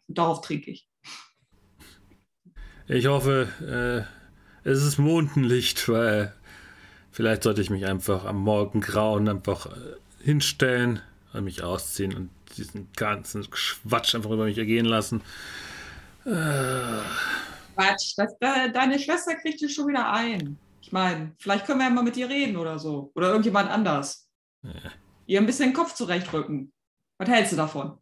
B: Und darauf trinke ich.
A: ich hoffe, äh, es ist Mondenlicht, weil vielleicht sollte ich mich einfach am Morgengrauen einfach äh, hinstellen und mich ausziehen und diesen ganzen Quatsch einfach über mich ergehen lassen. Äh,
B: Quatsch, das, de, deine Schwester kriegt dich schon wieder ein. Ich meine, vielleicht können wir ja mal mit ihr reden oder so. Oder irgendjemand anders.
A: Ja.
B: Ihr ein bisschen den Kopf zurechtrücken. Was hältst du davon?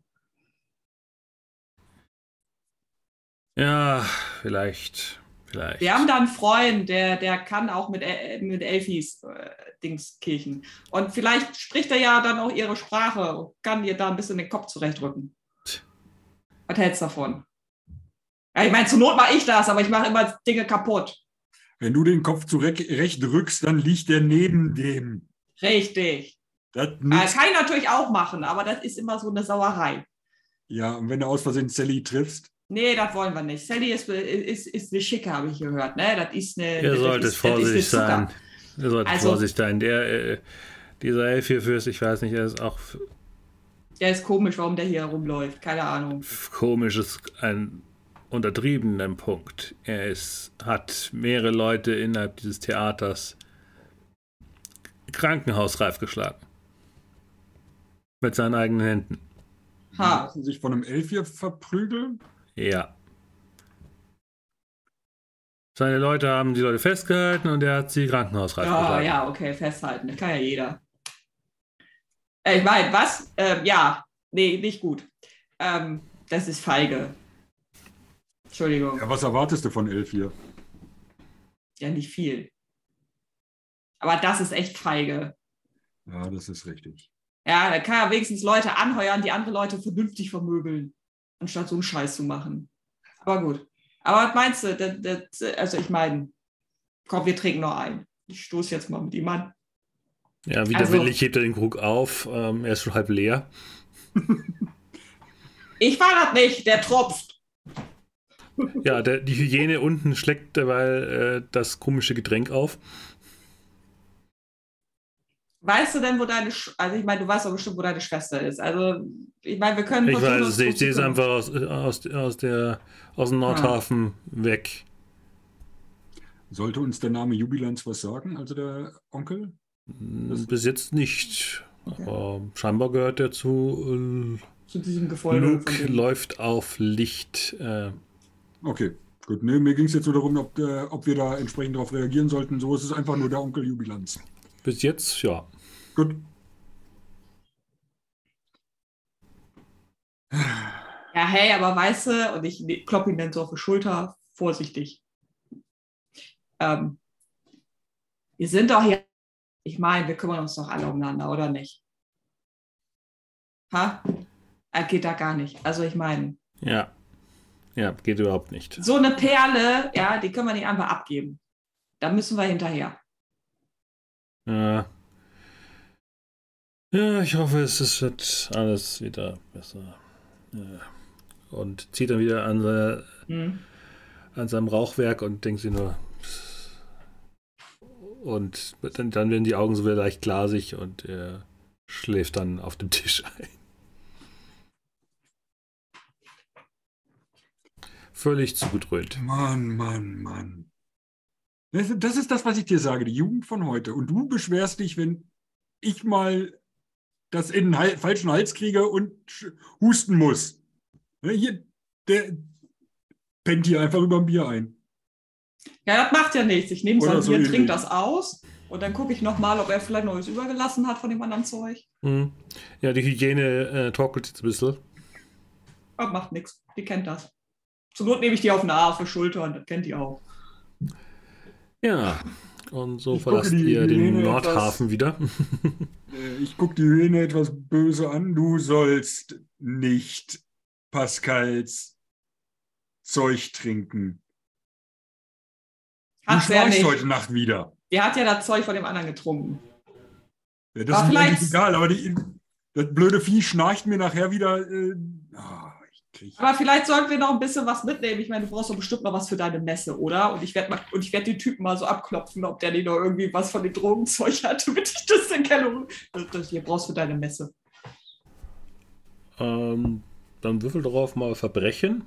A: ja, vielleicht, vielleicht.
B: Wir haben da einen Freund, der, der kann auch mit, mit Elfis äh, Dings kirchen. Und vielleicht spricht er ja dann auch ihre Sprache und kann ihr da ein bisschen den Kopf zurechtrücken. Was hältst du davon? Ja, ich meine, zur Not mache ich das, aber ich mache immer Dinge kaputt.
E: Wenn du den Kopf zurecht rückst, dann liegt der neben dem.
B: Richtig.
E: Das
B: Das
E: nützt.
B: kann ich natürlich auch machen, aber das ist immer so eine Sauerei.
E: Ja, und wenn du aus Versehen Sally triffst,
B: Nee, das wollen wir nicht. Sally ist, ist, ist eine Schicke, habe ich gehört. Ne? Das ist eine.
A: Ihr solltet
B: ist,
A: vorsichtig sein. ihr solltet
B: Also-
A: vorsichtig sein. Der, äh, dieser Elf hier Fürst, ich weiß nicht, er ist auch
B: Der ist komisch, warum der hier herumläuft. Keine Ahnung.
A: komisch, ist ein untertriebener Punkt. Er ist, hat mehrere Leute innerhalb dieses Theaters krankenhausreif geschlagen. Mit seinen eigenen Händen.
B: Ha.
E: Lassen sich von einem Elf hier verprügeln?
A: Ja. Seine Leute haben die Leute festgehalten und er hat sie krankenhausreif
B: Ja,
A: geschlagen.
B: ja, okay, festhalten. Das kann ja jeder. Äh, ich meine, was? Ähm, ja, nee, nicht gut. Ähm, das ist feige. Entschuldigung.
E: Ja, was erwartest du von Elf hier?
B: Ja, nicht viel. Aber das ist echt feige.
E: Ja, das ist richtig.
B: Ja, da kann er wenigstens Leute anheuern, die andere Leute vernünftig vermöbeln, anstatt so einen Scheiß zu machen. Aber gut. Aber was meinst du? Das, das, also ich meine, komm, wir trinken noch ein. Ich stoße jetzt mal mit ihm an.
A: Ja, widerwillig
B: Also-
A: hebt er den Krug auf. Ähm, er ist schon halb leer.
B: Ich war das nicht, der tropft.
A: Ja, der, die Hygiene unten schlägt derweil äh, das komische Getränk auf.
B: Weißt du denn, wo deine, Sch also ich meine, du weißt doch bestimmt, wo deine Schwester ist. Also, ich meine, wir können
A: Ich weiß es nicht. Sie ist einfach aus, aus, aus, der, aus dem Nordhafen weg.
E: Sollte uns der Name Jubilanz was sagen, also der Onkel?
A: Hm, Bis jetzt nicht. Aber scheinbar gehört er zu
B: zu diesem
A: äh,
B: Gefolge.
A: Luke läuft auf Licht. Äh,
E: Okay, gut. Nee, mir ging es jetzt nur darum, ob, der, ob wir da entsprechend darauf reagieren sollten. So ist es einfach nur der Onkel Jubilanz.
A: bis jetzt, ja.
E: Gut.
B: Ja, hey, aber weißt du, und ich ne- klopp ihn dann so auf die Schulter, vorsichtig. Ähm, wir sind doch hier, ich meine, wir kümmern uns doch alle umeinander, oder nicht? Ha? Er geht da gar nicht. Also ich meine,
A: Ja. Ja, geht überhaupt nicht.
B: so eine Perle, ja, die können wir nicht einfach abgeben. Da müssen wir hinterher.
A: Ja. Ja, ich hoffe, es wird alles wieder besser. Ja. Und zieht dann wieder an, se-
B: Hm.
A: an seinem Rauchwerk und denkt sich nur. Und dann, dann werden die Augen so wieder leicht glasig und er schläft dann auf dem Tisch ein. Völlig zugedröhnt.
E: Mann, Mann, Mann. Das, das ist das, was ich dir sage, die Jugend von heute. Und du beschwerst dich, wenn ich mal das in den falschen Hals kriege und husten muss. Ne, hier, der pennt hier einfach über ein Bier ein.
B: Ja, das macht ja nichts. Ich nehme
E: so
B: Bier, trinke das aus und dann gucke ich nochmal, ob er vielleicht Neues übergelassen hat von dem anderen Zeug.
A: Hm. Ja, die Hygiene äh, torkelt jetzt ein bisschen.
B: Aber macht nichts. Die kennt das. Zur Not nehme ich die auf den Arm, auf die Schulter und das kennt die auch.
A: Ja, und so
E: Ich
A: verlasst ihr den
E: Hyäne
A: Nordhafen wieder.
E: Äh, Ich gucke die Hyäne etwas böse an. Du sollst nicht Pascals Zeug trinken. Du
B: Hat
E: schnarchst
B: nicht.
E: heute Nacht wieder.
B: Die hat ja das Zeug von dem anderen getrunken.
E: Ja, das
B: Aber
E: ist
B: vielleicht-
E: egal, aber die, das blöde Vieh schnarcht mir nachher wieder. Äh, ah,
B: Aber vielleicht sollten wir noch ein bisschen was mitnehmen. Ich meine, du brauchst doch bestimmt noch was für deine Messe, oder? Und ich werde mal und ich werde den Typen mal so abklopfen, ob der nicht noch irgendwie was von dem Drogenzeug hat, damit ich das in den das hier brauchst du für deine Messe.
A: Ähm, dann würfel darauf mal Verbrechen.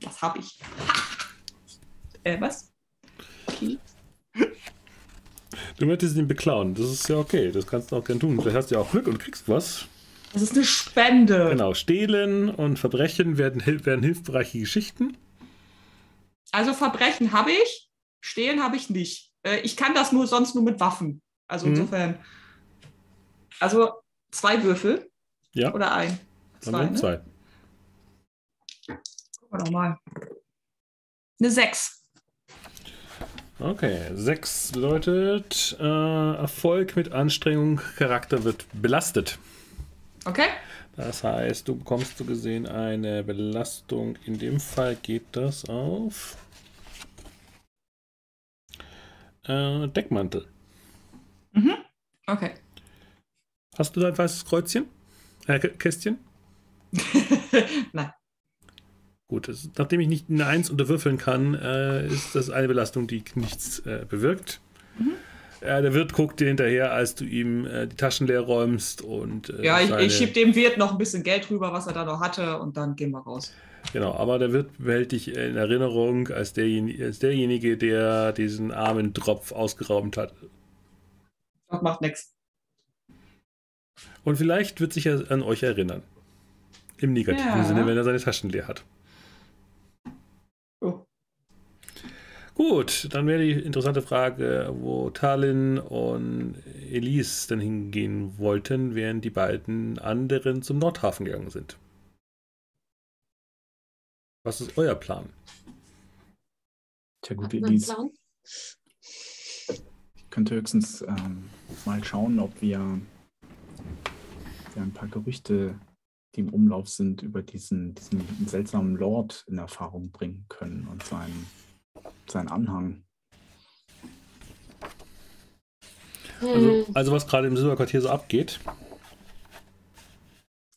B: Das habe ich. äh, was? Okay.
A: Du möchtest ihn beklauen. Das ist ja okay. Das kannst du auch gern tun. Vielleicht hast du ja auch Glück und kriegst was.
B: Das ist eine Spende.
A: Genau. Stehlen und Verbrechen werden, werden hilfreiche Geschichten.
B: Also Verbrechen habe ich, Stehlen habe ich nicht. Äh, ich kann das nur sonst nur mit Waffen. Also
A: Mhm.
B: insofern. Also zwei Würfel
A: Ja,
B: oder ein? Zwei, ne?
A: zwei.
B: Gucken wir doch mal. Eine sechs.
A: Okay. Sechs bedeutet äh, Erfolg mit Anstrengung. Charakter wird belastet.
B: Okay?
A: Das heißt, du bekommst so gesehen eine Belastung. In dem Fall geht das auf äh, Deckmantel.
B: Mhm. Okay.
A: Hast du dein weißes Kreuzchen? Äh, Kä- Kästchen?
B: Nein.
A: Gut, das, nachdem ich nicht eine Eins unterwürfeln kann, äh, ist das eine Belastung, die nichts äh, bewirkt. Ja, der Wirt guckt dir hinterher, als du ihm äh, die Taschen leer räumst und. Äh,
B: Ja, ich,
A: seine-
B: ich schieb dem Wirt noch ein bisschen Geld rüber, was er da noch hatte, und dann gehen wir raus.
A: Genau, aber der Wirt behält dich in Erinnerung als derjenige, als derjenige der diesen armen Tropf ausgeraubt hat.
B: Das macht nichts.
A: Und vielleicht wird sich er an euch erinnern. Im negativen
B: Ja.
A: Sinne, wenn er seine Taschen leer hat. Gut, dann wäre die interessante Frage, wo Talin und Elise dann hingehen wollten, während die beiden anderen zum Nordhafen gegangen sind. Was ist euer Plan?
D: Tja gut, Elise.
C: Plan?
D: Ich könnte höchstens ähm, mal schauen, ob wir ja, ein paar Gerüchte, die im Umlauf sind, über diesen, diesen seltsamen Lord in Erfahrung bringen können und seinen, seinen Anhang.
A: Also,
C: Hm,
A: also was gerade im Silberquartier so abgeht.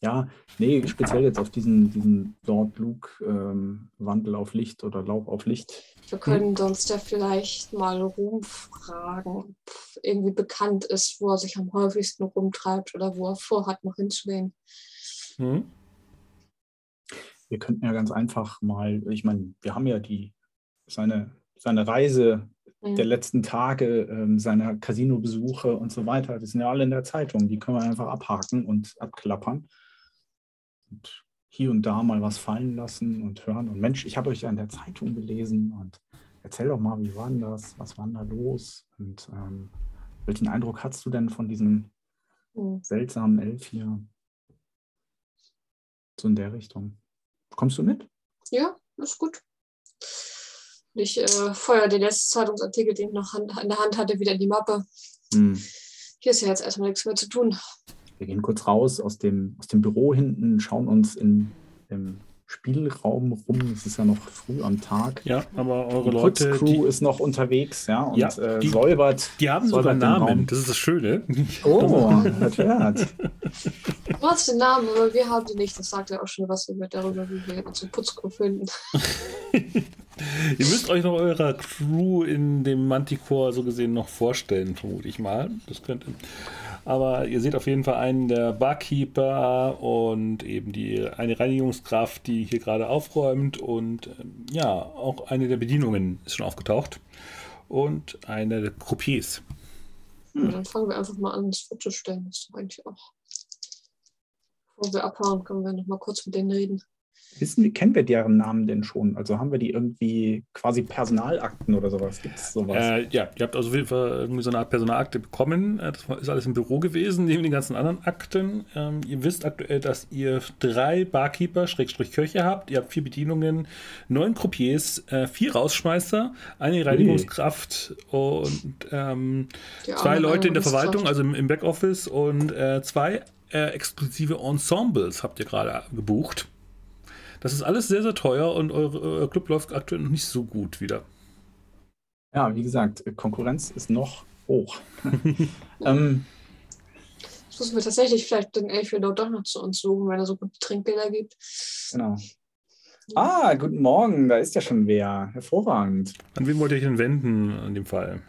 D: Ja, nee, speziell jetzt auf diesen, diesen Lord Luke ähm, Wandel auf Licht oder Lauf auf Licht.
C: wir können sonst ja vielleicht mal rumfragen, ob irgendwie bekannt ist, wo er sich am häufigsten rumtreibt oder wo er vorhat, noch hinzugehen.
A: Hm?
D: Wir könnten ja ganz einfach mal, ich meine, wir haben ja die seine, seine Reise
C: Hm.
D: der letzten Tage, ähm, seiner Casino-Besuche und so weiter. Die sind ja alle in der Zeitung. Die können wir einfach abhaken und abklappern. Und hier und da mal was fallen lassen und hören. Und Mensch, ich habe euch ja in der Zeitung gelesen und erzähl doch mal, wie war denn das? Was war denn da los? Und ähm, welchen Eindruck hast du denn von diesem
C: Hm.
D: seltsamen Elf hier? So in der Richtung. Kommst du mit?
C: Ja, ist gut. Ich äh, feuer den letzten Zeitungsartikel, den ich noch Hand, in der Hand hatte, wieder in die Mappe.
D: Hm.
C: Hier ist ja jetzt erstmal nichts mehr zu tun.
D: Wir gehen kurz raus aus dem, aus dem Büro hinten, schauen uns in, im Spielraum rum. Es ist ja noch früh am Tag.
A: Ja, aber eure
D: Die
A: Leute,
D: Putzcrew
A: die,
D: ist noch unterwegs, ja, und
A: Ja,
D: äh,
A: die-
D: säubert.
A: die haben
D: säubert
A: sogar
D: den
A: Namen.
D: Raum.
A: Das ist das Schöne.
D: Oh, hört.
C: Du hast den Namen, aber wir haben den nicht. Das sagt ja auch schon was über- darüber, wie wir unsere Putzgruppe finden.
A: Ihr müsst euch noch eurer Crew in dem Manticore so gesehen noch vorstellen, vermute ich mal. Das könnte. Aber ihr seht auf jeden Fall einen der Barkeeper und eben die eine Reinigungskraft, die hier gerade aufräumt und ähm, ja, auch eine der Bedienungen ist schon aufgetaucht und einer der Croupiers.
C: Und dann fangen wir einfach mal an, uns vorzustellen. Das ist eigentlich auch. Bevor wir abhauen, können wir noch mal kurz mit denen reden.
D: Wissen wir, kennen wir deren Namen denn schon? Also haben wir die irgendwie quasi Personalakten oder sowas? Gibt es sowas?
A: Äh, ja, ihr habt also auf jeden Fall irgendwie so eine Art Personalakte bekommen. Äh, Das ist alles im Büro gewesen, neben den ganzen anderen Akten. Ähm, ihr wisst aktuell, dass ihr drei Barkeeper, Schrägstrich Köche habt. Ihr habt vier Bedienungen, neun Croupiers, äh, vier Rausschmeißer, eine Reinigungskraft und ähm, zwei Leute in der. Verwaltung, also im, im Backoffice und äh, zwei äh, exklusive Ensembles habt ihr gerade gebucht. Das ist alles sehr, sehr teuer und euer Club läuft aktuell noch nicht so gut wieder.
D: Ja, wie gesagt, Konkurrenz ist noch hoch. ähm,
C: Das müssen wir tatsächlich vielleicht den Elfjörder doch noch zu uns suchen, wenn er so gute Trinkgelder gibt.
D: genau. Ah, guten Morgen, da ist ja schon wer. Hervorragend.
A: An wen wollt ihr euch denn wenden in dem Fall?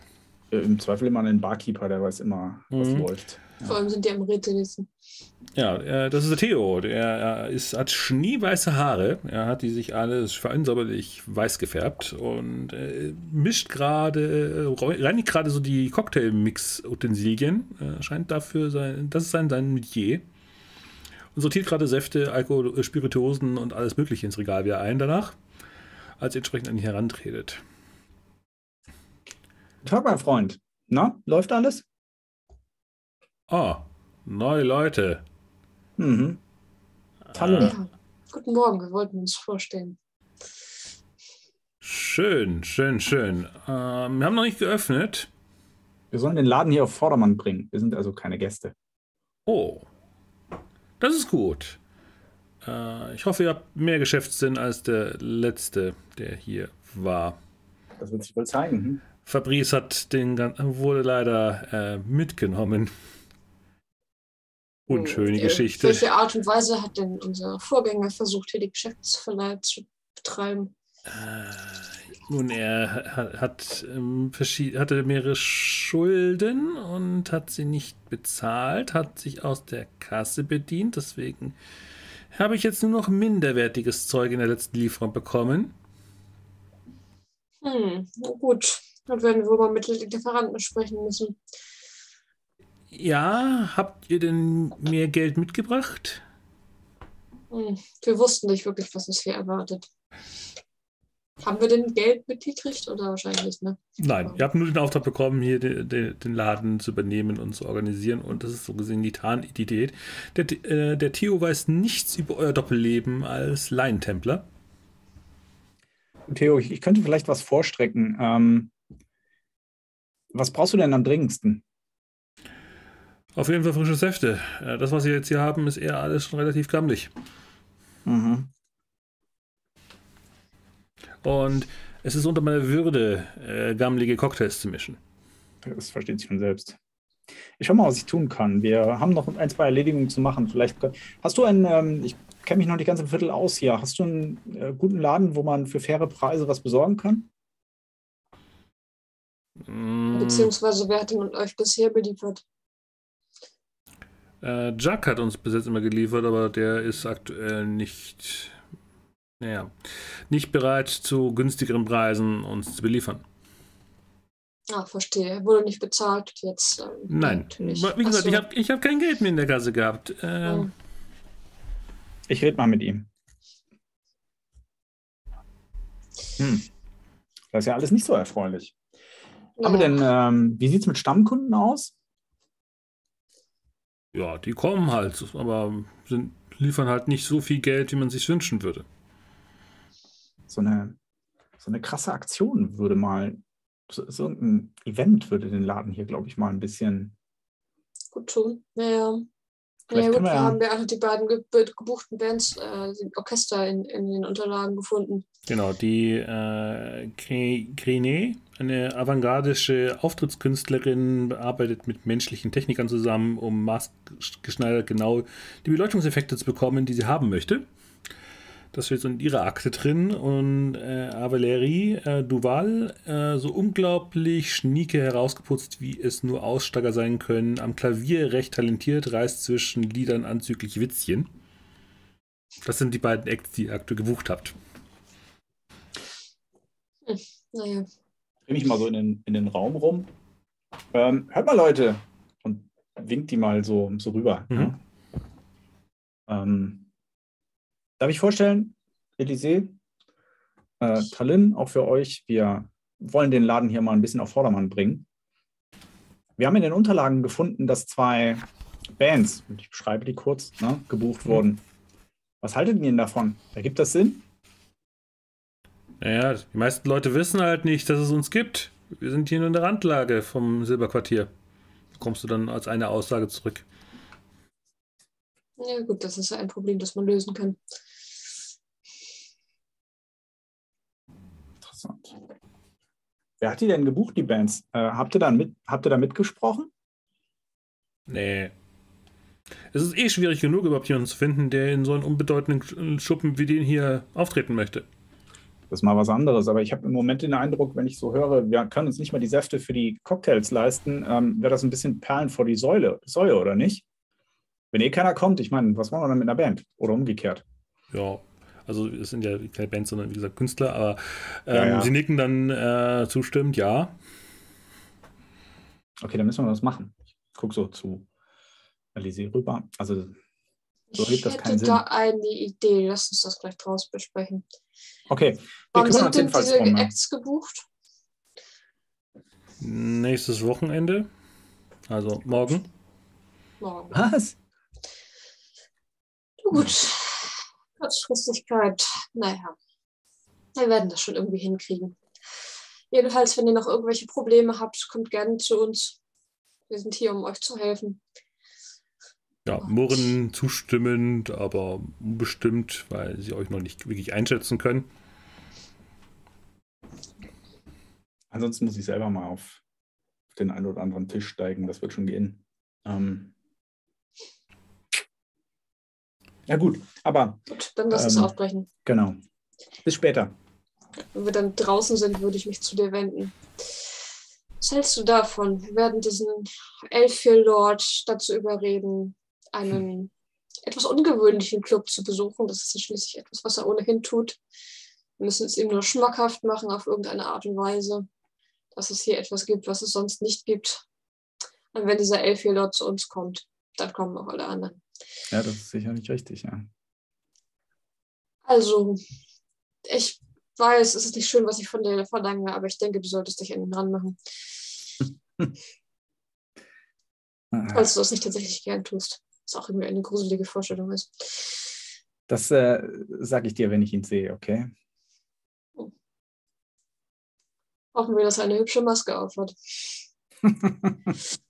D: Äh, Im Zweifel immer an den Barkeeper, der weiß immer, was
A: Mhm.
D: läuft.
C: Vor allem sind die am Rätselisten.
A: Ja, äh, das ist der Theo. Der äh, ist, hat schneeweiße Haare. Er hat die sich alles fein säuberlich weiß gefärbt und äh, mischt gerade, äh, reinigt gerade so die Cocktail-Mix-Utensilien. Äh, scheint dafür sein, das ist sein, sein Metier. Und sortiert gerade Säfte, Alkohol, Spirituosen und alles Mögliche ins Regal wieder ein danach, als ihr entsprechend an ihn herantretet.
D: Guten Tag, mein Freund. Na, läuft alles?
A: Ah, neue Leute.
D: Mhm. Hallo.
C: Ja. Guten Morgen, wir wollten uns vorstellen.
A: Schön, schön, schön. Ähm, wir haben noch nicht geöffnet.
D: Wir sollen den Laden hier auf Vordermann bringen. Wir sind also keine Gäste.
A: Oh, das ist gut. Äh, ich hoffe, ihr habt mehr Geschäftssinn als der letzte, der hier war.
D: Das wird sich wohl zeigen. Hm?
A: Fabrice hat den wurde leider äh, mitgenommen. Unschöne
C: Äh,
A: Geschichte.
C: Welche Art und Weise hat denn unser Vorgänger versucht, hier die Geschäftsverleih zu betreiben?
A: nun, er hat, ähm, hatte mehrere Schulden und hat sie nicht bezahlt, hat sich aus der Kasse bedient. Deswegen habe ich jetzt nur noch minderwertiges Zeug in der letzten Lieferung bekommen.
C: Hm, gut. Dann werden wir mal mit den Lieferanten sprechen müssen.
A: Ja, habt ihr denn mehr Geld mitgebracht?
C: Hm, wir wussten nicht wirklich, was uns hier erwartet. Haben wir denn Geld mitgekriegt oder wahrscheinlich nicht, ne?
A: Nein, ihr habt nur den Auftrag bekommen, hier den, den, den Laden zu übernehmen und zu organisieren und das ist so gesehen die Tarnidentität. Der, äh, der Theo weiß nichts über euer Doppelleben als Laientempler.
D: Theo, ich, ich, könnte vielleicht was vorstrecken. Ähm, was brauchst du denn am dringendsten?
A: Auf jeden Fall frische Säfte. Äh, das, was wir jetzt hier haben, ist eher alles schon relativ gammelig. Mhm. Und es ist unter meiner Würde, äh, gammelige Cocktails zu mischen.
D: Das versteht sich von selbst. Ich schau mal, was ich tun kann. Wir haben noch ein, zwei Erledigungen zu machen. Vielleicht hast du einen, ähm, ich kenne mich noch nicht ganz im Viertel aus hier. Hast du einen äh, guten Laden, wo man für faire Preise was besorgen kann?
C: Beziehungsweise wer hat denn euch bisher beliefert?
A: Äh, Jack hat uns bis jetzt immer geliefert, aber der ist aktuell nicht naja, nicht bereit zu günstigeren Preisen uns zu beliefern.
C: Ah, verstehe. Wurde nicht bezahlt jetzt. Ähm,
A: Nein, natürlich. wie gesagt, so. ich habe ich hab kein Geld mehr in der Kasse gehabt. Ähm, hm.
D: Ich rede mal mit ihm. Hm. Das ist ja alles nicht so erfreulich. Ja. Aber denn, ähm, wie sieht es mit Stammkunden aus?
A: Ja, die kommen halt, aber sind, liefern halt nicht so viel Geld, wie man sich wünschen würde
D: so eine, so eine krasse Aktion würde mal, so, so ein Event würde den Laden hier, glaube ich, mal ein bisschen
C: gut tun. Naja. Naja, gut, wir, wir haben ja auch die beiden ge gebuchten Bands, äh, die Orchester in, in, den Unterlagen gefunden.
A: Genau, die äh, eine avantgardische Auftrittskünstlerin, arbeitet mit menschlichen Technikern zusammen, um maßgeschneidert genau die Beleuchtungseffekte zu bekommen, die sie haben möchte. Das steht so in ihrer Akte drin. Und äh, Avalerie äh, Duval, äh, so unglaublich schnieke herausgeputzt, wie es nur Aussteiger sein können. Am Klavier recht talentiert, reißt zwischen Liedern anzüglich Witzchen. Das sind die beiden Acts, die ihr aktuell gebucht habt.
D: Hm, naja. Dreh mich mal so in den, in den Raum rum. Ähm, hört mal, Leute. Und winkt die mal so, so rüber. Mhm. Ja? Ähm, Darf ich vorstellen, Elysée, äh, Tallinn, auch für euch, wir wollen den Laden hier mal ein bisschen auf Vordermann bringen. Wir haben in den Unterlagen gefunden, dass zwei Bands, ich beschreibe die kurz, ne, gebucht mhm. wurden. Was haltet ihr denn davon? Ergibt das Sinn?
A: Naja, die meisten Leute wissen halt nicht, dass es uns gibt. Wir sind hier nur in der Randlage vom Silberquartier. Kommst du dann als eine Aussage zurück.
C: Ja, gut, das ist ein Problem, das man lösen kann.
D: Interessant. Wer hat die denn gebucht, die Bands? Äh, habt, ihr dann mit, habt ihr da mitgesprochen?
A: Nee. Es ist eh schwierig genug, überhaupt jemanden zu finden, der in so einem unbedeutenden Schuppen wie den hier auftreten möchte.
D: Das ist mal was anderes, aber ich habe im Moment den Eindruck, wenn ich so höre, wir können uns nicht mal die Säfte für die Cocktails leisten, ähm, wäre das ein bisschen Perlen vor die Säule, Säule, oder nicht? Wenn eh keiner kommt, ich meine, was wollen wir dann mit einer Band? Oder umgekehrt?
A: Ja, also es sind ja keine Bands, sondern wie gesagt Künstler, aber ähm, ja, ja. sie nicken dann äh, zustimmend, ja.
D: Okay, dann müssen wir was machen. Ich gucke so zu Alice rüber. Also
C: so ich das hätte da eine Idee. Lass uns das gleich draus besprechen.
D: Okay.
C: Wann sind denn diese drum, Acts gebucht?
A: Nächstes Wochenende. Also morgen.
C: Morgen.
D: Was?
C: Gut. Kurzfristigkeit, naja, wir werden das schon irgendwie hinkriegen. Jedenfalls, wenn ihr noch irgendwelche Probleme habt, kommt gerne zu uns. Wir sind hier, um euch zu helfen.
A: Ja, Murren zustimmend, aber unbestimmt, weil sie euch noch nicht wirklich einschätzen können.
D: Ansonsten muss ich selber mal auf den einen oder anderen Tisch steigen, das wird schon gehen. Ähm, ja, gut, aber.
C: Gut, dann lass ähm, es aufbrechen.
D: Genau. Bis später.
C: Wenn wir dann draußen sind, würde ich mich zu dir wenden. Was hältst du davon? Wir werden diesen Elfir-Lord dazu überreden, einen hm. etwas ungewöhnlichen Club zu besuchen. Das ist ja schließlich etwas, was er ohnehin tut. Wir müssen es ihm nur schmackhaft machen auf irgendeine Art und Weise, dass es hier etwas gibt, was es sonst nicht gibt. Und wenn dieser Elfir-Lord zu uns kommt, dann kommen auch alle anderen.
D: Ja, das ist sicher nicht richtig, ja.
C: Also, ich weiß, es ist nicht schön, was ich von dir verlange, aber ich denke, du solltest dich an ihn ranmachen. Falls du das nicht tatsächlich gern tust. Was auch irgendwie eine gruselige Vorstellung ist.
D: Das äh, sage ich dir, wenn ich ihn sehe, okay?
C: Hoffen wir, dass er eine hübsche Maske aufhat.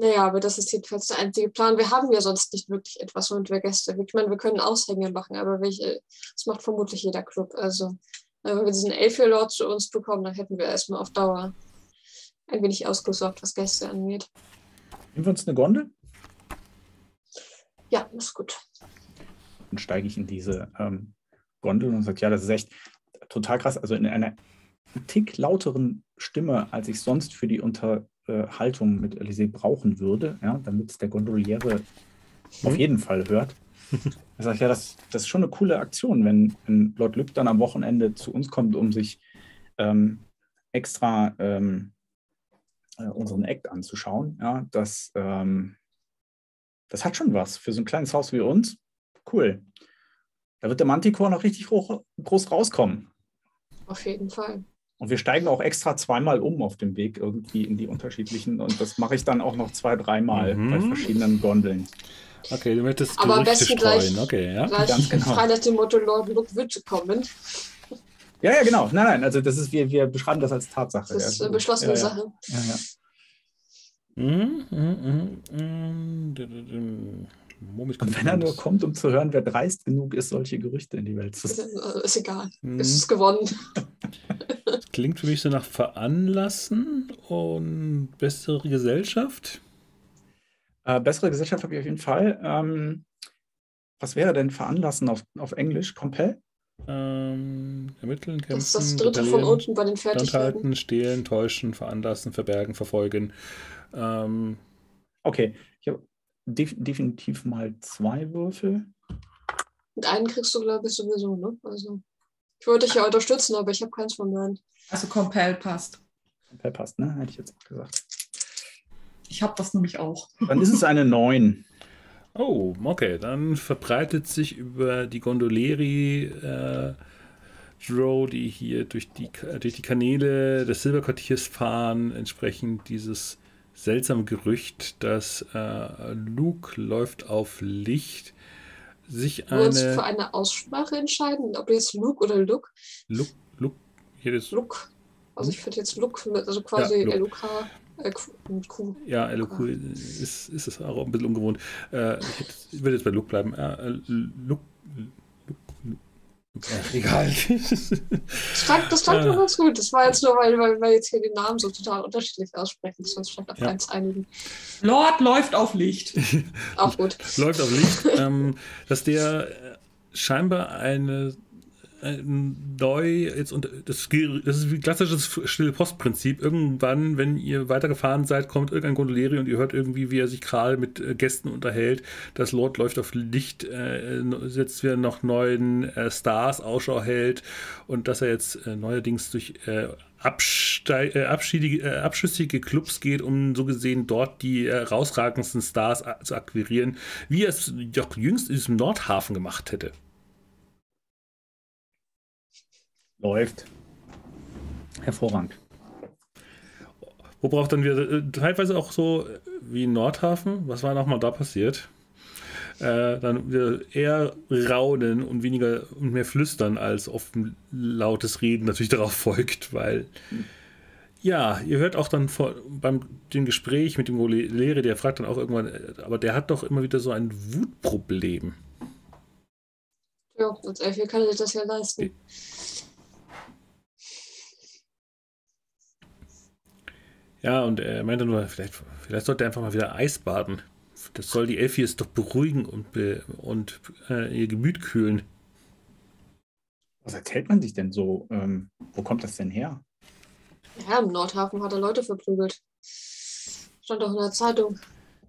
C: Naja, aber das ist jedenfalls der einzige Plan. Wir haben ja sonst nicht wirklich etwas, womit wir Gäste. Ich meine, wir können Aushänge machen, aber welche, das macht vermutlich jeder Club. Also, wenn wir diesen Elfir-Lord zu uns bekommen, dann hätten wir erstmal auf Dauer ein wenig ausgesorgt, was Gäste angeht.
D: Nehmen wir uns eine Gondel?
C: Ja, ist gut.
D: Dann steige ich in diese ähm, Gondel und sage, ja, das ist echt total krass. Also in einer Tick lauteren Stimme, als ich sonst für die Unter äh, Haltung mit Elysée brauchen würde, ja, damit es der Gondoliere auf mhm. jeden Fall hört. Da sage ich, ja, das, das ist schon eine coole Aktion, wenn, wenn Lord Lück dann am Wochenende zu uns kommt, um sich ähm, extra ähm, äh, unseren Act anzuschauen. Ja, das, ähm, das hat schon was für so ein kleines Haus wie uns. Cool. Da wird der Manticore noch richtig hoch, groß rauskommen.
C: Auf jeden Fall.
D: Und wir steigen auch extra zweimal um auf dem Weg irgendwie in die unterschiedlichen. Und das mache ich dann auch noch zwei, dreimal mhm. bei verschiedenen Gondeln.
A: Okay, du möchtest
C: Aber am besten gleich,
A: okay, ja?
C: gleich Ganz genau. frei nach dem Motto Lord Look wird kommen.
D: Ja, ja, genau. Nein, nein, also das ist, wir, wir beschreiben das als Tatsache.
C: Das ist eine beschlossene
D: ja,
C: Sache.
D: Ja, ja.
A: Mhm, mhm, mhm,
D: und wenn er nur kommt, um zu hören, wer dreist genug ist, solche Gerüchte in die Welt zu
C: sagen. Ist, ist egal. Mhm. Es ist gewonnen.
A: Das klingt für mich so nach Veranlassen und bessere Gesellschaft.
D: Äh, bessere Gesellschaft habe ich auf jeden Fall. Ähm, was wäre denn Veranlassen auf, auf Englisch? Compel?
A: Ähm, ermitteln, kämpfen,
C: das ist das dritte von unten bei den
A: Fertigkeiten. stehlen, täuschen, veranlassen, verbergen, verfolgen. Ähm,
D: okay, def definitiv mal zwei Würfel.
C: Und einen kriegst du, glaube ich, sowieso, ne? Also, ich wollte dich ja unterstützen, aber ich habe keins von beiden.
B: Also Compel passt.
D: Compel passt, ne? Hätte ich jetzt auch gesagt.
B: Ich habe das nämlich auch.
D: Dann ist es eine 9.
A: Oh, okay. Dann verbreitet sich über die Gondoleri äh, Drow, die hier durch die, durch die Kanäle des Silberquartiers fahren, entsprechend dieses seltsame Gerücht, dass äh, Luke läuft auf Licht sich eine... Uns
C: für eine Aussprache entscheiden, ob jetzt Luke oder Luke?
A: Luke, Luke,
C: jedes... Luke. Also ich würde jetzt Luke, also quasi ja, LUK. Äh, Q.
A: Ja, LUQ ist, ist es auch ein bisschen ungewohnt. Äh, ich, würde jetzt bei Luke bleiben. Äh, Luke,
C: Ach, egal. Das fand, das fand ich ganz gut. Das war jetzt nur, weil, weil wir jetzt hier den Namen so total unterschiedlich aussprechen, dass wir uns vielleicht auf ja. eins einigen.
B: Lord läuft auf Licht.
C: Auch gut.
A: läuft auf Licht. Ähm, dass der scheinbar eine neu jetzt und das, das ist wie klassisches Stille-Post-Prinzip. Irgendwann, wenn ihr weitergefahren seid, kommt irgendein Gondolieri und ihr hört irgendwie, wie er sich gerade mit äh, Gästen unterhält. Das Lord läuft auf Licht, äh, jetzt wieder noch neuen äh, Stars Ausschau hält und dass er jetzt äh, neuerdings durch äh, äh, äh, abschüssige Clubs geht, um so gesehen dort die herausragendsten Stars zu akquirieren, wie er es doch jüngst in diesem Nordhafen gemacht hätte.
D: Läuft. Hervorragend.
A: Wo braucht dann wieder äh, teilweise auch so wie in Nordhafen? Was war nochmal da passiert? Äh, dann wieder eher raunen und weniger und mehr flüstern als offen lautes Reden natürlich darauf folgt, weil ja, ihr hört auch dann vor, beim dem Gespräch mit dem Lehrer, der fragt dann auch irgendwann, äh, aber der hat doch immer wieder so ein Wutproblem.
C: Ja, als Elfie kann er sich das ja leisten.
A: Ja, und er meinte nur, vielleicht, vielleicht sollte er einfach mal wieder Eis baden. Das soll die Elfie jetzt doch beruhigen und, und äh, ihr Gemüt kühlen.
D: Was erzählt man sich denn so? Ähm, wo kommt das denn her?
C: Ja, im Nordhafen hat er Leute verprügelt. Stand auch in der Zeitung.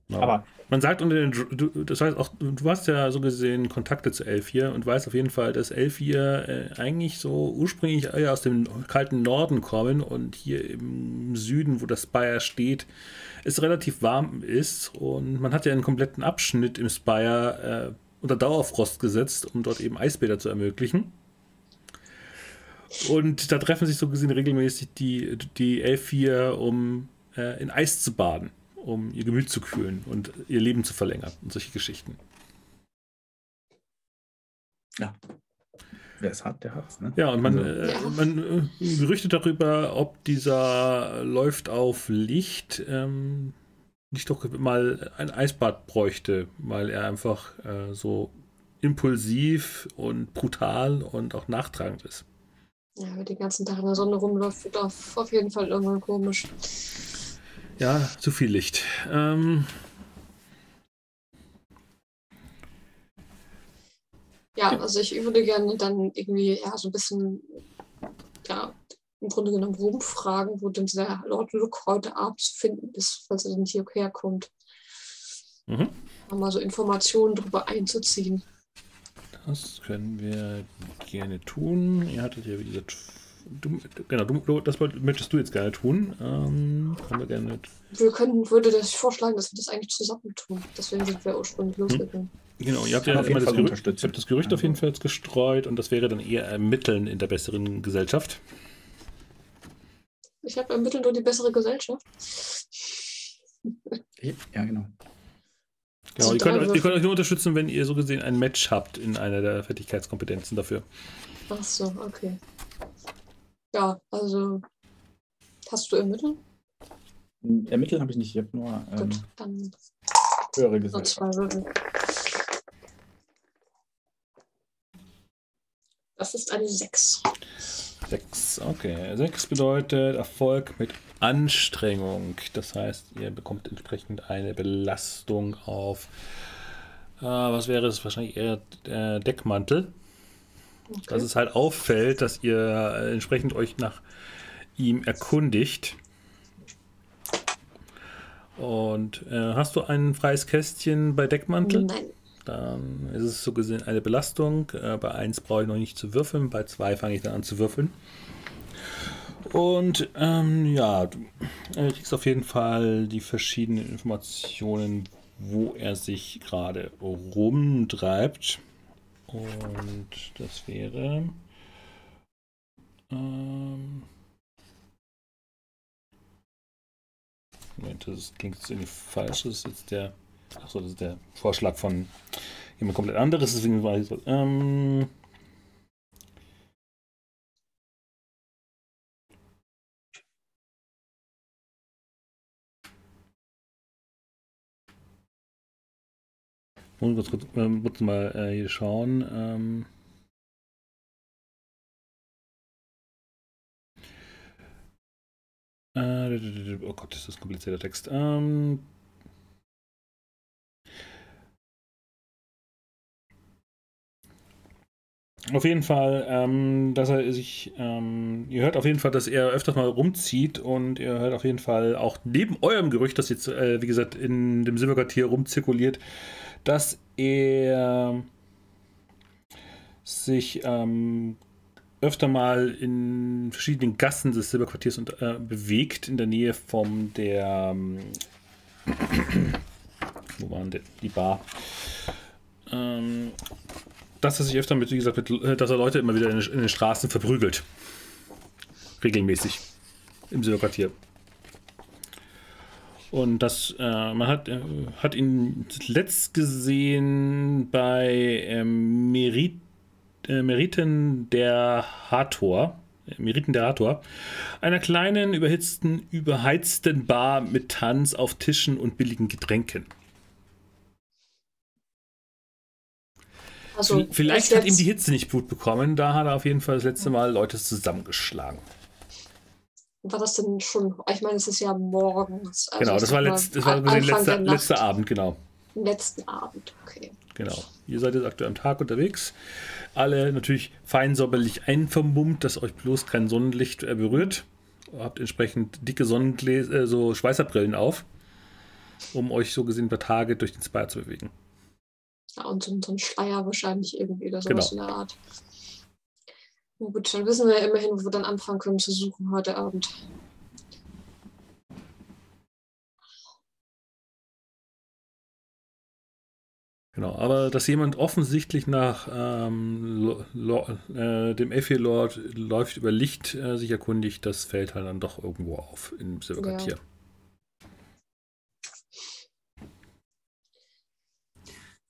A: Ja.
D: Aber
A: Man sagt unter den, du, das heißt auch, du hast ja so gesehen Kontakte zu L4 und weißt auf jeden Fall, dass L4 äh, eigentlich so ursprünglich eher aus dem kalten Norden kommen und hier im Süden, wo das Spire steht, es relativ warm ist und man hat ja einen kompletten Abschnitt im Spire äh, unter Dauerfrost gesetzt, um dort eben Eisbäder zu ermöglichen. Und da treffen sich so gesehen regelmäßig die, die L4, um äh, in Eis zu baden, um ihr Gemüt zu kühlen und ihr Leben zu verlängern und solche Geschichten.
D: wer es hat, der hat's, ne?
A: Ja, und man,
D: Also-
A: äh,
C: Ja.
A: man äh, berichtet darüber, ob dieser läuft auf Licht ähm, nicht doch mal ein Eisbad bräuchte, weil er einfach äh, so impulsiv und brutal und auch nachtragend ist.
C: Ja, wer den ganzen Tag in der Sonne rumläuft, wird auf, auf jeden Fall irgendwann komisch.
A: Ja, zu viel Licht. Ähm,
C: Ja, also ich würde gerne dann irgendwie ja so ein bisschen, ja, im Grunde genommen rumfragen, wo denn der Lord Luke heute Abend zu finden ist, falls er denn hierher kommt.
A: mhm.
C: Mal so Informationen darüber einzuziehen.
A: Das können wir gerne tun. Ihr hattet ja, wie gesagt, du, genau, du, du, das möchtest du jetzt gerne tun. Ähm, können wir gerne.
C: Wir könnten, würde das vorschlagen, dass wir das eigentlich zusammen tun. Deswegen sind wir ursprünglich losgegangen.
A: Genau, ihr habt ja
D: auf
A: immer
D: jeden
A: das
D: Fall
A: Gerücht, ihr habt das Gerücht auf jeden Fall jetzt gestreut und das wäre dann eher Ermitteln in der besseren Gesellschaft.
C: Ich habe ermittelt nur die bessere Gesellschaft.
D: Ja, genau.
A: Genau, ihr, könnt, euch- ihr könnt euch nur unterstützen, wenn ihr so gesehen ein Match habt in einer der Fertigkeitskompetenzen dafür.
C: Ach so, okay. Ja, also hast du ermittelt?
D: Ermitteln habe ich nicht, ich habe nur ähm,
C: Gut, dann
D: höhere Gesellschaft.
C: Das ist eine 6.
A: Sechs, okay. Sechs bedeutet Erfolg mit Anstrengung. Das heißt, ihr bekommt entsprechend eine Belastung auf, äh, was wäre es? Wahrscheinlich eher äh, Deckmantel.
C: Okay.
A: Dass es halt auffällt, dass ihr äh, entsprechend euch nach ihm erkundigt. Und äh, hast du ein freies Kästchen bei Deckmantel?
C: Nein.
A: Dann ist es so gesehen eine Belastung. Äh, bei 1 brauche ich noch nicht zu würfeln, bei 2 fange ich dann an zu würfeln. Und ähm, ja, du äh, kriegst auf jeden Fall die verschiedenen Informationen, wo er sich gerade rumtreibt. Und das wäre. Ähm, Moment, das klingt jetzt irgendwie falsch. Das ist jetzt der. Achso, das ist der Vorschlag von jemand komplett anderes. Deswegen war ich so. Ähm, muss kurz, kurz, ähm, kurz mal äh, hier schauen. Ähm, äh, oh Gott, das ist ein komplizierter Text. Ähm, Auf jeden Fall, ähm, dass er sich, ähm, ihr hört auf jeden Fall, dass er öfters mal rumzieht und ihr hört auf jeden Fall auch neben eurem Gerücht, das jetzt, äh, wie gesagt, in dem Silberquartier rumzirkuliert, dass er sich ähm, öfter mal in verschiedenen Gassen des Silberquartiers und, äh, bewegt, in der Nähe von der, ähm, wo waren denn die Bar? Ähm, dass er sich öfter mit, wie gesagt, mit, äh, dass er Leute immer wieder in, in den Straßen verprügelt. Regelmäßig. Im Silberquartier. Und das, äh, man hat, äh, hat ihn zuletzt gesehen bei ähm, Merit, äh, Meriten der Hathor. äh, Meriten der Hathor. Einer kleinen, überhitzten, überheizten Bar mit Tanz auf Tischen und billigen Getränken.
C: Also,
A: Vielleicht hat ihm die Hitze nicht gut bekommen. Da hat er auf jeden Fall das letzte Mal Leute zusammengeschlagen.
C: War das denn schon? Ich meine, es ist ja morgens. also
A: genau, das war, letzt, das war
C: Anfang
A: letzte,
C: der Nacht,
A: letzte Abend, genau.
C: Letzten Abend, okay.
A: Genau. Ihr seid jetzt aktuell am Tag unterwegs. alle natürlich fein säuberlich einvermummt, dass euch bloß kein Sonnenlicht äh, berührt. Habt entsprechend dicke Sonnengläser, äh, so Schweißerbrillen auf, um euch so gesehen bei Tage durch den Spire zu bewegen.
C: Ja, und so, so ein Schleier wahrscheinlich irgendwie oder sowas
A: Genau.
C: in der Art. Gut, dann wissen wir ja immerhin, wo wir dann anfangen können zu suchen heute Abend.
A: Genau, aber dass jemand offensichtlich nach ähm, Lo Lo äh, dem Elfir Lord läuft über Licht äh, sich erkundigt, das fällt halt dann doch irgendwo auf im Silberquartier.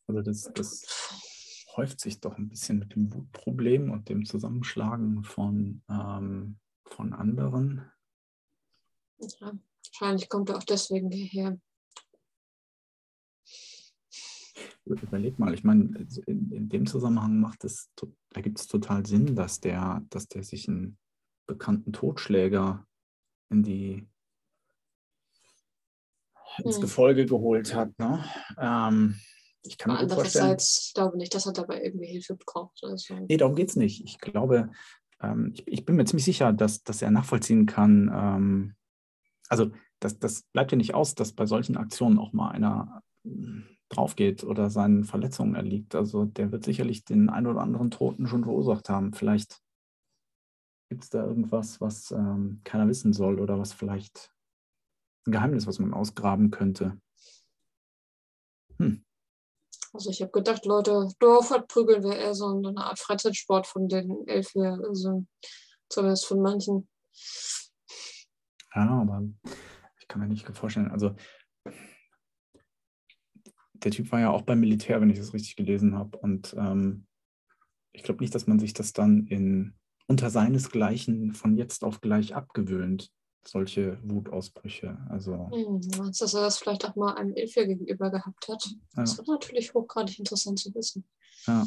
D: Also das, das häuft sich doch ein bisschen mit dem Wutproblem und dem Zusammenschlagen von, ähm, von anderen.
C: Ja, wahrscheinlich kommt er auch deswegen hierher.
D: Überleg mal, ich meine, in, in dem Zusammenhang macht es, da gibt es total Sinn, dass der, dass der sich einen bekannten Totschläger in die ins
C: Hm.
D: Gefolge geholt hat. Ne? Ähm, ich kann mir gut vorstellen.
C: Ich glaube nicht, dass er dabei irgendwie Hilfe braucht. Also,
D: Nee, darum geht es nicht. Ich glaube, ähm, ich, ich bin mir ziemlich sicher, dass, dass er nachvollziehen kann. Ähm, also, das, das bleibt ja nicht aus, dass bei solchen Aktionen auch mal einer ähm, drauf geht oder seinen Verletzungen erliegt. Also, der wird sicherlich den ein oder anderen Toten schon verursacht haben. Vielleicht gibt es da irgendwas, was ähm, keiner wissen soll oder was vielleicht ein Geheimnis, was man ausgraben könnte.
C: Also ich habe gedacht, Leute, Dorf hat prügeln wäre eher so eine Art Freizeitsport von den Elfen, also zumindest von manchen.
D: Ja, aber ich kann mir nicht vorstellen, also der Typ war ja auch beim Militär, wenn ich das richtig gelesen habe. Und ähm, ich glaube nicht, dass man sich das dann in unter seinesgleichen von jetzt auf gleich abgewöhnt, solche Wutausbrüche. Also
C: Hm, dass er das vielleicht auch mal einem Elfier gegenüber gehabt hat? Das
D: Ja.
C: wäre natürlich hochgradig interessant zu wissen.
D: ja.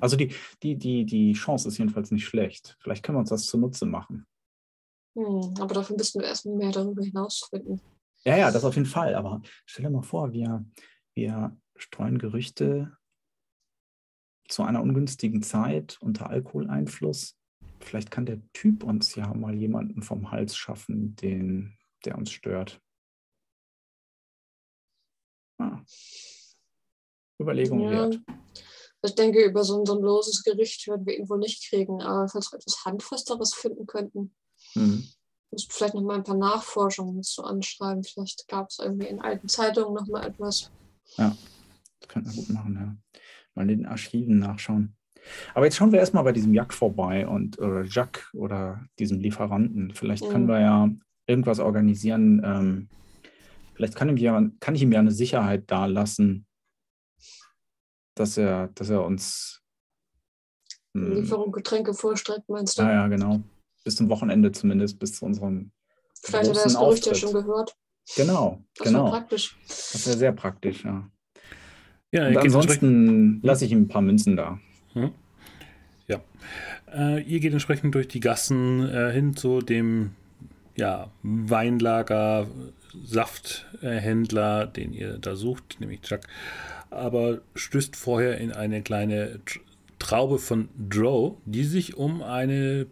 D: Also die, die, die, die Chance ist jedenfalls nicht schlecht. Vielleicht können wir uns das zunutze machen.
C: Hm, aber dafür müssten wir erstmal mehr darüber hinausfinden.
D: Ja, ja, das auf jeden Fall. Aber stell dir mal vor, wir, wir streuen Gerüchte zu einer ungünstigen Zeit unter Alkoholeinfluss. Vielleicht kann der Typ uns ja mal jemanden vom Hals schaffen, den, der uns stört. Ah. Überlegung
C: Ja.
D: wert.
C: Ich denke, über so ein, so ein loses Gericht werden wir ihn wohl nicht kriegen, aber falls wir etwas Handfesteres finden könnten,
D: Hm.
C: müssen wir vielleicht noch mal ein paar Nachforschungen dazu anschreiben. Vielleicht gab es irgendwie in alten Zeitungen noch mal etwas.
D: Das könnten wir gut machen, ja. Mal in den Archiven nachschauen. Aber jetzt schauen wir erstmal bei diesem Jack vorbei und oder Jack oder diesem Lieferanten. Vielleicht können
C: Mhm.
D: wir ja irgendwas organisieren. Ähm, vielleicht kann, ihm ja, kann ich ihm ja eine Sicherheit da lassen, dass er, dass er uns hm,
C: Lieferung Getränke vorstreckt, meinst du?
D: ja, ja, genau. Bis zum Wochenende zumindest, bis zu unserem
C: Vielleicht hat er das Gerücht ja schon gehört.
D: Genau,
C: Das
D: genau.
C: war praktisch.
D: Das wäre sehr praktisch, ja.
A: Ja,
D: Und ansonsten lasse ich ihm ein paar Münzen da.
A: Ja. Äh, ihr geht entsprechend durch die Gassen äh, hin zu dem ja, Weinlager, Safthändler, den ihr da sucht, nämlich Chuck. Aber stößt vorher in eine kleine Tr- Traube von Drow, die sich um eine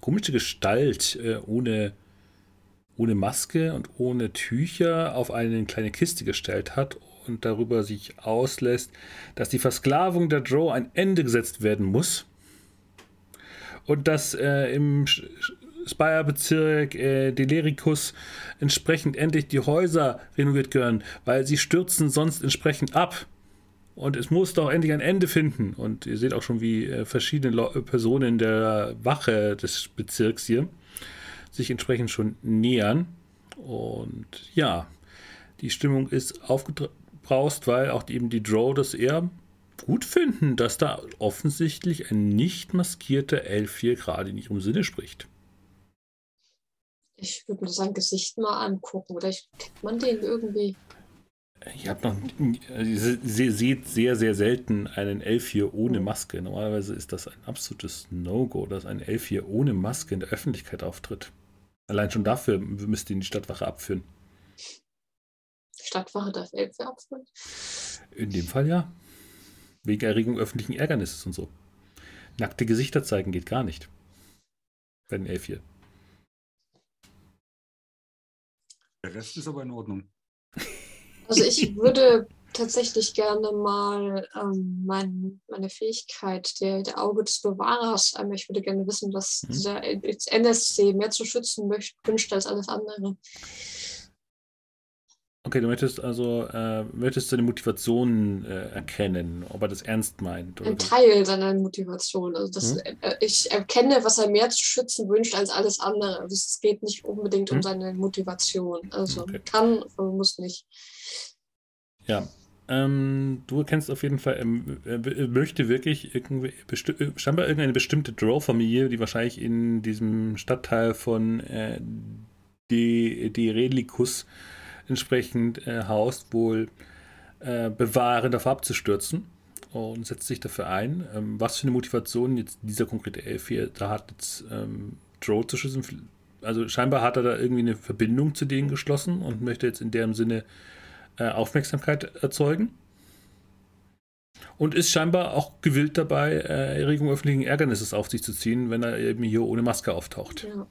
A: komische Gestalt äh, ohne, ohne Maske und ohne Tücher auf eine kleine Kiste gestellt hat und darüber sich auslässt, dass die Versklavung der Drow ein Ende gesetzt werden muss und dass äh, im Spire-Bezirk äh, Delericus entsprechend endlich die Häuser renoviert gehören, weil sie stürzen sonst entsprechend ab. Und es muss doch endlich ein Ende finden. Und ihr seht auch schon, wie äh, verschiedene Leu- Personen der Wache des Bezirks hier sich entsprechend schon nähern. Und ja, die Stimmung ist aufgebraust, weil auch eben die Drow das eher gut finden, dass da offensichtlich ein nicht maskierter Elf hier gerade nicht um Sinne spricht.
C: Ich würde mir sein Gesicht mal angucken. Oder ich, kennt man den irgendwie?
A: Ihr habt noch, se- seht sehr, sehr selten einen Elf hier ohne
C: Mhm.
A: Maske. Normalerweise ist das ein absolutes No-Go, dass ein Elf hier ohne Maske in der Öffentlichkeit auftritt. Allein schon dafür müsst ihr in die Stadtwache abführen.
C: Stadtwache darf Elfe abführen.
A: In dem Fall ja. Wegen Erregung öffentlichen Ärgernisses und so. Nackte Gesichter zeigen geht gar nicht. Bei den Elf hier.
E: Der Rest ist aber in Ordnung.
C: Also ich würde tatsächlich gerne mal ähm, mein, meine Fähigkeit der, der Auge des Bewahrers, ähm, ich würde gerne wissen, was
A: Mhm.
C: dieser NSC mehr zu schützen möcht, wünscht als alles andere.
A: Okay, du möchtest also, äh, möchtest seine Motivation äh, erkennen, ob er das ernst meint. Oder
C: Ein? Teil seiner Motivation. Also das,
A: Mhm.
C: äh, ich erkenne, was er mehr zu schützen wünscht als alles andere. Also es geht nicht unbedingt um
A: Mhm.
C: seine Motivation. Also
A: Okay.
C: kann, muss nicht.
A: Ja. Ähm, du erkennst auf jeden Fall, ähm, er w- er möchte wirklich irgendwie äh, scheinbar irgendeine bestimmte Drow-Familie, die wahrscheinlich in diesem Stadtteil von äh, De, De Relikus entsprechend äh, haust, wohl äh, bewahren, davor abzustürzen und setzt sich dafür ein. Ähm, was für eine Motivation jetzt dieser konkrete Elf hier da hat, jetzt ähm, Drow zu schützen. Also scheinbar hat er da irgendwie eine Verbindung zu denen geschlossen und möchte jetzt in deren Sinne äh, Aufmerksamkeit erzeugen. Und ist scheinbar auch gewillt dabei, äh, Erregung öffentlichen Ärgernisses auf sich zu ziehen, wenn er eben hier ohne Maske auftaucht.
C: Ja.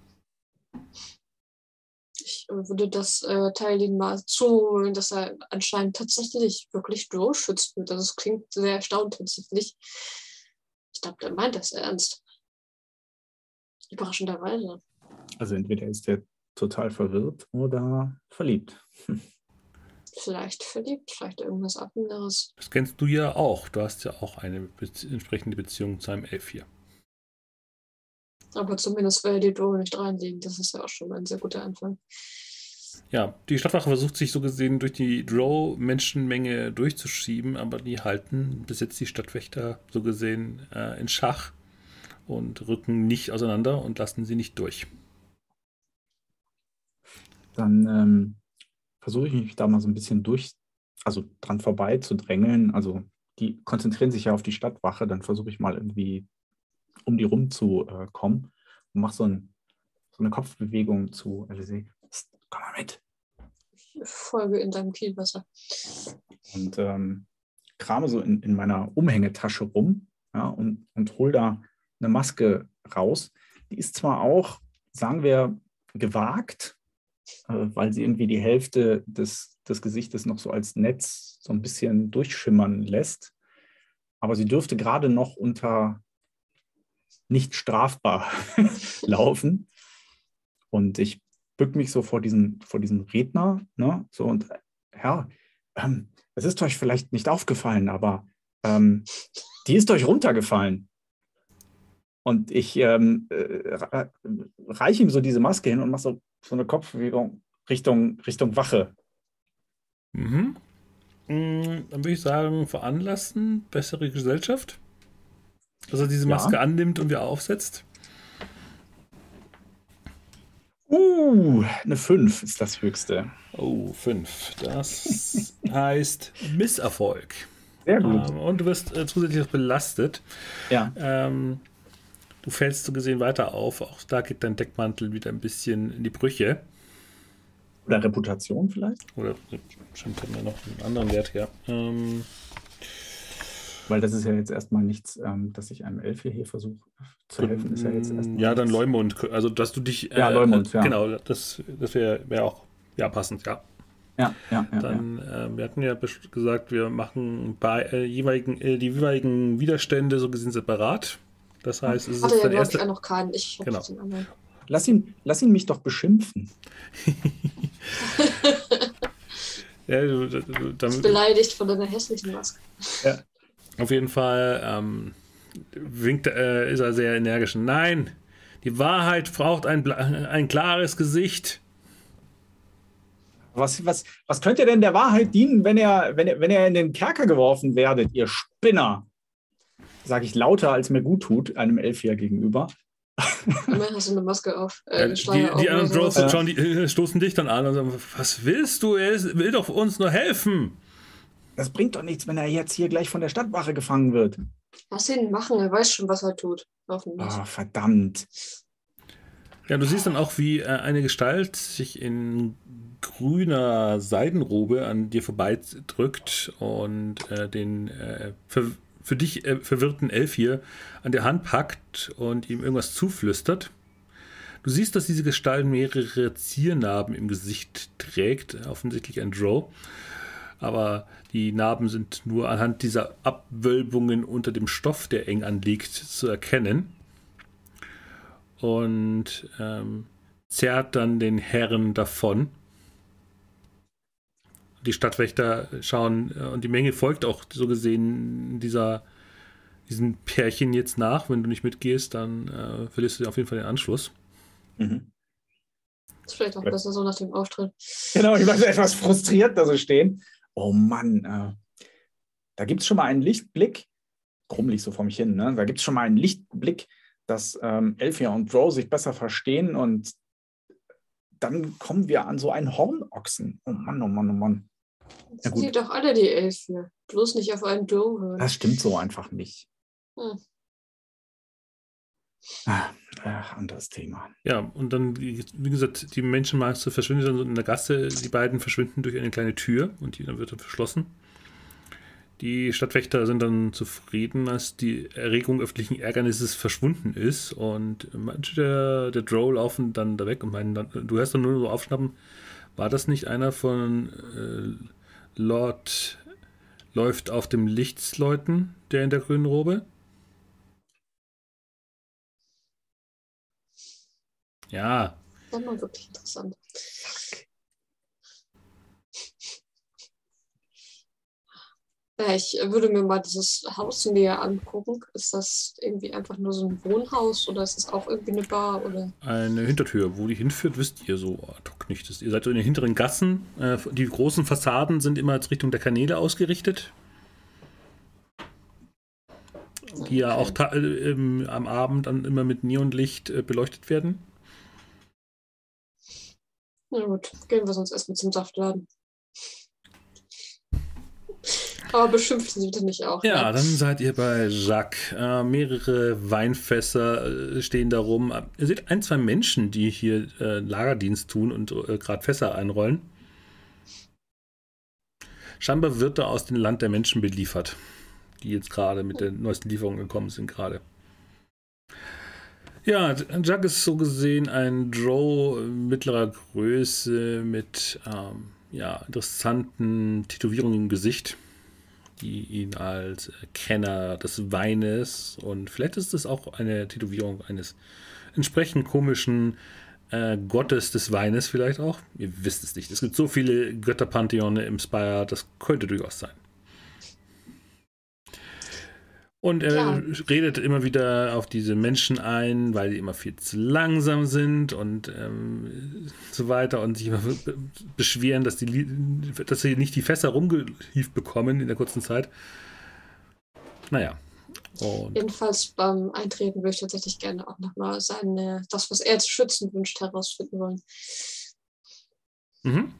C: Ich würde das äh, Teilnehmen mal zuholen, dass er anscheinend tatsächlich wirklich Drow schützt wird. Also es klingt sehr erstaunt tatsächlich. Ich glaube, der meint das ernst. Überraschenderweise.
D: Also entweder ist er total verwirrt oder verliebt.
C: Vielleicht verliebt, vielleicht irgendwas anderes.
A: Das kennst du ja auch. Du hast ja auch eine be entsprechende Beziehung zu einem Elf hier.
C: Aber zumindest will er die Drohne nicht reinlegen. Das ist ja auch schon mal ein sehr guter Anfang.
A: Ja, die Stadtwache versucht sich so gesehen durch die Drow-Menschenmenge durchzuschieben, aber die halten bis jetzt die Stadtwächter so gesehen äh, in Schach und rücken nicht auseinander und lassen sie nicht durch.
D: Dann ähm, versuche ich mich da mal so ein bisschen durch, also dran vorbei zu drängeln. Also die konzentrieren sich ja auf die Stadtwache, dann versuche ich mal irgendwie um die rum zu äh, kommen und mache so, ein, so eine Kopfbewegung zu Elise. Komm mal mit.
C: Ich folge in deinem Kielwasser.
D: Und ähm, krame so in, in meiner Umhängetasche rum ja, und, und hole da eine Maske raus. Die ist zwar auch, sagen wir, gewagt, äh, weil sie irgendwie die Hälfte des, des Gesichtes noch so als Netz so ein bisschen durchschimmern lässt. Aber sie dürfte gerade noch unter nicht strafbar laufen. Und ich bück mich so vor diesen, vor diesem Redner, ne? So und Herr, ähm, es ist euch vielleicht nicht aufgefallen, aber ähm, die ist euch runtergefallen. Und ich ähm, äh, reiche ihm so diese Maske hin und mache so, so eine Kopfbewegung Richtung, Richtung Wache.
A: Mhm. Mm, Dann würde ich sagen, veranlassen, bessere Gesellschaft. Dass er diese
D: Ja.
A: Maske annimmt und wieder aufsetzt.
D: Uh, eine 5 ist das höchste.
A: Oh, fünf. Das heißt Misserfolg.
D: Sehr gut.
A: Ähm, und du wirst äh, zusätzlich belastet.
D: Ja.
A: Ähm, du fällst so gesehen weiter auf. Auch da geht dein Deckmantel wieder ein bisschen in die Brüche.
D: Oder Reputation vielleicht?
A: Oder äh, stimmt, hat mir noch einen anderen Wert her. Ähm,
D: Weil das ist ja jetzt erstmal nichts, ähm, dass ich einem Elf hier versuche zu helfen. Ist ja, jetzt erstmal
A: ja, dann. Leumund. Also, dass du dich.
D: Ja, Leumund, ja.
A: Genau, das, das wäre wär auch ja, passend, ja.
D: Ja, ja, ja. ja.
A: Dann, äh, wir hatten ja gesagt, wir machen bei äh, jeweiligen, äh, die jeweiligen Widerstände so gesehen separat. Das heißt, es ist
C: ja,
A: dein
C: glaube ich, noch keinen. Ich
A: Genau.
C: den anderen.
D: Lass, ihn, lass ihn mich doch beschimpfen.
A: Ja, du, du, du, damit,
C: beleidigt von deiner hässlichen Maske.
A: Auf jeden Fall ähm, winkt, äh, ist er sehr energisch. Nein, die Wahrheit braucht ein, ein klares Gesicht.
D: Was, was, was könnt ihr denn der Wahrheit dienen, wenn ihr, wenn, ihr, wenn ihr in den Kerker geworfen werdet, ihr Spinner? Sage ich lauter, als mir gut tut, einem Elfier gegenüber.
C: Immerhin hast du eine Maske auf. Äh, eine
A: die,
C: auf
A: die anderen Drows
C: sowas.
D: Ja.
A: schauen, die, äh, stoßen dich dann an und sagen, was willst du? Er will doch uns nur helfen.
D: Das bringt doch nichts, wenn er jetzt hier gleich von der Stadtwache gefangen wird.
C: Lass ihn machen, er weiß schon, was er tut. Hoffentlich.
D: Oh, verdammt.
A: Ja, du siehst dann auch, wie äh, eine Gestalt sich in grüner Seidenrobe an dir vorbeidrückt und äh, den äh, ver für dich äh, verwirrten Elf hier an der Hand packt und ihm irgendwas zuflüstert. Du siehst, dass diese Gestalt mehrere Ziernarben im Gesicht trägt, offensichtlich ein Drow. Aber die Narben sind nur anhand dieser Abwölbungen unter dem Stoff, der eng anliegt, zu erkennen. Und ähm, zerrt dann den Herren davon. Die Stadtwächter schauen äh, und die Menge folgt auch so gesehen dieser, diesem Pärchen jetzt nach. Wenn du nicht mitgehst, dann äh, verlierst du auf jeden Fall den Anschluss.
C: Mhm. Ist vielleicht auch besser so nach dem Auftritt.
D: Genau, ich war etwas frustriert da so stehen. Oh Mann, äh, da gibt es schon mal einen Lichtblick. Krummlich so vor mich hin, ne? Da gibt es schon mal einen Lichtblick, dass ähm, Elfia und Drow sich besser verstehen und dann kommen wir an so einen Hornochsen. Oh Mann, oh Mann, oh Mann.
C: Ja, gut. sind doch alle die Elfen. Bloß nicht auf einen Drow hören.
D: Das stimmt so einfach nicht. Hm. Ah, ach, anderes Thema.
A: Ja, und dann, wie gesagt, die Menschenmasse verschwindet dann in der Gasse. Die beiden verschwinden durch eine kleine Tür und die dann wird dann verschlossen. Die Stadtwächter sind dann zufrieden, als die Erregung öffentlichen Ärgernisses verschwunden ist. Und manche der, der Drow laufen dann da weg und meinen dann, du hörst dann nur so aufschnappen, war das nicht einer von äh, Lord läuft auf dem Lichtsleuten, der in der grünen Robe? Ja.
C: Das war wirklich interessant. Ja, ich würde mir mal dieses Haus näher angucken. Ist das irgendwie einfach nur so ein Wohnhaus oder ist das auch irgendwie eine Bar? Oder?
A: Eine Hintertür. Wo die hinführt, wisst ihr so ad hoc nicht. Ihr seid so in den hinteren Gassen. Äh, die großen Fassaden sind immer als Richtung der Kanäle ausgerichtet. Die ja auch äh, am Abend dann immer mit Neonlicht äh, beleuchtet werden.
C: Na gut, gehen wir sonst erstmal zum Saftladen. Aber beschimpfen Sie bitte nicht auch.
A: Ja, ne? dann seid ihr bei Jacques. Äh, mehrere Weinfässer äh, stehen da rum. Ihr seht ein, zwei Menschen, die hier äh, Lagerdienst tun und äh, gerade Fässer einrollen. Scheinbar wird da aus dem Land der Menschen beliefert, die jetzt gerade mit der neuesten Lieferung gekommen sind gerade. Ja, Jack ist so gesehen ein Drow mittlerer Größe mit ähm, ja, interessanten Tätowierungen im Gesicht, die ihn als Kenner des Weines und vielleicht ist es auch eine Tätowierung eines entsprechend komischen äh, Gottes des Weines vielleicht auch. Ihr wisst es nicht. Es gibt so viele Götterpantheone im Spire, das könnte durchaus sein. Und er Klar. redet immer wieder auf diese Menschen ein, weil die immer viel zu langsam sind und ähm, so weiter und sich immer beschweren, dass, die, dass sie nicht die Fässer rumgehieft bekommen in der kurzen Zeit. Naja.
C: Und Jedenfalls beim Eintreten würde ich tatsächlich gerne auch nochmal seine, das, was er zu schützen wünscht, herausfinden wollen.
A: Mhm.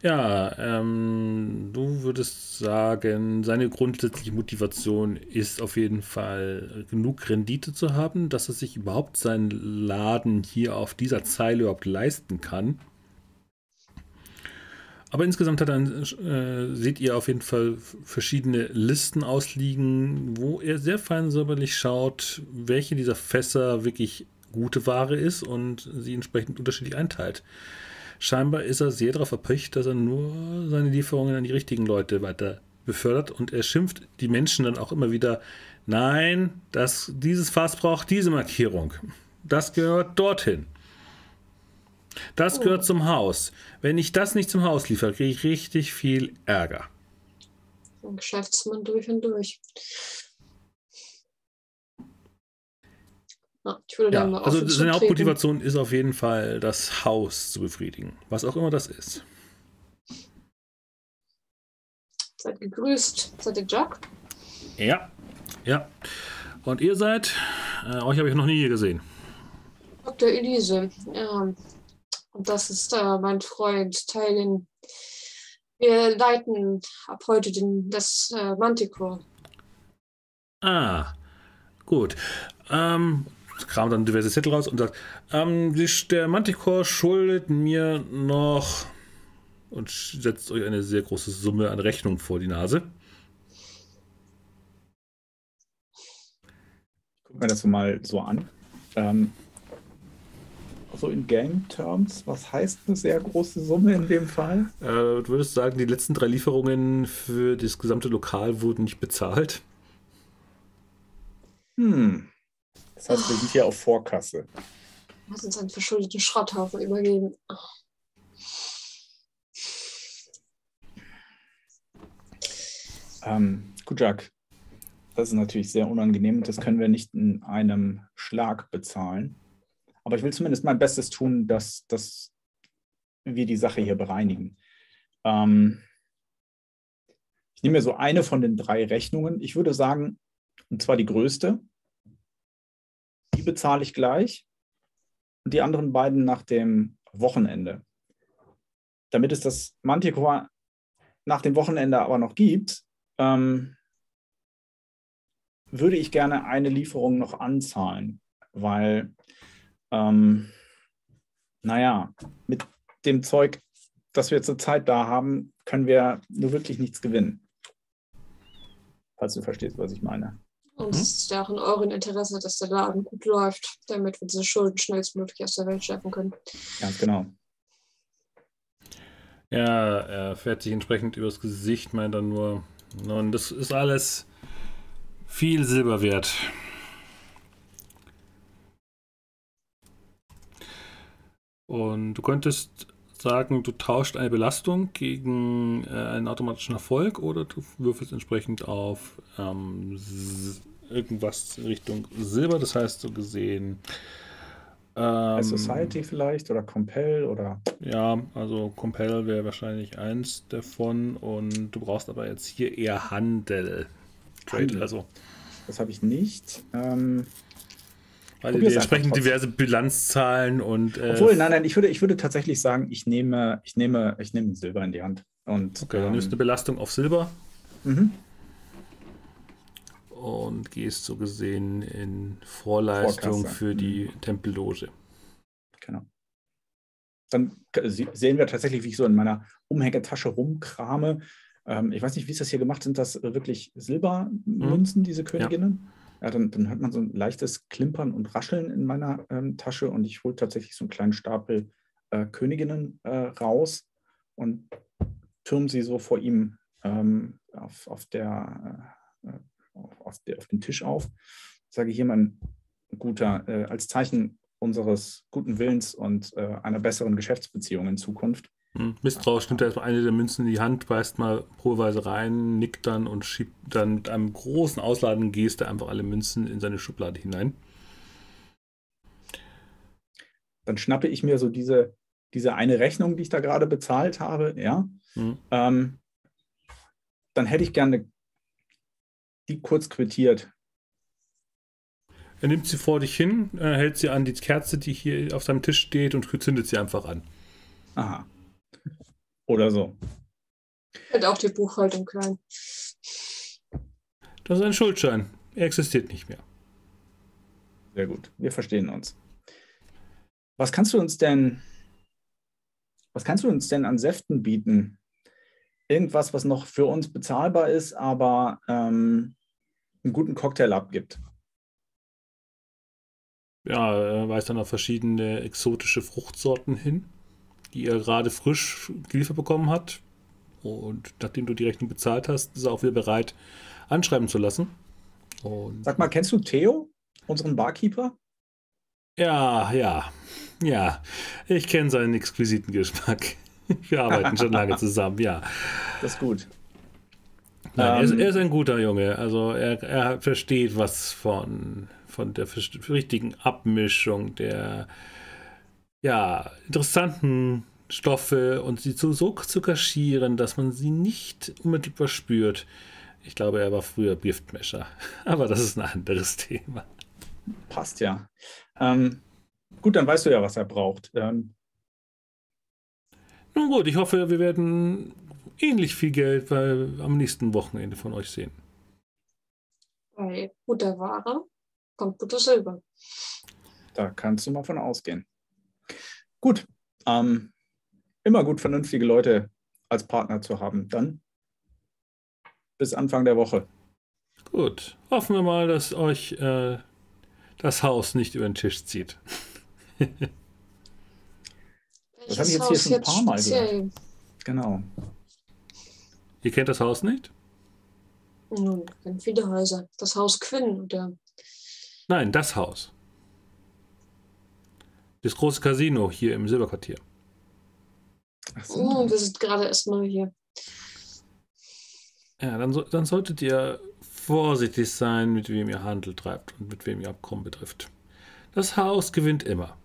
A: Ja, ähm, du würdest sagen, seine grundsätzliche Motivation ist auf jeden Fall genug Rendite zu haben, dass er sich überhaupt seinen Laden hier auf dieser Zeile überhaupt leisten kann. Aber insgesamt hat er, äh, seht ihr auf jeden Fall verschiedene Listen ausliegen, wo er sehr fein säuberlich schaut, welche dieser Fässer wirklich gute Ware ist und sie entsprechend unterschiedlich einteilt scheinbar ist er sehr darauf erpicht, dass er nur seine Lieferungen an die richtigen Leute weiter befördert und er schimpft die Menschen dann auch immer wieder, nein, das, dieses Fass braucht diese Markierung. Das gehört dorthin. Das oh. gehört zum Haus. Wenn ich das nicht zum Haus liefere, kriege ich richtig viel Ärger.
C: Ein Geschäftsmann durch und durch.
A: Ich würde ja, dann mal also seine Hauptmotivation ist auf jeden Fall, das Haus zu befriedigen, was auch immer das ist.
C: Seid gegrüßt. Seid ihr Jack?
A: Ja, ja. Und ihr seid? Äh, euch habe ich noch nie hier gesehen.
C: Dr. Elise. Ja. Und das ist äh, mein Freund Teilin. Wir leiten ab heute den, das äh, Manticore.
A: Ah, gut. Ähm, kramt dann diverse Zettel raus und sagt, ähm, der Manticore schuldet mir noch und setzt euch eine sehr große Summe an Rechnung vor die Nase.
D: Gucken wir das mal so an. Ähm, so in Game-Terms, was heißt eine sehr große Summe in dem Fall?
A: Äh, du würdest sagen, die letzten drei Lieferungen für das gesamte Lokal wurden nicht bezahlt?
D: Hm. Das heißt, wir sind hier auf Vorkasse.
C: Lass uns einen verschuldeten Schrotthaufen übergeben.
D: Ähm, Kujak, das ist natürlich sehr unangenehm und das können wir nicht in einem Schlag bezahlen. Aber ich will zumindest mein Bestes tun, dass, dass wir die Sache hier bereinigen. Ähm, ich nehme mir so eine von den drei Rechnungen. Ich würde sagen, und zwar die größte. Bezahle ich gleich. Und die anderen beiden nach dem Wochenende. Damit es das Manticore nach dem Wochenende aber noch gibt, ähm, würde ich gerne eine Lieferung noch anzahlen, weil, ähm, naja, mit dem Zeug, das wir zurzeit da haben, können wir nur wirklich nichts gewinnen. Falls du verstehst, was ich meine.
C: Und es ist ja auch in eurem Interesse, dass der Laden gut läuft, damit wir diese Schulden schnellstmöglich aus der Welt schaffen können.
D: Ganz genau.
A: Ja, er fährt sich entsprechend übers Gesicht, meint dann nur, und das ist alles viel Silber wert. Und du könntest sagen, du tauscht eine Belastung gegen äh, einen automatischen Erfolg oder du würfelst entsprechend auf ähm, irgendwas Richtung Silber. Das heißt, so gesehen.
D: Ähm, Society vielleicht oder Compel oder.
A: Ja, also Compel wäre wahrscheinlich eins davon und du brauchst aber jetzt hier eher Handel. Trade,
D: Handel.
A: also.
D: Das habe ich nicht. Ähm,
A: weil die entsprechend diverse Bilanzzahlen und. Äh,
D: obwohl, nein, nein, ich würde, ich würde tatsächlich sagen, ich nehme, ich nehme, ich nehme Silber in die Hand. Und,
A: Okay, dann
D: ähm,
A: du eine Belastung auf Silber
D: mhm.
A: Und gehst so gesehen in Vorleistung
D: Vorkasse.
A: für die Tempelloge.
D: Genau. Dann sehen wir tatsächlich, wie ich so in meiner Umhängetasche rumkrame. Ähm, ich weiß nicht, wie ist das hier gemacht? Sind das wirklich Silbermünzen, diese Königinnen? Ja, dann, dann hört man so ein leichtes Klimpern und Rascheln in meiner ähm, Tasche und ich hole tatsächlich so einen kleinen Stapel äh, Königinnen äh, raus und türm sie so vor ihm ähm, auf, auf, der, äh, auf, auf, der, auf den Tisch auf. Sage hier, mein guter, äh, als Zeichen unseres guten Willens und äh, einer besseren Geschäftsbeziehung in Zukunft.
A: Hm. Misstrauisch nimmt er erstmal eine der Münzen in die Hand, beißt mal probeweise rein, nickt dann und schiebt dann mit einem großen ausladenden Geste einfach alle Münzen in seine Schublade hinein.
D: Dann schnappe ich mir so diese, diese eine Rechnung, die ich da gerade bezahlt habe, ja.
A: Hm.
D: Ähm, dann hätte ich gerne die kurz quittiert.
A: Er nimmt sie vor dich hin, äh, hält sie an die Kerze, die hier auf seinem Tisch steht und zündet sie einfach an.
D: Aha. Oder so.
C: Und auch die Buchhaltung klein.
A: Das ist ein Schuldschein. Er existiert nicht mehr.
D: Sehr gut. Wir verstehen uns. Was kannst du uns denn, was kannst du uns denn an Säften bieten? Irgendwas, was noch für uns bezahlbar ist, aber ähm, einen guten Cocktail abgibt.
A: Ja, er weist dann auf verschiedene exotische Fruchtsorten hin, die er gerade frisch geliefert bekommen hat. Und nachdem du die Rechnung bezahlt hast, ist er auch wieder bereit, anschreiben zu lassen. Und
D: Sag mal, kennst du Theo, unseren Barkeeper?
A: ja, ja, ja. Ich kenne seinen exquisiten Geschmack. Wir arbeiten schon lange zusammen, ja.
D: Das ist gut.
A: Nein, er, ist,
D: Ähm,
A: er ist ein guter Junge. Also er, er versteht was von, von der richtigen Abmischung der ja, interessanten Stoffe und sie so, so zu kaschieren, dass man sie nicht unbedingt verspürt. Ich glaube, er war früher Giftmescher. Aber das ist ein anderes Thema.
D: Passt ja. Ähm, gut, dann weißt du ja, was er braucht. Ähm,
A: Nun gut, ich hoffe, wir werden ähnlich viel Geld bei, am nächsten Wochenende von euch sehen.
C: Bei guter Ware kommt gutes Silber.
D: da kannst du mal von ausgehen. Gut. Ähm, immer gut, vernünftige Leute als Partner zu haben. Dann bis Anfang der Woche.
A: Gut, hoffen wir mal, dass euch äh, das Haus nicht über den Tisch zieht.
D: das habe ich jetzt hier schon ein paar Mal gehört. Genau.
A: Ihr kennt das Haus nicht?
C: Nun, kennen viele Häuser. Das Haus Quinn oder.
A: Nein, das Haus. Das große Casino hier im Silberquartier.
C: Ach so. Oh, wir sind gerade erst neu hier.
A: Ja, dann, so, dann solltet ihr vorsichtig sein, mit wem ihr Handel treibt und mit wem ihr Abkommen betrifft. Das Haus gewinnt immer.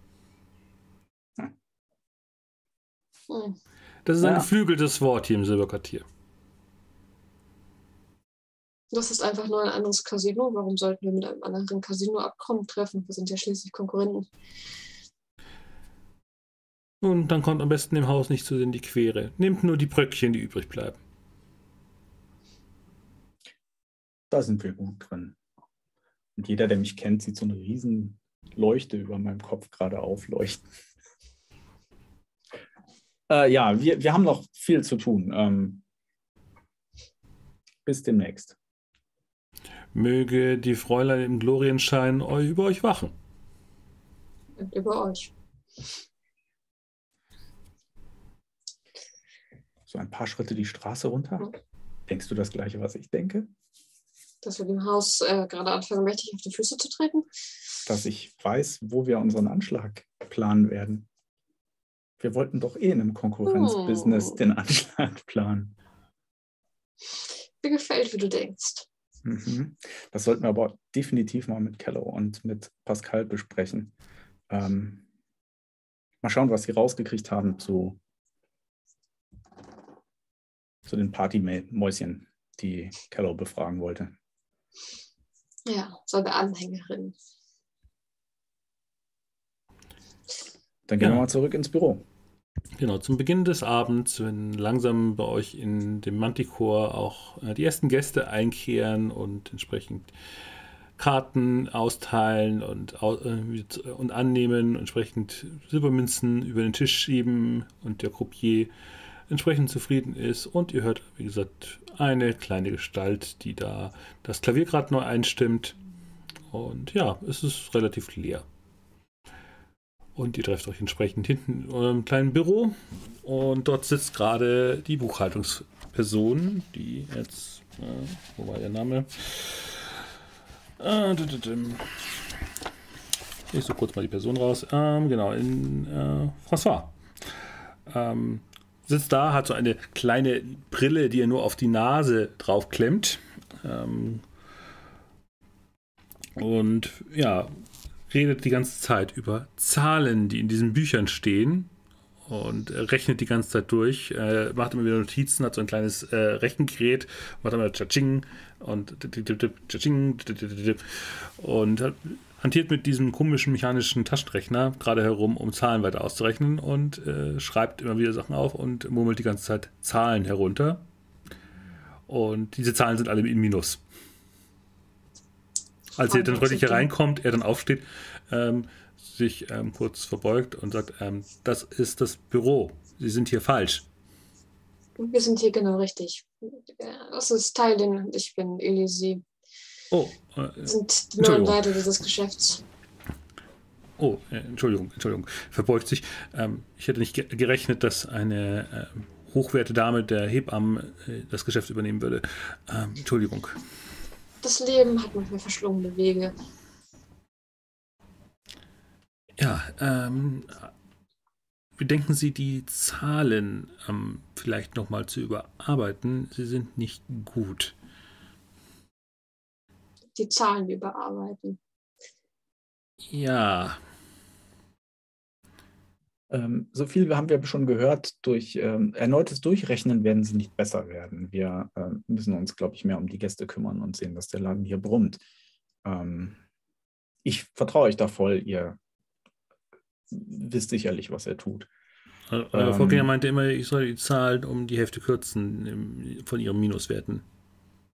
A: Hm. Das ist ja. ein geflügeltes Wort hier im Silberquartier.
C: Das ist einfach nur ein anderes Casino. Warum sollten wir mit einem anderen Casino Abkommen treffen? Wir sind ja schließlich Konkurrenten.
A: Nun, dann kommt am besten dem Haus nicht zu in die Quere. Nehmt nur die Bröckchen, die übrig bleiben.
D: Da sind wir gut drin. Und jeder, der mich kennt, sieht so eine riesen Leuchte über meinem Kopf gerade aufleuchten. Äh, ja, wir, wir haben noch viel zu tun. Ähm, bis demnächst.
A: Möge die Fräulein im Glorienschein über euch wachen.
C: Und über euch.
D: So ein paar Schritte die Straße runter. Mhm. Denkst du das gleiche, was ich denke?
C: dass wir dem Haus äh, gerade anfangen, mächtig auf die Füße zu treten?
D: Dass ich weiß, wo wir unseren Anschlag planen werden. Wir wollten doch eh in einem Konkurrenzbusiness oh. den Anschlag planen.
C: Mir gefällt, wie du denkst.
D: Mhm. Das sollten wir aber definitiv mal mit Kello und mit Pascal besprechen. Ähm, mal schauen, was sie rausgekriegt haben zu, zu den Partymäuschen, die Kello befragen wollte.
C: Ja, so eine Anhängerin.
D: Dann gehen ja. wir mal zurück ins Büro.
A: Genau, zum Beginn des Abends, wenn langsam bei euch in dem Manticore auch äh, die ersten Gäste einkehren und entsprechend Karten austeilen und, äh, und annehmen, entsprechend Silbermünzen über den Tisch schieben und der Croupier entsprechend zufrieden ist. Und ihr hört, wie gesagt, eine kleine Gestalt, die da das Klavier gerade neu einstimmt. Und ja, es ist relativ leer. Und ihr trefft euch entsprechend hinten in eurem kleinen Büro. Und dort sitzt gerade die Buchhaltungsperson, die jetzt, äh, wo war ihr Name? Äh, ich suche kurz mal die Person raus. Ähm, genau, in äh, François. Ähm, sitzt da, hat so eine kleine Brille, die er nur auf die Nase drauf klemmt. Ähm, und ja, redet die ganze Zeit über Zahlen, die in diesen Büchern stehen und rechnet die ganze Zeit durch, äh, macht immer wieder Notizen, hat so ein kleines äh, Rechengerät, macht immer Tschatsching und Tschatsching und hantiert mit diesem komischen mechanischen Taschenrechner gerade herum, um Zahlen weiter auszurechnen und äh, schreibt immer wieder Sachen auf und murmelt die ganze Zeit Zahlen herunter. Und diese Zahlen sind alle in Minus. Als er dann heute hier reinkommt, er dann aufsteht, ähm, sich ähm, kurz verbeugt und sagt, ähm, das ist das Büro. Sie sind hier falsch.
C: Wir sind hier genau richtig. Das ist Teil, den ich bin Elise.
A: Oh,
C: äh, sind die neuen Leiter dieses Geschäfts.
A: Oh, äh, Entschuldigung, Entschuldigung, verbeugt sich. Ähm, ich hätte nicht gerechnet, dass eine äh, hochwerte Dame der Hebammen äh, das Geschäft übernehmen würde. Ähm, Entschuldigung.
C: Das Leben hat manchmal verschlungene Wege.
A: Ja, ähm, wie denken Sie, die Zahlen ähm, vielleicht nochmal zu überarbeiten? Sie sind nicht gut
C: die Zahlen überarbeiten.
A: Ja.
D: Ähm, so viel haben wir schon gehört, durch ähm, erneutes Durchrechnen werden sie nicht besser werden. Wir äh, müssen uns, glaube ich, mehr um die Gäste kümmern und sehen, dass der Laden hier brummt. Ähm, ich vertraue euch da voll, ihr wisst sicherlich, was er tut.
A: Euer ähm, Vorgänger meinte immer, ich soll die Zahlen um die Hälfte kürzen von ihren Minuswerten.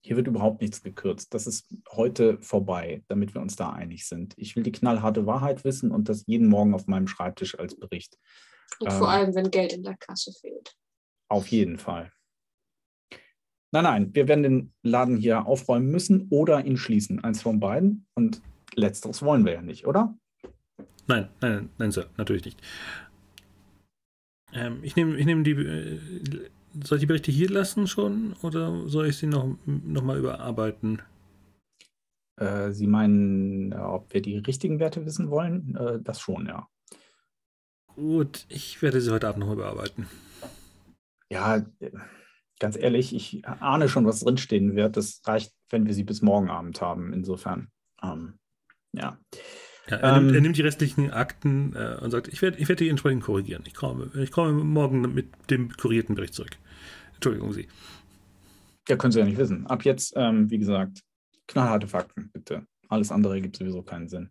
D: Hier wird überhaupt nichts gekürzt. Das ist heute vorbei, damit wir uns da einig sind. Ich will die knallharte Wahrheit wissen und das jeden Morgen auf meinem Schreibtisch als Bericht.
C: Und ähm, vor allem, wenn Geld in der Kasse fehlt.
D: Auf jeden Fall. Nein, nein, wir werden den Laden hier aufräumen müssen oder ihn schließen. Eins von beiden. Und letzteres wollen wir ja nicht, oder?
A: Nein, nein, nein, Sir, natürlich nicht. Ähm, ich nehme ich nehm die. Äh, soll ich die Berichte hier lassen schon oder soll ich sie noch, noch mal überarbeiten?
D: Äh, sie meinen, äh, ob wir die richtigen Werte wissen wollen? Äh, das schon, ja.
A: Gut, ich werde sie heute Abend noch überarbeiten.
D: Ja, äh, ganz ehrlich, ich ahne schon, was drinstehen wird. Das reicht, wenn wir sie bis morgen Abend haben. Insofern, ähm, ja.
A: ja er, ähm, nimmt, er, nimmt, die restlichen Akten äh, und sagt, ich werde ich werd die entsprechend korrigieren. Ich komme, ich komme morgen mit dem korrigierten Bericht zurück. Entschuldigung, Sie.
D: Ja, können Sie ja nicht wissen. Ab jetzt, ähm, wie gesagt, knallharte Fakten, bitte. Alles andere gibt sowieso keinen Sinn.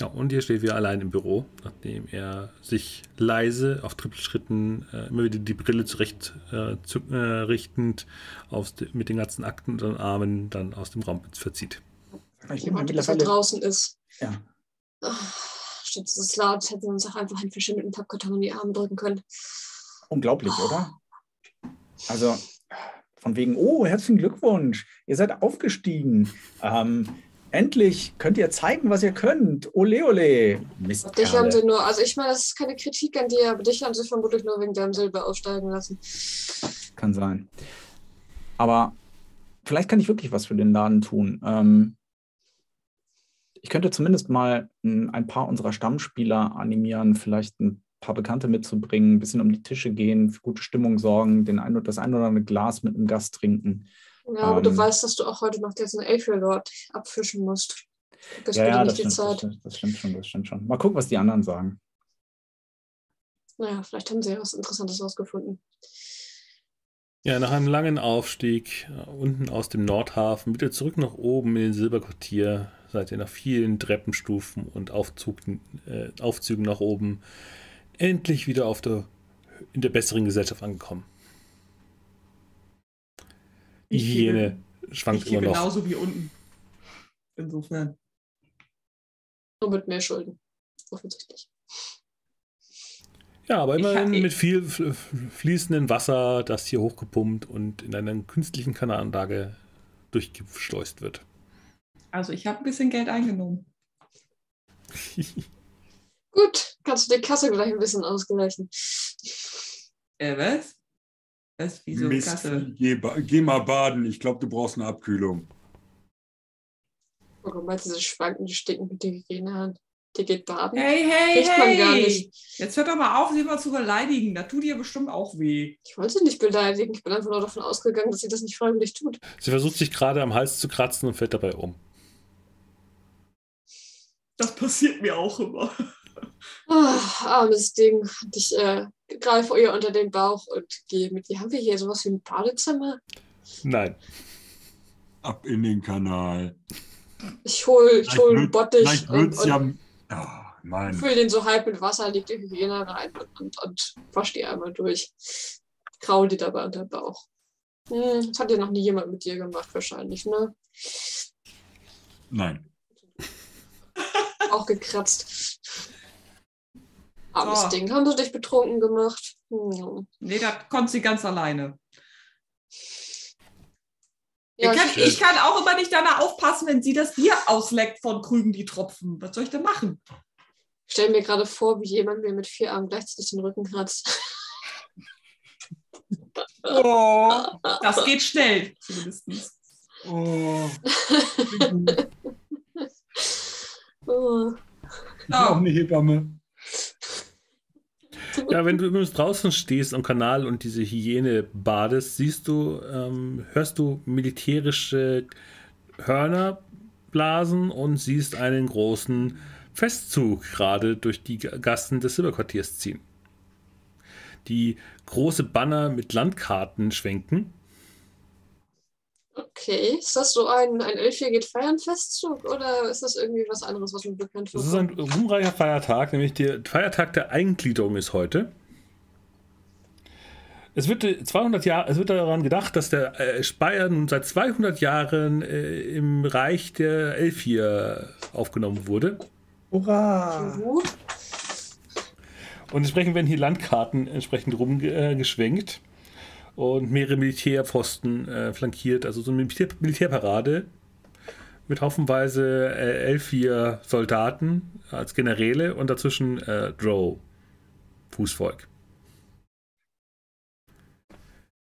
A: Ja, und hier steht wieder allein im Büro, nachdem er sich leise auf Trippelschritten äh, immer wieder die Brille zurecht äh, zu, äh, richtend aufs, mit den ganzen Akten und Armen dann aus dem Raum verzieht.
C: Ich Jemand, der draußen ist. Ja. Ach, statt dieses laut hätten wir uns auch einfach einen verschimmelten Pappkarton in die Arme drücken können.
D: Unglaublich, oh. oder? Also, von wegen, oh, herzlichen Glückwunsch, ihr seid aufgestiegen. Ähm, endlich könnt ihr zeigen, was ihr könnt. Ole, ole.
C: Mist. Dich haben sie nur, also ich meine, das ist keine Kritik an dir, aber dich haben sie vermutlich nur wegen deinem Silber aufsteigen lassen.
D: Kann sein. Aber vielleicht kann ich wirklich was für den Laden tun. Ähm, ich könnte zumindest mal ein paar unserer Stammspieler animieren, vielleicht ein paar Bekannte mitzubringen, ein bisschen um die Tische gehen, für gute Stimmung sorgen, den ein, das ein oder andere Glas mit einem Gast trinken.
C: Ja, aber ähm, du weißt, dass du auch heute noch diesen Aether-Lord abfischen musst.
D: Das ja, ja das, stimmt, das, stimmt, das, stimmt, schon, das stimmt schon. Mal gucken, was die anderen sagen.
C: Naja, vielleicht haben sie ja was Interessantes rausgefunden.
A: Ja, nach einem langen Aufstieg uh, unten aus dem Nordhafen wieder zurück nach oben in den Silberquartier seid ihr nach vielen Treppenstufen und Aufzug, äh, Aufzügen nach oben endlich wieder auf der, in der besseren Gesellschaft angekommen. Die Hygiene schwankt immer noch.
B: Genauso wie unten. Insofern.
C: Nur mit mehr Schulden. Offensichtlich.
A: Ja, aber immerhin mit viel fließendem Wasser, das hier hochgepumpt und in einer künstlichen Kanalanlage durchgeschleust wird.
B: Also ich habe ein bisschen Geld eingenommen.
C: Gut, kannst du die Kasse gleich ein bisschen ausgleichen.
B: Äh, was? Was? Wieso
E: Mist, Kasse? Geh, geh, mal baden. Ich glaube, du brauchst eine Abkühlung.
C: Oh Gott, meinst du, diese schwankende, stinkende Hygiene hat? Die geht baden.
B: Hey, hey, Riecht hey! gar nicht. Jetzt hört doch mal auf, sie mal zu beleidigen. Da tut ihr bestimmt auch weh.
C: Ich wollte sie nicht beleidigen. Ich bin einfach nur davon ausgegangen, dass sie das nicht freiwillig tut.
A: Sie versucht sich gerade am Hals zu kratzen und fällt dabei um.
B: Das passiert mir auch immer.
C: Ach, armes Ding. Und ich äh, greife ihr unter den Bauch und gehe mit ihr. Haben wir hier sowas wie ein Badezimmer?
A: Nein.
E: Ab in den Kanal.
C: Ich hole ich hol einen Bottich
E: vielleicht und, und ja, oh,
C: fülle den so halb mit Wasser, leg die Hygiene rein und, und, und wasch die einmal durch. Kraul die dabei unter den Bauch. Hm, das hat ja noch nie jemand mit dir gemacht, wahrscheinlich, ne?
E: Nein
C: auch gekratzt. Armes oh. Ding. Haben sie dich betrunken gemacht?
B: Hm. Nee, das konnte sie ganz alleine. Ja, ich, kann, ich, kann, auch immer nicht danach aufpassen, wenn sie das Bier ausleckt von Krügen, die Tropfen. Was soll ich denn machen?
C: Ich stelle mir gerade vor, wie jemand mir mit vier Armen gleichzeitig den Rücken kratzt.
B: Oh, das geht schnell, zumindest. Oh.
E: Oh. Auch eine Hebamme.
A: Ja, wenn du übrigens draußen stehst am Kanal und diese Hyäne badest, siehst du, ähm, hörst du militärische Hörner blasen und siehst einen großen Festzug gerade durch die Gassen des Silberquartiers ziehen. Die große Banner mit Landkarten schwenken
C: Okay, ist das so ein, ein Elfie geht feiern Festzug oder ist das irgendwie was anderes, was mir bekannt
A: wird? Das ist ein ruhmreicher Feiertag, nämlich der Feiertag der Eingliederung ist heute. Es wird 200 Jahre, es wird daran gedacht, dass der äh, Speyer nun seit 200 Jahren äh, im Reich der Elfier aufgenommen wurde.
D: Hurra!
A: Und entsprechend werden hier Landkarten entsprechend rumgeschwenkt. Äh, und mehrere Militärpfosten äh, flankiert, also so eine Militär Militärparade. mit haufenweise äh, L4-Soldaten als Generäle und dazwischen äh, Drow, Fußvolk.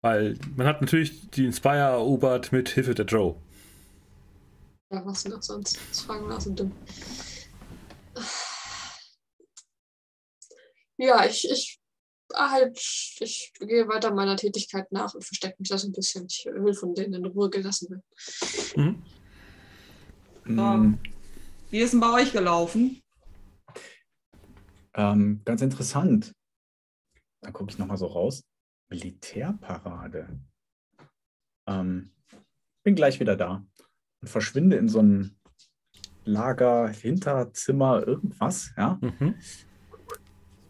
A: Weil man hat natürlich die Inspire erobert mit Hilfe der Drow.
C: Ja, was denn auch sonst? Das fragen wir so dumm. Ja, ich, ich halt, ich gehe weiter meiner Tätigkeit nach und verstecke mich da so ein bisschen. Ich will von denen in Ruhe gelassen werden.
A: Mhm.
B: Ähm, wie ist denn bei euch gelaufen?
D: Ähm, ganz interessant. Da gucke ich nochmal so raus. Militärparade. Ähm, bin gleich wieder da und verschwinde in so ein Lager, Hinterzimmer, irgendwas, ja.
A: Mhm.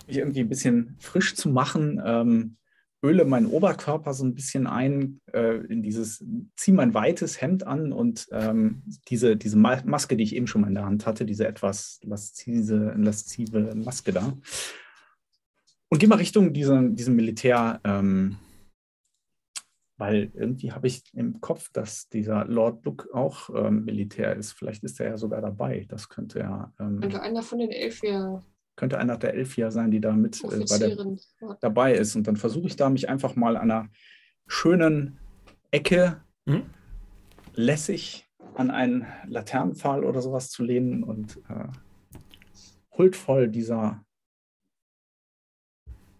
D: Mich irgendwie ein bisschen frisch zu machen, ähm, öle meinen Oberkörper so ein bisschen ein, äh, in dieses, ziehe mein weites Hemd an und ähm, diese, diese Ma Maske, die ich eben schon mal in der Hand hatte, diese etwas laszive, laszive Maske da. Und gehe mal Richtung diese, diesem Militär, ähm, weil irgendwie habe ich im Kopf, dass dieser Lord Luke auch ähm, Militär ist. Vielleicht ist er ja sogar dabei. Das könnte ja.
C: Also einer von den elf hier
D: könnte einer der Elfier sein, die da mit äh, bei der, dabei ist. Und dann versuche ich da mich einfach mal an einer schönen Ecke
A: Mhm.
D: lässig an einen Laternenpfahl oder sowas zu lehnen und äh, huldvoll dieser,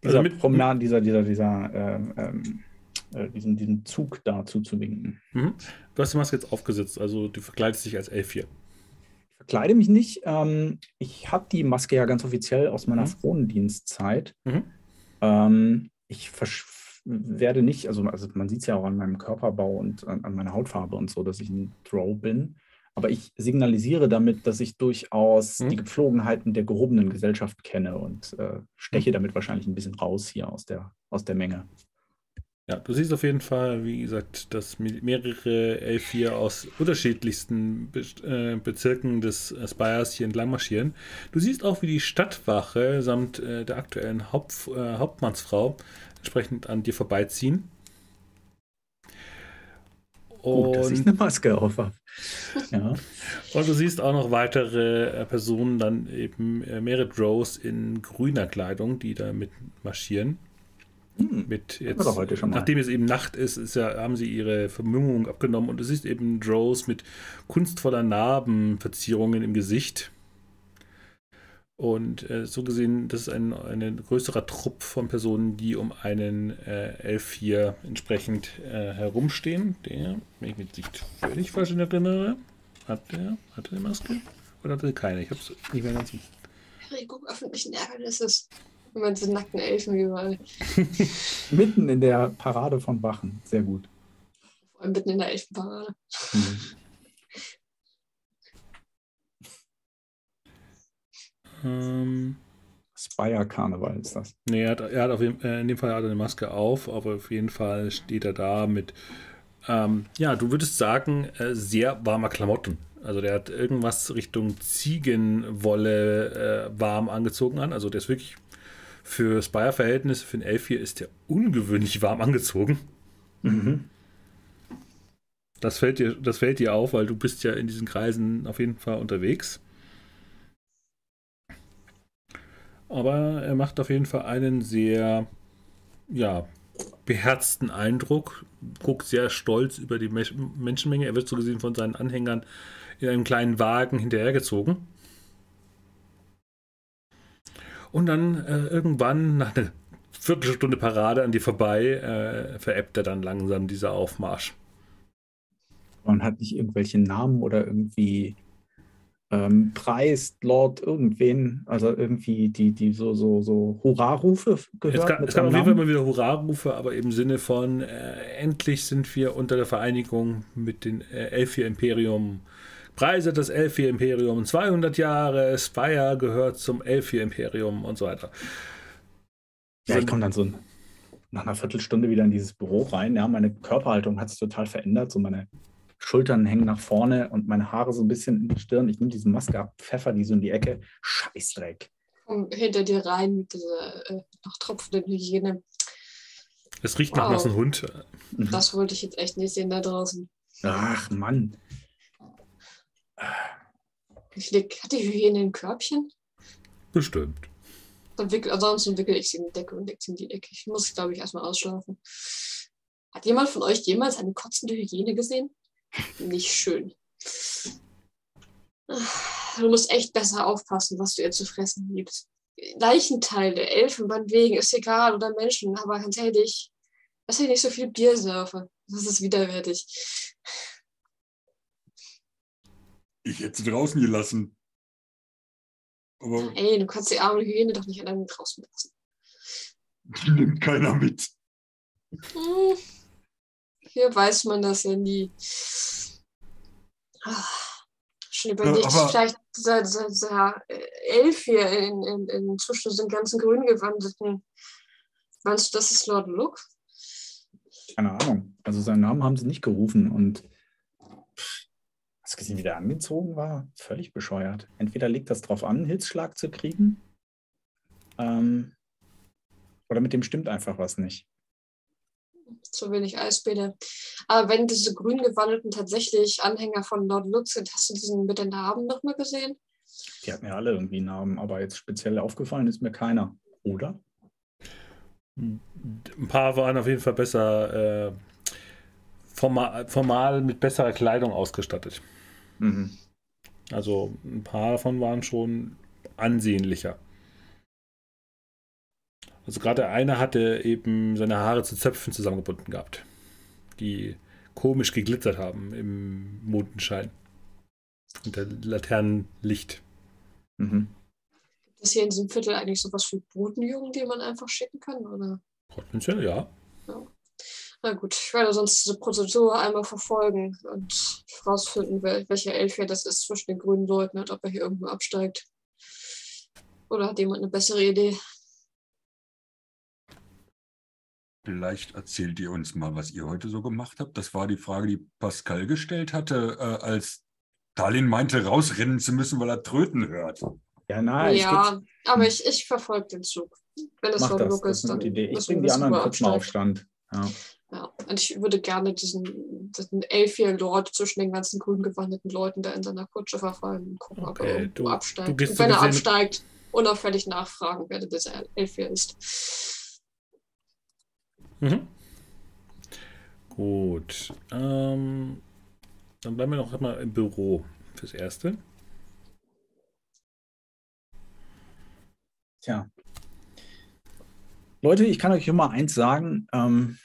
D: dieser
A: Also mit-
D: Promenade, dieser, dieser, dieser, ähm, ähm, äh, diesen, diesen Zug da zuzuwinken.
A: Mhm. Du hast die Maske jetzt aufgesetzt, also du verkleidest dich als L4.
D: Ich verkleide mich nicht. Ähm, ich habe die Maske ja ganz offiziell aus meiner
A: Mhm.
D: Frondienstzeit.
A: Mhm.
D: Ähm, ich werde nicht, also, also man sieht es ja auch an meinem Körperbau und an, an meiner Hautfarbe und so, dass ich ein Drow bin. Aber ich signalisiere damit, dass ich durchaus
A: Mhm.
D: die Gepflogenheiten der gehobenen Gesellschaft kenne und äh, steche damit wahrscheinlich ein bisschen raus hier aus der, aus der Menge.
A: Ja, du siehst auf jeden Fall, wie gesagt, dass mehrere L4 aus unterschiedlichsten äh, Bezirken des Spires hier entlang marschieren. Du siehst auch, wie die Stadtwache samt äh, der aktuellen Haupt, äh, Hauptmannsfrau entsprechend an dir vorbeiziehen.
D: Gut, dass ich
A: Und,
D: eine Maske auf habe. Ja.
A: und du siehst auch noch weitere äh, Personen, dann eben äh, mehrere Drows in grüner Kleidung, die da mit marschieren.
D: Hm.
A: Mit jetzt,
D: doch heute schon mal.
A: nachdem es eben Nacht ist, ist ja, haben sie ihre Vermummung abgenommen und du siehst eben Drows mit kunstvoller Narbenverzierungen im Gesicht. Und äh, so gesehen, das ist ein, ein größerer Trupp von Personen, die um einen äh, L4 entsprechend äh, herumstehen. Der, wenn ich mich nicht völlig falsch erinnere, hat der, hat der eine Maske? Oder hat er keine? Ich hab's nicht mehr ganz.
C: Erregung öffentlichen Ärgernisses. Wenn man diese nackten Elfen überall.
D: Mitten in der Parade von Wachen. Sehr gut.
C: Vor allem mitten in der Elfenparade.
D: Hm.
A: Ähm,
D: Spire-Karneval ist das.
A: Nee, er hat, er hat auf jeden, äh, in dem Fall hat er eine Maske auf, aber auf jeden Fall steht er da mit, ähm, ja, du würdest sagen, äh, sehr warmer Klamotten. Also der hat irgendwas Richtung Ziegenwolle äh, warm angezogen an. Also der ist wirklich für Spire-Verhältnisse, für Elf hier ist der ungewöhnlich warm angezogen.
D: Mhm.
A: Das fällt dir, das fällt dir auf, weil du bist ja in diesen Kreisen auf jeden Fall unterwegs. Aber er macht auf jeden Fall einen sehr, ja, beherzten Eindruck, guckt sehr stolz über die Menschenmenge. Er wird so gesehen von seinen Anhängern in einem kleinen Wagen hinterhergezogen. Und dann äh, irgendwann, nach einer Viertelstunde Parade an dir vorbei, äh, verebbt er dann langsam dieser Aufmarsch.
D: Man hat nicht irgendwelche Namen oder irgendwie ähm, Preis, Lord, irgendwen, also irgendwie die, die so, so, so Hurra-Rufe gehört.
A: Es gab, es gab auf jeden Fall immer wieder Hurra-Rufe, aber im Sinne von äh, endlich sind wir unter der Vereinigung mit dem äh, Elfir Imperium. Preise des Elfir Imperium, 200 Jahre, Spire gehört zum Elfir Imperium und so weiter.
D: Ja, ich komme dann so nach einer Viertelstunde wieder in dieses Büro rein. Ja, meine Körperhaltung hat sich total verändert. So meine Schultern hängen nach vorne und meine Haare so ein bisschen in die Stirn. Ich nehme diese Maske ab, pfeffer die so in die Ecke. Scheißdreck.
C: Komm hinter dir rein mit dieser äh, noch tropfenden Hygiene.
A: Es riecht nach
C: Wow.
A: nassen Hund.
D: Mhm.
C: Das wollte ich jetzt echt nicht sehen da draußen.
D: Ach Mann.
C: Ich leg, hat die Hyäne ein Körbchen?
A: Bestimmt.
C: Dann wickel, ansonsten wickel ich sie in die Decke und leg sie in die Ecke. Ich muss, glaube ich, erstmal ausschlafen. Hat jemand von euch jemals eine kotzende Hyäne gesehen? Nicht schön. Du musst echt besser aufpassen, was du ihr zu fressen gibst. Leichenteile, Elfenbein wegen, ist egal, oder Menschen, aber ganz ehrlich, dass ich nicht so viel Bier surfe. Das ist widerwärtig.
E: Ich hätte sie draußen gelassen. Aber
C: Ey, du kannst die arme Hyäne doch nicht alleine draußen lassen.
E: die nimmt keiner mit.
C: Hm. Hier weiß man das ja nie. Ah, Schon überlegt,
E: aber-
C: vielleicht dieser, dieser, dieser äh, Elf hier in, in, in zwischen den ganzen grün gewandeten. Meinst du, das ist Lord Luke?
D: Keine Ahnung. Also seinen Namen haben sie nicht gerufen und hast du gesehen, wie der angezogen war? Völlig bescheuert. Entweder liegt das drauf an, einen Hitzschlag zu kriegen, ähm, oder mit dem stimmt einfach was nicht.
C: Zu wenig Eisbäder. Aber wenn diese grün gewandelten tatsächlich Anhänger von Lord Luke sind, hast du diesen mit den Namen noch mal gesehen?
D: Die hatten ja alle irgendwie einen Namen, aber jetzt speziell aufgefallen ist mir keiner. Oder?
A: Ein paar waren auf jeden Fall besser äh, formal, formal mit besserer Kleidung ausgestattet.
D: Mhm.
A: Also ein paar davon waren schon ansehnlicher. Also gerade der eine hatte eben seine Haare zu Zöpfen zusammengebunden gehabt, die komisch geglitzert haben im Mondenschein. Unter Laternenlicht.
D: Mhm.
C: Gibt es hier in diesem Viertel eigentlich sowas wie Bodenjungen, die man einfach schicken kann? Oder?
A: Potenziell, ja.
C: Na gut, ich werde sonst diese Prozedur einmal verfolgen und herausfinden, wel welcher Elf hier das ist zwischen den grünen Leuten und ob er hier irgendwo absteigt. Oder hat jemand eine bessere Idee?
E: Vielleicht erzählt ihr uns mal, was ihr heute so gemacht habt. Das war die Frage, die Pascal gestellt hatte, äh, als Darlin meinte, rausrennen zu müssen, weil er Tröten hört.
D: Ja, nein,
C: ja, aber ich, ich verfolge den Zug. Wenn es
D: mach
C: Lord
D: das.
C: Luke
D: Das
C: ist,
D: ist eine
C: dann
D: gute Idee. Ich bringe die anderen
C: er
D: kurz mal auf. Stand. Ja.
C: Ja, und ich würde gerne diesen, diesen Elfier-Lord zwischen den ganzen grün gewandeten Leuten da in seiner Kutsche verfallen und gucken, ob er
A: Okay, du-
C: absteigt.
A: du
C: und wenn er absteigt, unauffällig nachfragen, wer dieser Elfier ist.
A: Mhm. Gut. Ähm, dann bleiben wir noch mal im Büro fürs Erste.
D: Tja. Leute, ich kann euch immer eins sagen. Ähm,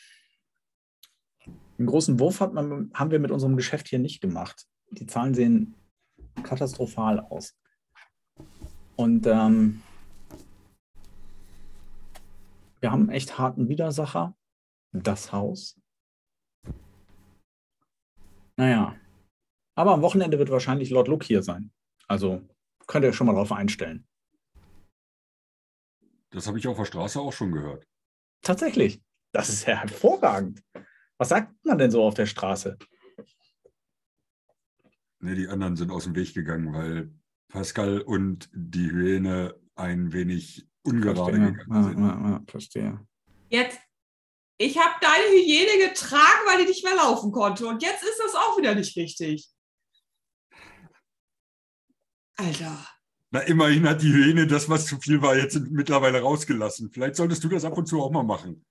D: einen großen Wurf hat man, haben wir mit unserem Geschäft hier nicht gemacht. Die Zahlen sehen katastrophal aus. Und ähm, wir haben einen echt harten Widersacher. Das Haus. Naja. Aber am Wochenende wird wahrscheinlich Lord Luke hier sein. Also könnt ihr schon mal drauf einstellen.
E: Das habe ich auf der Straße auch schon gehört.
D: Tatsächlich. Das ist ja hervorragend. Was sagt man denn so auf der Straße?
E: Ne, die anderen sind aus dem Weg gegangen, weil Pascal und die Hyäne ein wenig ungerade
D: Verstehe.
E: gegangen
D: Ja,
E: sind.
D: ja, ja, verstehe.
B: Jetzt, ich habe deine Hygiene getragen, weil die nicht mehr laufen konnte. Und jetzt ist das auch wieder nicht richtig. Alter.
E: Na, immerhin hat die Hyäne das, was zu viel war, jetzt mittlerweile rausgelassen. Vielleicht solltest du das ab und zu auch mal machen.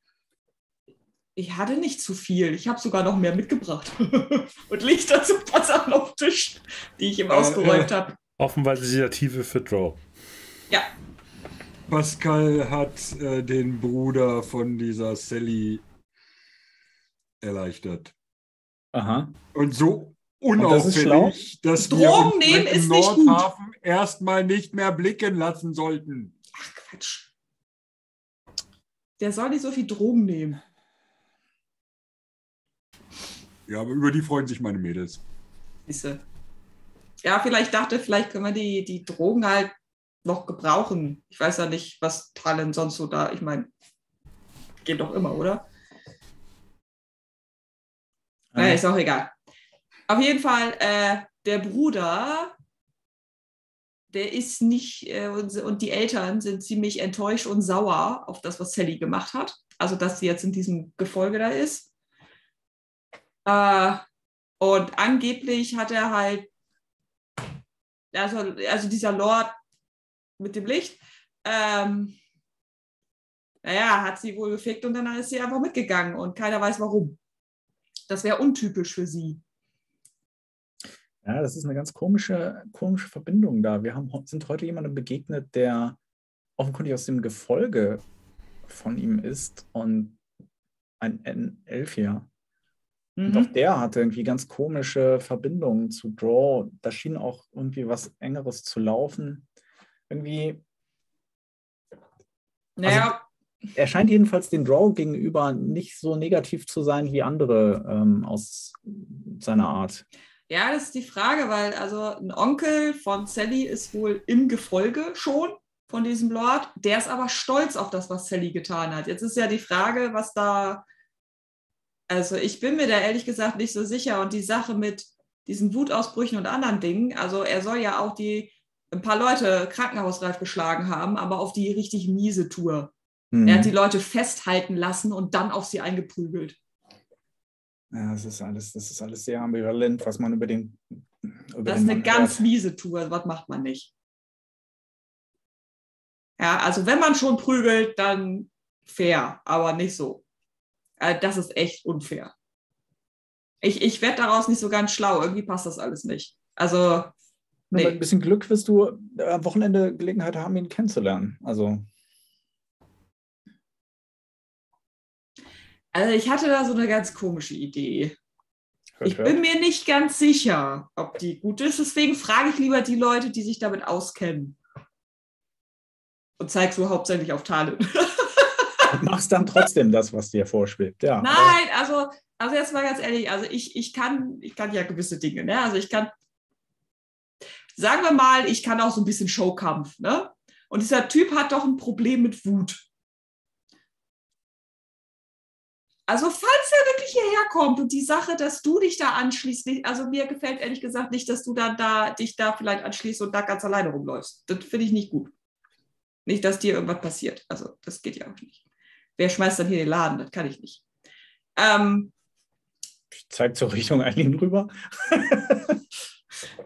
B: Ich hatte nicht zu viel. Ich habe sogar noch mehr mitgebracht. Und liegt dazu was auf dem Tisch, die ich ihm
E: Äh,
B: ausgeräumt
E: äh.
B: habe.
A: Offenweise Initiative für Draw.
B: Ja.
E: Pascal hat äh, den Bruder von dieser Sally erleichtert.
D: Aha.
E: Und so
D: das ist schlau?
E: unauffällig, dass wir
B: Drogen
E: uns
B: nehmen.
E: Nordhafen erstmal nicht mehr blicken lassen sollten.
B: Ach, Quatsch. Der soll nicht so viel Drogen nehmen.
E: Ja, aber über die freuen sich meine Mädels.
B: Siehste. Ja, vielleicht dachte, vielleicht können wir die, die Drogen halt noch gebrauchen. Ich weiß ja nicht, was Talent sonst so da. Ich meine, geht doch immer, oder? Naja, ist auch egal. Auf jeden Fall, äh, der Bruder, der ist nicht, äh, und, und die Eltern sind ziemlich enttäuscht und sauer auf das, was Sally gemacht hat. Also, dass sie jetzt in diesem Gefolge da ist. Äh, und angeblich hat er halt also, also dieser Lord mit dem Licht, ähm, naja, hat sie wohl gefickt und dann ist sie einfach mitgegangen und keiner weiß warum. Das wäre untypisch für sie.
D: Ja, das ist eine ganz komische, komische Verbindung da. Wir haben, sind heute jemandem begegnet, der offenkundig aus dem Gefolge von ihm ist und ein Elfier. Mhm. Und auch der hatte irgendwie ganz komische Verbindungen zu Draw. Da schien auch irgendwie was Engeres zu laufen. Irgendwie.
B: Naja.
D: Also, er scheint jedenfalls den Draw gegenüber nicht so negativ zu sein wie andere ähm, aus seiner Art.
B: Ja, das ist die Frage, weil also ein Onkel von Sally ist wohl im Gefolge schon von diesem Lord. Der ist aber stolz auf das, was Sally getan hat. Jetzt ist ja die Frage, was da also ich bin mir da ehrlich gesagt nicht so sicher. Und die Sache mit diesen Wutausbrüchen und anderen Dingen, also er soll ja auch die ein paar Leute krankenhausreif geschlagen haben, aber auf die richtig miese Tour. Mhm. Er hat die Leute festhalten lassen und dann auf sie eingeprügelt.
D: Ja, das ist alles, das ist alles sehr ambivalent, was man über den.
B: Über das den ist eine ganz hört. miese Tour, was macht man nicht? Ja, also wenn man schon prügelt, dann fair, aber nicht so. Äh, das ist echt unfair. Ich, ich werde daraus nicht so ganz schlau. Irgendwie passt das alles nicht. Also.
D: Nee. Mit ein bisschen Glück wirst du am Wochenende Gelegenheit haben, ihn kennenzulernen. Also.
B: Also ich hatte da so eine ganz komische Idee. Hört, ich bin mir nicht ganz sicher, ob die gut ist. Deswegen frage ich lieber die Leute, die sich damit auskennen. Und zeig so hauptsächlich auf Talent.
D: machst dann trotzdem das, was dir vorschwebt. Ja.
B: Nein, also, also jetzt mal ganz ehrlich, also ich, ich, kann, ich kann ja gewisse Dinge, ne? Also ich kann, sagen wir mal, ich kann auch so ein bisschen Showkampf, ne? Und dieser Typ hat doch ein Problem mit Wut. Also falls er wirklich hierher kommt und die Sache, dass du dich da anschließt, nicht, also mir gefällt ehrlich gesagt nicht, dass du dann da dich da vielleicht anschließt und da ganz alleine rumläufst. Das finde ich nicht gut. Nicht, dass dir irgendwas passiert. Also das geht ja auch nicht wer schmeißt dann hier den Laden? Das kann ich nicht. Ähm,
D: ich zeige zur Richtung Eileen rüber.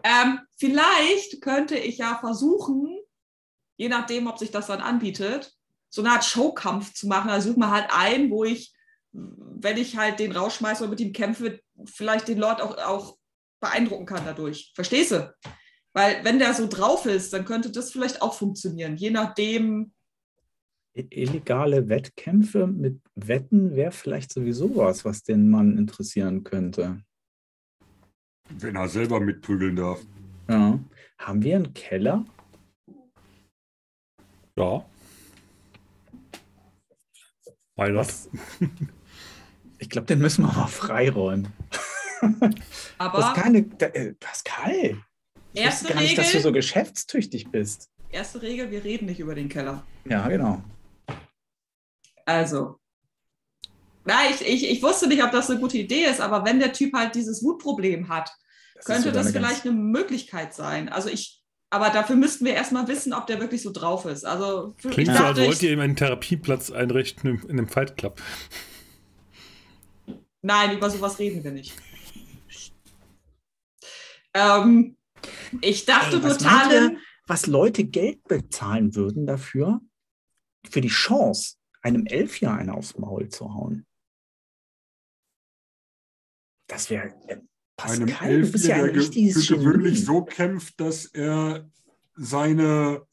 B: ähm, vielleicht könnte ich ja versuchen, je nachdem, ob sich das dann anbietet, so eine Art Showkampf zu machen. Also such mal halt ein, wo ich, wenn ich halt den rausschmeiße und mit ihm kämpfe, vielleicht den Lord auch, auch beeindrucken kann dadurch. Verstehst du? Weil wenn der so drauf ist, dann könnte das vielleicht auch funktionieren, je nachdem,
D: illegale Wettkämpfe mit Wetten wäre vielleicht sowieso was, was den Mann interessieren könnte.
E: Wenn er selber mitprügeln darf.
D: Ja. Haben wir einen Keller?
A: Ja.
D: Was? Ich glaube, den müssen wir mal freiräumen.
B: Aber.
D: Das ist keine, äh, Pascal. Ich erste gar Regel, nicht, dass du so geschäftstüchtig bist.
B: Erste Regel: Wir reden nicht über den Keller.
D: Ja, genau.
B: Also, na, ich, ich, ich wusste nicht, ob das eine gute Idee ist, aber wenn der Typ halt dieses Wutproblem hat, das könnte das vielleicht eine Möglichkeit sein. Also ich, aber dafür müssten wir erstmal wissen, ob der wirklich so drauf ist. Also
A: Klingt so, als wollt ihr ihm einen Therapieplatz einrichten in einem Fight Club.
B: Nein, über sowas reden wir nicht. Ähm, ich dachte Ey, was total. Ihr,
D: was Leute Geld bezahlen würden dafür, für die Chance, einem Elfjahr eine aufs Maul zu hauen. Das wäre. Äh,
E: Pascal, einem Elfjahr, du bist ja ein der für gewöhnlich so kämpft, dass er seine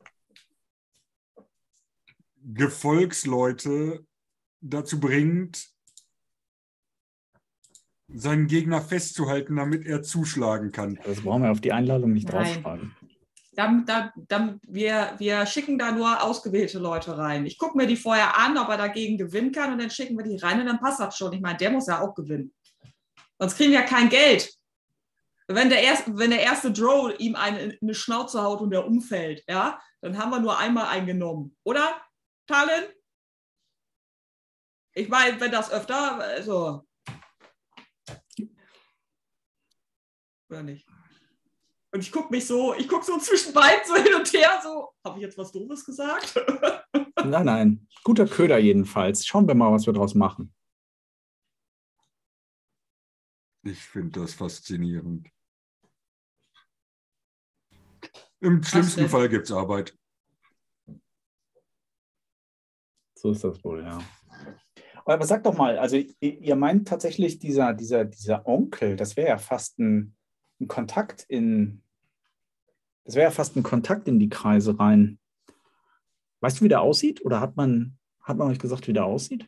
E: Gefolgsleute dazu bringt, seinen Gegner festzuhalten, damit er zuschlagen kann.
D: Das brauchen wir auf die Einladung nicht draufschreiben
B: dann, dann, dann, wir, wir schicken da nur ausgewählte Leute rein. Ich gucke mir die vorher an, ob er dagegen gewinnen kann und dann schicken wir die rein und dann passt das schon. Ich meine, der muss ja auch gewinnen. Sonst kriegen wir ja kein Geld. Wenn der, erste, wenn der erste Draw ihm eine, eine Schnauze haut und er umfällt, ja, dann haben wir nur einmal eingenommen. Oder, Talin? Ich meine, wenn das öfter, also. Oder nicht? Und ich gucke mich so, ich gucke so zwischen beiden so hin und her, so, habe ich jetzt was Doofes gesagt?
D: nein, nein. Guter Köder jedenfalls. Schauen wir mal, was wir daraus machen.
E: Ich finde das faszinierend. Im schlimmsten? Fall gibt es Arbeit.
D: So ist das wohl, ja. Aber sag doch mal, also ihr ihr meint tatsächlich, dieser, dieser, dieser Onkel, das wäre ja fast ein, ein Kontakt in, das wäre ja fast ein Kontakt in die Kreise rein. Weißt du, wie der aussieht? Oder hat man, hat man euch gesagt, wie der aussieht?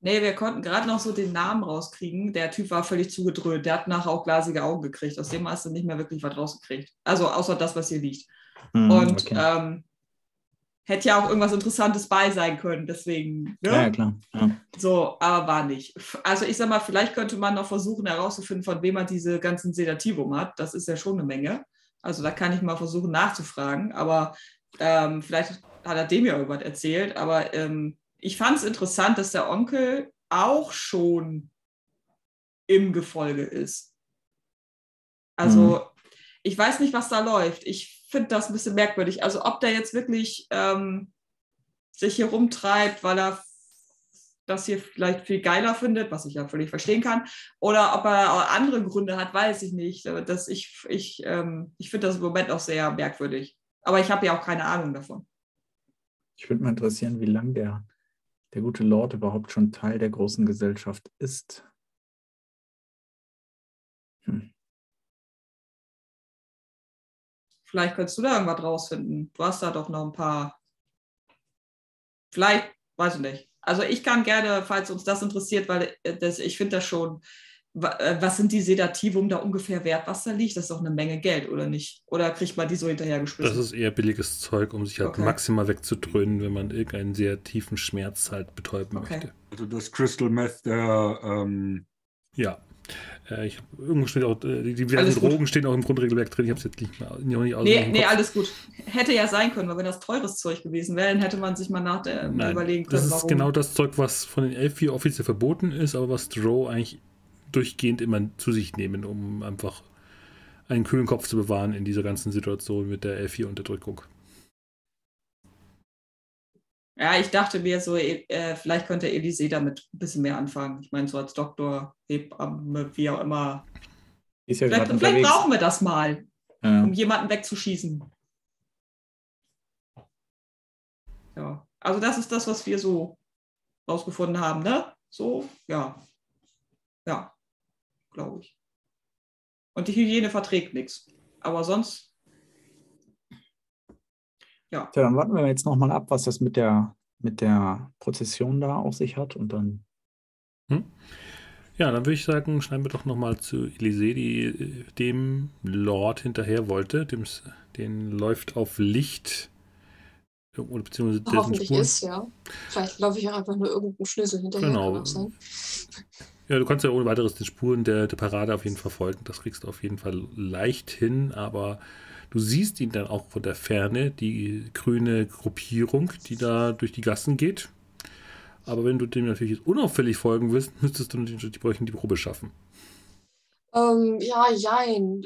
B: Nee, wir konnten gerade noch so den Namen rauskriegen. Der Typ war völlig zugedröhnt. Der hat nachher auch glasige Augen gekriegt. Aus dem hast du nicht mehr wirklich was rausgekriegt. Also außer das, was hier liegt.
D: Hm,
B: Und
D: okay.
B: ähm, hätte ja auch irgendwas Interessantes bei sein können. Deswegen, ne?
D: ja, ja, klar. Ja.
B: So, aber war nicht. Also ich sag mal, vielleicht könnte man noch versuchen herauszufinden, von wem man diese ganzen Sedativum hat. Das ist ja schon eine Menge. Also da kann ich mal versuchen nachzufragen. Aber ähm, vielleicht hat er dem ja irgendwas erzählt. Aber ähm, ich fand es interessant, dass der Onkel auch schon im Gefolge ist. Also ich weiß nicht, was da läuft. Ich finde das ein bisschen merkwürdig. Also ob der jetzt wirklich ähm, sich hier rumtreibt, weil er das hier vielleicht viel geiler findet, was ich ja völlig verstehen kann, oder ob er andere Gründe hat, weiß ich nicht. Aber Das, ich ich, ähm, ich finde das im Moment auch sehr merkwürdig. Aber ich habe ja auch keine Ahnung davon.
D: Ich würde mal interessieren, wie lange der, der gute Lord überhaupt schon Teil der großen Gesellschaft ist. Hm.
B: Vielleicht könntest du da irgendwas rausfinden. Du hast da doch noch ein paar. Vielleicht, weiß ich nicht. Also ich kann gerne, falls uns das interessiert, weil äh, das, ich finde das schon, äh, was sind die Sedativum da ungefähr wert, was da liegt? Das ist doch eine Menge Geld, oder nicht? Oder kriegt man die so
A: Das
B: hinterhergeschmissen?
A: ist eher billiges Zeug, um sich halt
B: Okay.
A: maximal wegzudröhnen, wenn man irgendeinen sehr tiefen Schmerz halt betäuben
B: Okay.
A: möchte.
E: Also das Crystal Meth der ähm,
A: Ja. Äh, ich irgendwo steht auch, äh, die diversen
B: gut.
A: Drogen stehen auch im Grundregelwerk drin. Ich habe es jetzt nicht mehr nicht aus
B: Nee, alles gut. Hätte ja sein können, weil wenn das teures Zeug gewesen wäre, dann hätte man sich mal nach der,
A: Nein,
B: überlegen
A: das
B: können,
A: ist
B: warum.
A: genau das Zeug, was von den Elfi offiziell verboten ist, aber was Drow eigentlich durchgehend immer zu sich nehmen, um einfach einen kühlen Kopf zu bewahren in dieser ganzen Situation mit der Elfi-Unterdrückung.
B: Ja, ich dachte mir so, äh, vielleicht könnte Elise damit ein bisschen mehr anfangen. Ich meine, so als Doktor, Hebamme, wie auch immer.
D: Ist ja
B: Vielleicht, vielleicht brauchen wir das mal,
D: Ja.
B: um jemanden wegzuschießen. Ja, also das ist das, was wir so rausgefunden haben, ne? So, ja. Ja, glaube ich. Und die Hygiene verträgt nichts. Aber sonst,
D: Tja, dann warten wir jetzt nochmal ab, was das mit der, mit der Prozession da auf sich hat und dann.
A: Ja, dann würde ich sagen, schneiden wir doch nochmal zu Elise, die äh, dem Lord hinterher wollte. Dem, den läuft auf Licht. Oder beziehungsweise
C: Hoffentlich
A: Spuren.
C: ist, ja. Vielleicht laufe ich auch einfach nur irgendeinen Schlüssel hinterher.
A: Genau.
C: kann auch sein.
A: Ja, du kannst ja ohne weiteres den Spuren der, der Parade auf jeden Fall folgen. Das kriegst du auf jeden Fall leicht hin, aber du siehst ihn dann auch von der Ferne, die grüne Gruppierung, die da durch die Gassen geht. Aber wenn du dem natürlich jetzt unauffällig folgen willst, müsstest du natürlich die Bräuchen die Probe schaffen.
C: Ähm, ja, jein.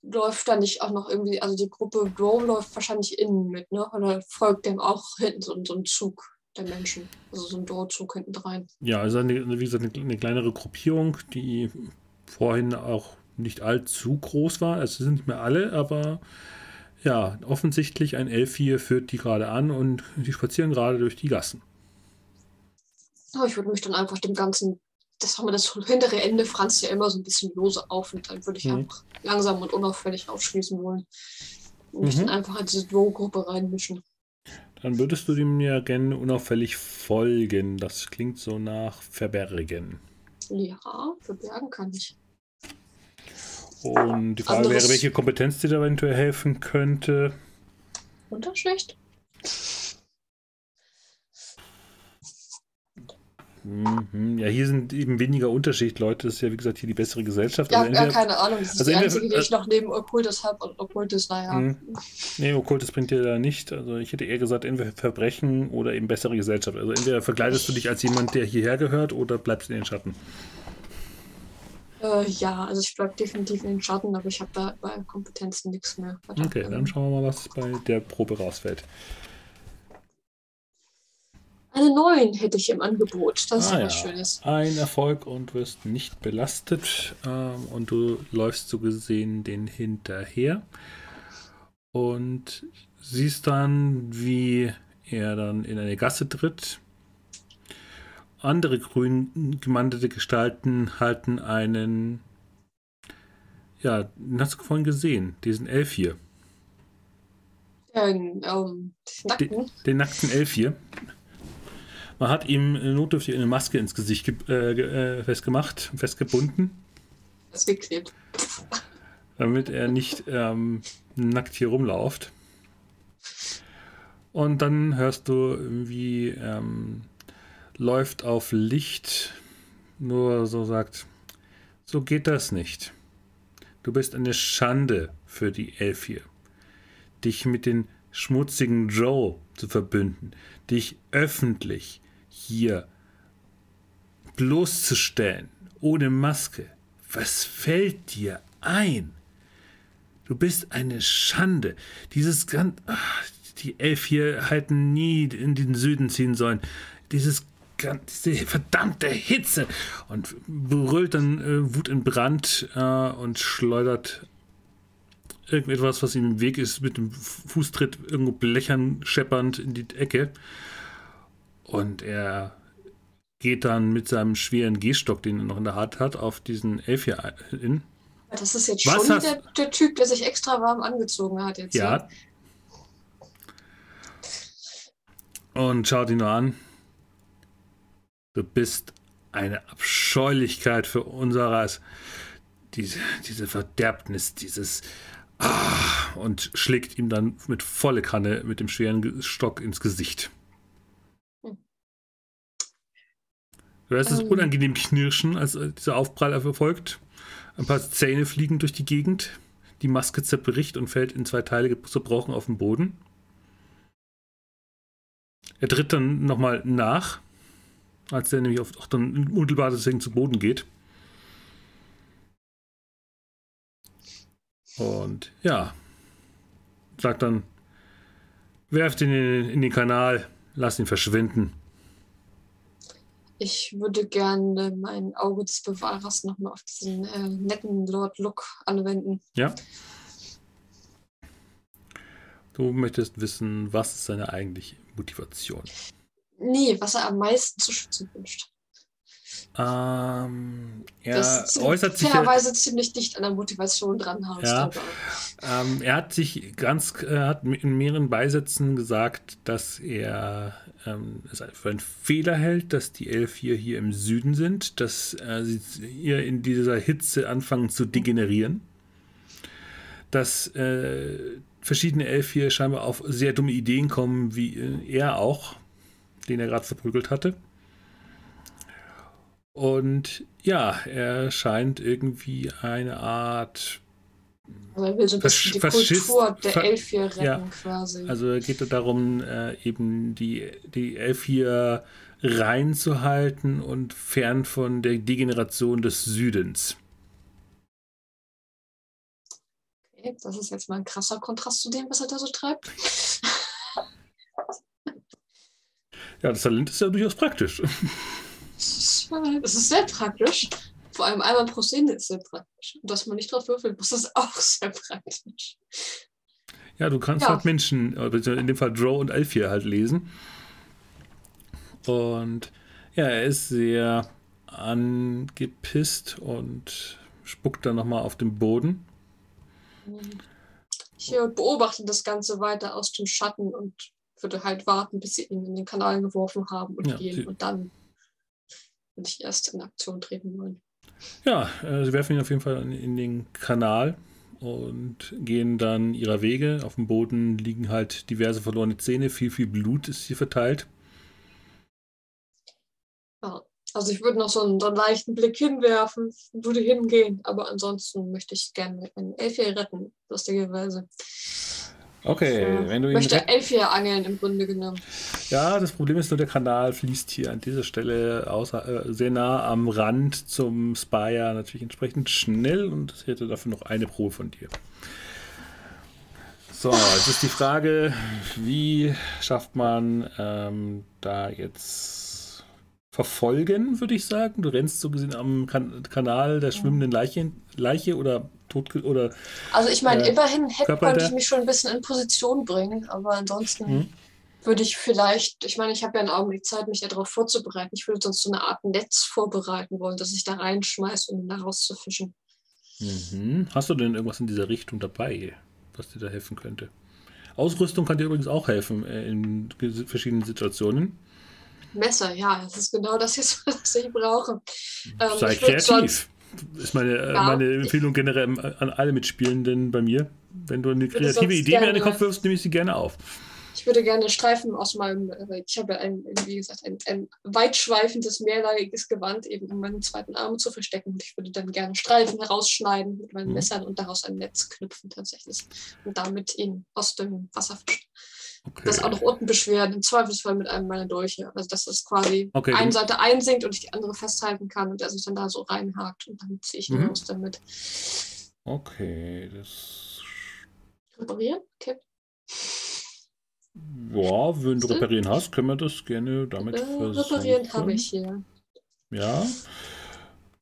C: Läuft da nicht auch noch irgendwie, also die Gruppe Grow läuft wahrscheinlich innen mit, ne? Oder folgt dem auch hinten so, so ein Zug der Menschen. Also so ein Drohzug hinten rein.
A: Ja, also eine, wie gesagt, eine, eine kleinere Gruppierung, die vorhin auch nicht allzu groß war. Also sind nicht mehr alle, aber ja, offensichtlich ein L4 führt die gerade an und die spazieren gerade durch die Gassen.
C: Aber ich würde mich dann einfach dem Ganzen, das haben wir das hintere Ende franzt ja immer so ein bisschen lose auf und dann würde ich
A: Mhm.
C: einfach langsam und unauffällig aufschließen wollen. Und mich
A: Mhm.
C: dann einfach in diese Droh-Gruppe reinmischen.
A: Dann würdest du dem ja gerne unauffällig folgen. Das klingt so nach Verbergen.
C: Ja, verbergen kann ich.
A: Und die Frage
C: Anderes-
A: wäre, welche Kompetenz dir da eventuell helfen könnte.
C: Unterschlecht?
A: Mhm. Ja, hier sind eben weniger Unterschicht-Leute. Das ist ja, wie gesagt, hier die bessere Gesellschaft.
C: Ja,
A: Also
C: ja, keine Ahnung. Das ist
A: also
C: die einzige, die ich noch neben Okkultes habe. Und Okkultes, naja.
A: Mhm. Nee, Okkultes bringt dir da nicht. Also ich hätte eher gesagt, entweder Verbrechen oder eben bessere Gesellschaft. Also entweder verkleidest du dich als jemand, der hierher gehört, oder bleibst in den Schatten.
C: Äh, ja, also ich bleibe definitiv in den Schatten, aber ich habe da bei Kompetenzen nichts mehr.
A: Okay, dann schauen wir mal, was bei der Probe rausfällt.
C: Eine 9 hätte ich im Angebot. Das ist
A: Ah,
C: ja was
A: ja.
C: Schönes.
A: Ein Erfolg und wirst nicht belastet. Ähm, und du läufst so gesehen den hinterher. und siehst dann, wie er dann in eine Gasse tritt. Andere grün gemandete Gestalten halten einen, ja, den hast du vorhin gesehen, diesen Elf hier.
C: Den, ähm, nackten.
A: Den, den nackten Elf hier. Man hat ihm notdürftig eine Maske ins Gesicht äh, äh, festgemacht, festgebunden.
C: Festgeklebt.
A: Damit er nicht ähm, nackt hier rumläuft. Und dann hörst du irgendwie, ähm, läuft auf Licht, nur so sagt, so geht das nicht. Du bist eine Schande für die Elf hier. Dich mit den schmutzigen Joe zu verbünden, dich öffentlich hier bloßzustellen, ohne Maske. Was fällt dir ein? Du bist eine Schande. Dieses ganz. Ach, die Elf hier hätten nie in den Süden ziehen sollen. Dieses diese verdammte Hitze und brüllt dann äh, Wut in Brand äh, und schleudert irgendetwas, was ihm im Weg ist, mit dem Fußtritt irgendwo blechern, scheppernd in die Ecke. Und er geht dann mit seinem schweren Gehstock, den er noch in der Hand hat, auf diesen Elf hier hin.
C: Das ist jetzt
A: Was
C: schon
A: hast-
C: der, der Typ, der sich extra warm angezogen hat jetzt.
A: Ja.
C: ne?
A: Und schaut ihn nur an. Du bist eine Abscheulichkeit für unseres. Diese, diese Verderbnis, dieses. Ah, und schlägt ihm dann mit volle Kanne mit dem schweren Stock ins Gesicht.
C: Hm.
A: Du hörst es
C: Ähm.
A: unangenehm knirschen, als dieser Aufprall erfolgt. Ein paar Zähne fliegen durch die Gegend. Die Maske zerbricht und fällt in zwei Teile zerbrochen auf den Boden. Er tritt dann nochmal nach, als er nämlich auf, auch dann unmittelbar deswegen zu Boden geht. Und ja, sagt dann, werft ihn in, in den Kanal, lasst ihn verschwinden.
C: Ich würde gerne mein Auge des Bewahrers nochmal auf diesen äh, netten Lord Look anwenden.
A: Ja. Du möchtest wissen, was ist seine eigentliche Motivation?
C: Nee, was er am meisten zu schützen wünscht.
A: Ähm, er
C: das
A: äußert sich ja,
C: fairerweise ziemlich dicht an der Motivation dran.
A: Ja. ähm, er hat sich ganz, er hat in mehreren Beisätzen gesagt, dass er ähm, es für einen Fehler hält, dass die Elf hier, hier im Süden sind, dass äh, sie hier in dieser Hitze anfangen zu degenerieren, dass äh, verschiedene Elf hier scheinbar auf sehr dumme Ideen kommen, wie äh, er auch, den er gerade verprügelt hatte. Und ja, er scheint irgendwie eine Art
C: Also er will so ein bisschen die
A: Fasch- Faschist-
C: Kultur der
A: Fa-
C: Elf hier retten,
A: Ja.
C: quasi.
A: Also geht es darum, äh, eben die, die Elf hier reinzuhalten und fern von der Degeneration des Südens.
C: okay, das ist jetzt mal ein krasser Kontrast zu dem, was er da so treibt.
A: Ja, das Talent ist ja durchaus praktisch.
C: Das ist, äh, ist sehr praktisch. Vor allem einmal pro Szene ist sehr praktisch. Und dass man nicht drauf würfeln muss, ist auch sehr praktisch.
A: Ja, du kannst
C: Ja.
A: halt Menschen, beziehungsweise in dem Fall Drow und hier halt lesen. Und ja, er ist sehr angepisst und spuckt dann nochmal auf den Boden.
C: Ich äh, beobachte das Ganze weiter aus dem Schatten und würde halt warten, bis sie ihn in den Kanal geworfen haben und
A: Ja,
C: gehen. Und dann würde ich erst in Aktion treten wollen.
A: Ja, äh, sie werfen ihn auf jeden Fall in, in den Kanal und gehen dann ihrer Wege. Auf dem Boden liegen halt diverse verlorene Zähne, viel, viel Blut ist hier verteilt.
C: Also ich würde noch so einen, so einen leichten Blick hinwerfen, würde hingehen, aber ansonsten möchte ich gerne einen Elfier retten, lustigerweise.
A: Okay,
C: Ich, äh,
A: wenn du ihn
C: möchte
A: rett-
C: Elfier angeln im Grunde genommen.
A: Ja, das Problem ist nur, der Kanal fließt hier an dieser Stelle außer, äh, sehr nah am Rand zum Spire natürlich entsprechend schnell und ich hätte dafür noch eine Probe von dir. So, jetzt ist die Frage, wie schafft man ähm, da jetzt verfolgen, würde ich sagen. Du rennst so gesehen am kan Kanal der schwimmenden Leiche, Leiche oder tot oder.
C: Also ich meine,
A: äh,
C: immerhin hätte konnte ich mich schon ein bisschen in Position bringen, aber ansonsten
A: Hm?
C: würde ich vielleicht, ich meine, ich habe ja einen Augenblick Zeit, mich darauf vorzubereiten. Ich würde sonst so eine Art Netz vorbereiten wollen, das ich da reinschmeiße, um da rauszufischen.
A: Mhm. Hast du denn irgendwas in dieser Richtung dabei, was dir da helfen könnte? Ausrüstung kann dir übrigens auch helfen äh, in verschiedenen Situationen.
C: Messer, ja, das ist genau das jetzt, was ich brauche. Ähm,
A: Sei kreativ. Ist meine, äh,
C: Ja.
A: meine Empfehlung generell an alle Mitspielenden bei mir. Wenn du eine kreative Idee mir in den Kopf wirfst, nehme ich sie gerne auf.
C: Ich würde gerne Streifen aus meinem, äh, ich habe ein, wie gesagt, ein, ein weitschweifendes, mehrlagiges Gewand, eben um meinen zweiten Arm zu verstecken. Und ich würde dann gerne Streifen herausschneiden mit meinen
A: Mhm.
C: Messern und daraus ein Netz knüpfen tatsächlich. Und damit ihn aus dem Wasser fischen.
A: Okay.
C: Das auch noch unten beschweren, im Zweifelsfall mit einem meiner Dolche. Also dass das quasi
A: Okay,
C: eine Seite einsinkt und ich die andere festhalten kann und er sich dann da so reinhakt und dann ziehe ich ihn
A: Mhm.
C: raus damit.
A: Okay, das.
C: Reparieren? Okay.
A: Ja, wenn du reparieren hast, können wir das gerne damit
C: Äh,
A: versuchen.
C: reparieren habe ich hier.
A: Ja.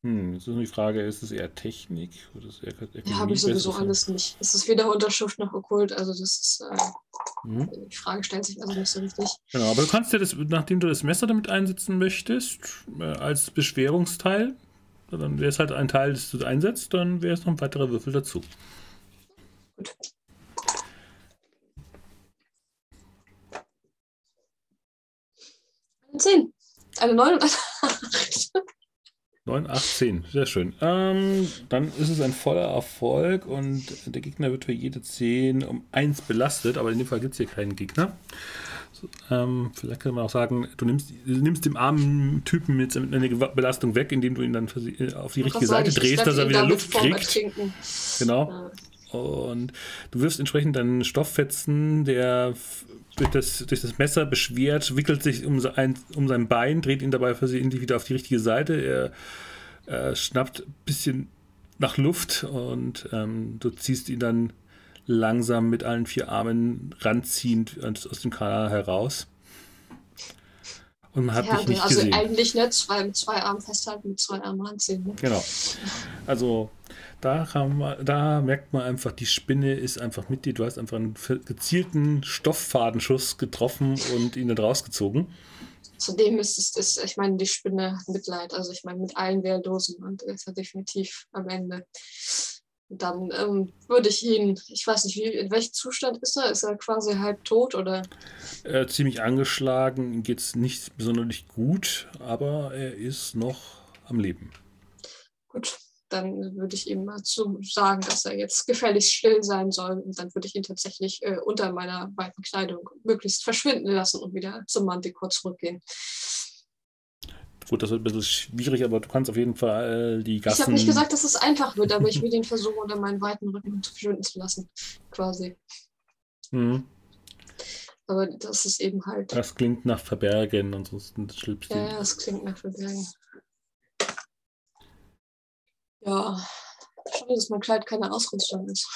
A: Hm, jetzt ist nur die Frage, ist es eher Technik oder ist es eher Ökonomie?
C: Ja, habe ich sowieso alles nicht. Es ist weder Unterschrift noch Okkult, also das ist,
A: Mhm.
C: äh, die Frage stellt sich also nicht so richtig.
A: Genau, aber du kannst ja das, nachdem du das Messer damit einsetzen möchtest, äh, als Beschwerungsteil, dann wäre es halt ein Teil, das du einsetzt, dann wäre es noch ein weiterer Würfel dazu.
C: Gut. Eine 10. Eine 9 und eine 8.
A: 9, 8, 10. Sehr schön. Ähm, dann ist es ein voller Erfolg und der Gegner wird für jede 10 um 1 belastet, aber in dem Fall gibt es hier keinen Gegner. So, ähm, vielleicht kann man auch sagen, du nimmst, du nimmst dem armen Typen jetzt eine Belastung weg, indem du ihn dann sie- auf die richtige Seite drehst, dass er wieder Luft kriegt. Genau.
C: Ja.
A: Und du wirfst entsprechend deinen Stofffetzen, der durch das, durch das Messer beschwert, wickelt sich um sein, um sein Bein, dreht ihn dabei versehentlich wieder auf die richtige Seite. Er äh, schnappt ein bisschen nach Luft und ähm, du ziehst ihn dann langsam mit allen vier Armen ranziehend aus dem Kanal heraus. Und man hat
C: ja,
A: dich nicht
C: also
A: gesehen.
C: eigentlich nicht, zwei, mit zwei Armen festhalten, mit zwei Armen ranziehen. Ne?
A: Genau. Also da, man, da merkt man einfach, die Spinne ist einfach mit dir. Du hast einfach einen gezielten Stofffadenschuss getroffen und ihn dann rausgezogen.
C: Zudem ist es, ist, ich meine, die Spinne hat Mitleid, also ich meine, mit allen Wehrlosen und er ist ja definitiv am Ende. Dann ähm, würde ich ihn, ich weiß nicht, wie, in welchem Zustand ist er? Ist er quasi halb tot oder?
A: Äh, ziemlich angeschlagen, ihm geht es nicht besonders gut, aber er ist noch am Leben.
C: Gut, dann würde ich ihm mal zu sagen, dass er jetzt gefälligst still sein soll. Und dann würde ich ihn tatsächlich äh, unter meiner weiten Kleidung möglichst verschwinden lassen und wieder zum Manticore zurückgehen.
A: Gut, das wird ein bisschen schwierig, aber du kannst auf jeden Fall die Gassen.
C: Ich habe nicht gesagt, dass es einfach wird, aber ich will ihn versuchen, unter meinen weiten Rücken zu verschwinden zu lassen. Quasi.
A: Mhm.
C: Aber das ist eben halt.
A: Das klingt nach Verbergen, ansonsten
C: Ja,
A: ihn.
C: ja, das klingt nach Verbergen. Ja, schade, dass mein Kleid keine Ausrüstung ist.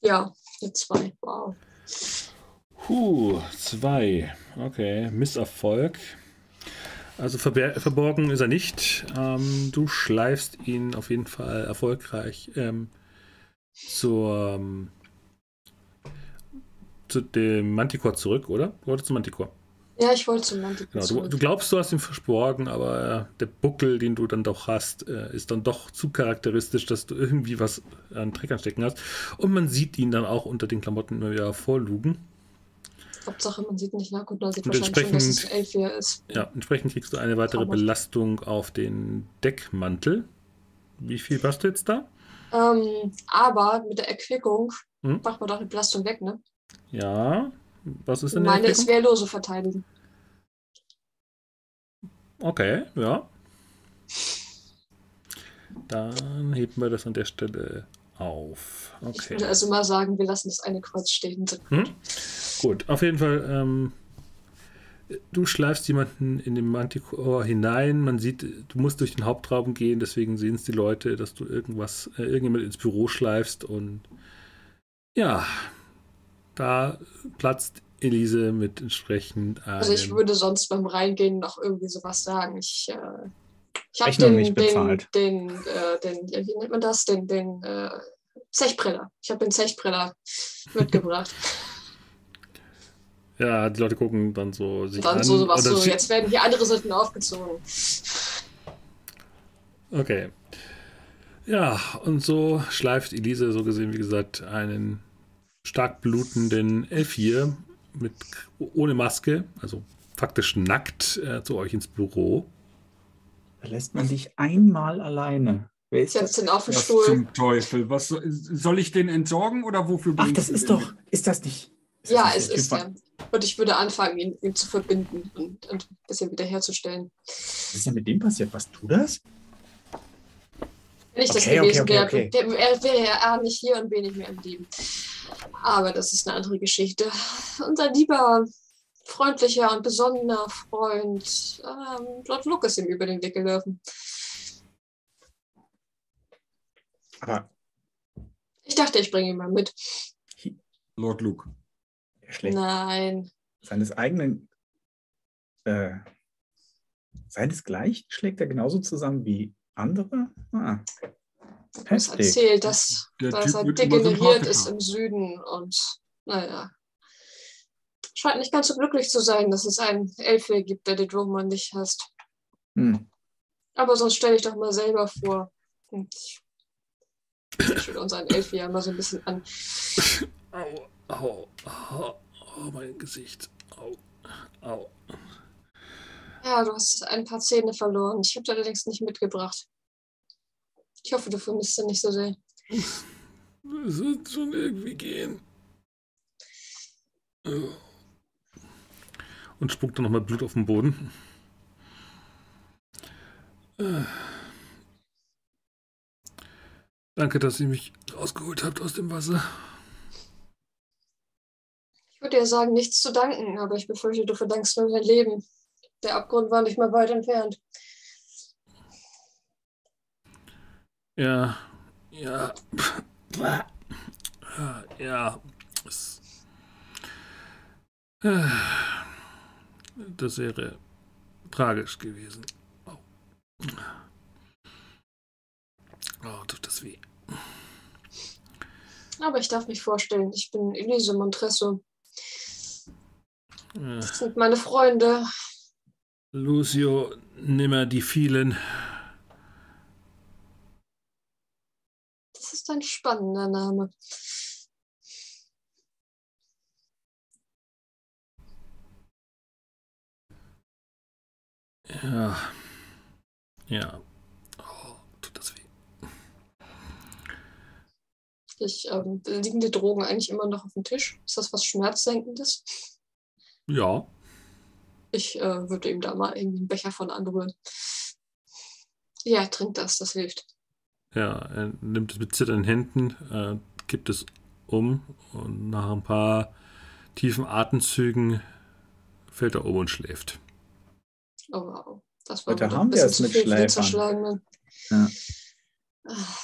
C: Ja, eine 2. Wow.
A: Puh, zwei. Okay, Misserfolg. Also verborgen ist er nicht. Ähm, du schleifst ihn auf jeden Fall erfolgreich ähm, zur, ähm, zu dem Manticore zurück, oder? Oder zum Manticore?
C: Ja, ich wollte zum Manticore
A: Genau, du,
C: zurück.
A: du glaubst, du hast ihn verborgen, aber äh, der Buckel, den du dann doch hast, äh, ist dann doch zu charakteristisch, dass du irgendwie was an Treckern stecken hast. Und man sieht ihn dann auch unter den Klamotten immer wieder vorlugen.
C: Hauptsache, man sieht nicht nach und man sieht wahrscheinlich schon, dass es
A: entsprechend-
C: Elfia ist.
A: Ja, entsprechend kriegst du eine weitere
C: Traumhaft.
A: Belastung auf den Deckmantel. Wie viel passt du jetzt da?
C: Ähm, aber mit der Erquickung
A: Hm?
C: macht man doch die Belastung weg, ne?
A: Ja, was ist denn
C: Meine ist? Wehrlose verteidigen.
A: Okay, ja. Dann heben wir das an der Stelle auf.
C: Ich
A: Okay.
C: würde also mal sagen, wir lassen das eine Kreuz stehen.
A: Hm? Gut, auf jeden Fall. Ähm, du schleifst jemanden in den Manticore hinein. Man sieht, du musst durch den Hauptraum gehen, deswegen sehen es die Leute, dass du irgendwas, äh, irgendjemand ins Büro schleifst und ja, da platzt Elise mit entsprechend
C: Also ich würde sonst beim Reingehen noch irgendwie sowas sagen. Ich, äh, ich habe den,
D: nicht
C: den,
D: bezahlt.
C: den, äh, den, ja, wie nennt man das? Den, den äh, Zechbriller. Ich habe den Zechbriller mitgebracht.
A: Ja, die Leute gucken dann so sich
C: Dann
A: an.
C: so sowas so, jetzt werden hier andere Sitten aufgezogen.
A: Okay. Ja, und so schleift Elise, so gesehen, wie gesagt, einen stark blutenden Elfir mit ohne Maske, also faktisch nackt, äh, zu euch ins Büro.
D: Da lässt man dich einmal alleine. Wer ist
C: Setzt
D: das?
C: ihn auf den
E: Was
C: Stuhl.
E: zum Teufel? Was soll, ich den entsorgen oder wofür
D: Ach, das ist doch, ist das nicht? ist das
C: Ja,
D: nicht
C: es ist er.
D: von-
C: Und ich würde anfangen, ihn, ihn zu verbinden und, und ein bisschen wiederherzustellen.
D: Was ist denn mit dem passiert? Was tu das?
C: Wenn ich das
D: Okay,
C: gewesen
D: okay,
C: wäre,
D: okay.
C: er wäre ja nicht hier und wenig mehr im Leben. Aber das ist eine andere Geschichte. Unser lieber, freundlicher und besonnener Freund, ähm, Lord Luke ist ihm über den Weg gelaufen.
D: Aber
C: Ich dachte, ich bringe ihn mal mit.
E: Lord Luke.
D: er schlägt
C: Nein.
D: seines eigenen, äh, seinesgleichen schlägt er genauso zusammen wie andere? Ah, Heftig.
C: erzählt, dass,
E: Der
C: dass
E: Typ
C: er degeneriert ist im Süden und naja. Scheint nicht ganz so glücklich zu sein, dass es einen Elfe gibt, der den Roman nicht hasst.
D: Hm.
C: Aber sonst stelle ich doch mal selber vor. Ich schaue unseren Elfe ja mal so ein bisschen an.
A: Au, au, au, au, mein Gesicht. Au, au.
C: Ja, du hast ein paar Zähne verloren. Ich habe allerdings nicht mitgebracht. Ich hoffe, du vermisst sie nicht so sehr.
A: Es wird schon irgendwie gehen. Und spuckt dann nochmal Blut auf den Boden. Äh. Danke, dass ihr mich rausgeholt habt aus dem Wasser.
C: Ich würde ja sagen, nichts zu danken, aber ich befürchte, du verdankst nur dein Leben. Der Abgrund war nicht mal weit entfernt.
A: Ja, ja. Ja, es, das wäre tragisch gewesen. Oh, oh tut das weh.
C: Aber ich darf mich vorstellen, ich bin Elise Montresso. Das sind meine Freunde.
A: Lucio, nimmer die vielen.
C: Ist ein spannender Name.
A: Ja. Ja. Oh, tut das weh.
C: Ich, ähm, liegen die Drogen eigentlich immer noch auf dem Tisch? Ist das was Schmerzsenkendes?
A: Ja.
C: Ich äh, würde ihm da mal irgendwie einen Becher von anrühren. Ja, trink das, das hilft.
A: Ja, er nimmt es mit zitternden Händen, äh, kippt es um und nach ein paar tiefen Atemzügen fällt er um und schläft.
C: Oh wow. Das war
D: Heute haben wir
C: bisschen
D: es
C: zu
D: mit
C: viel für den
D: Schläfern. Ja.
C: Ah.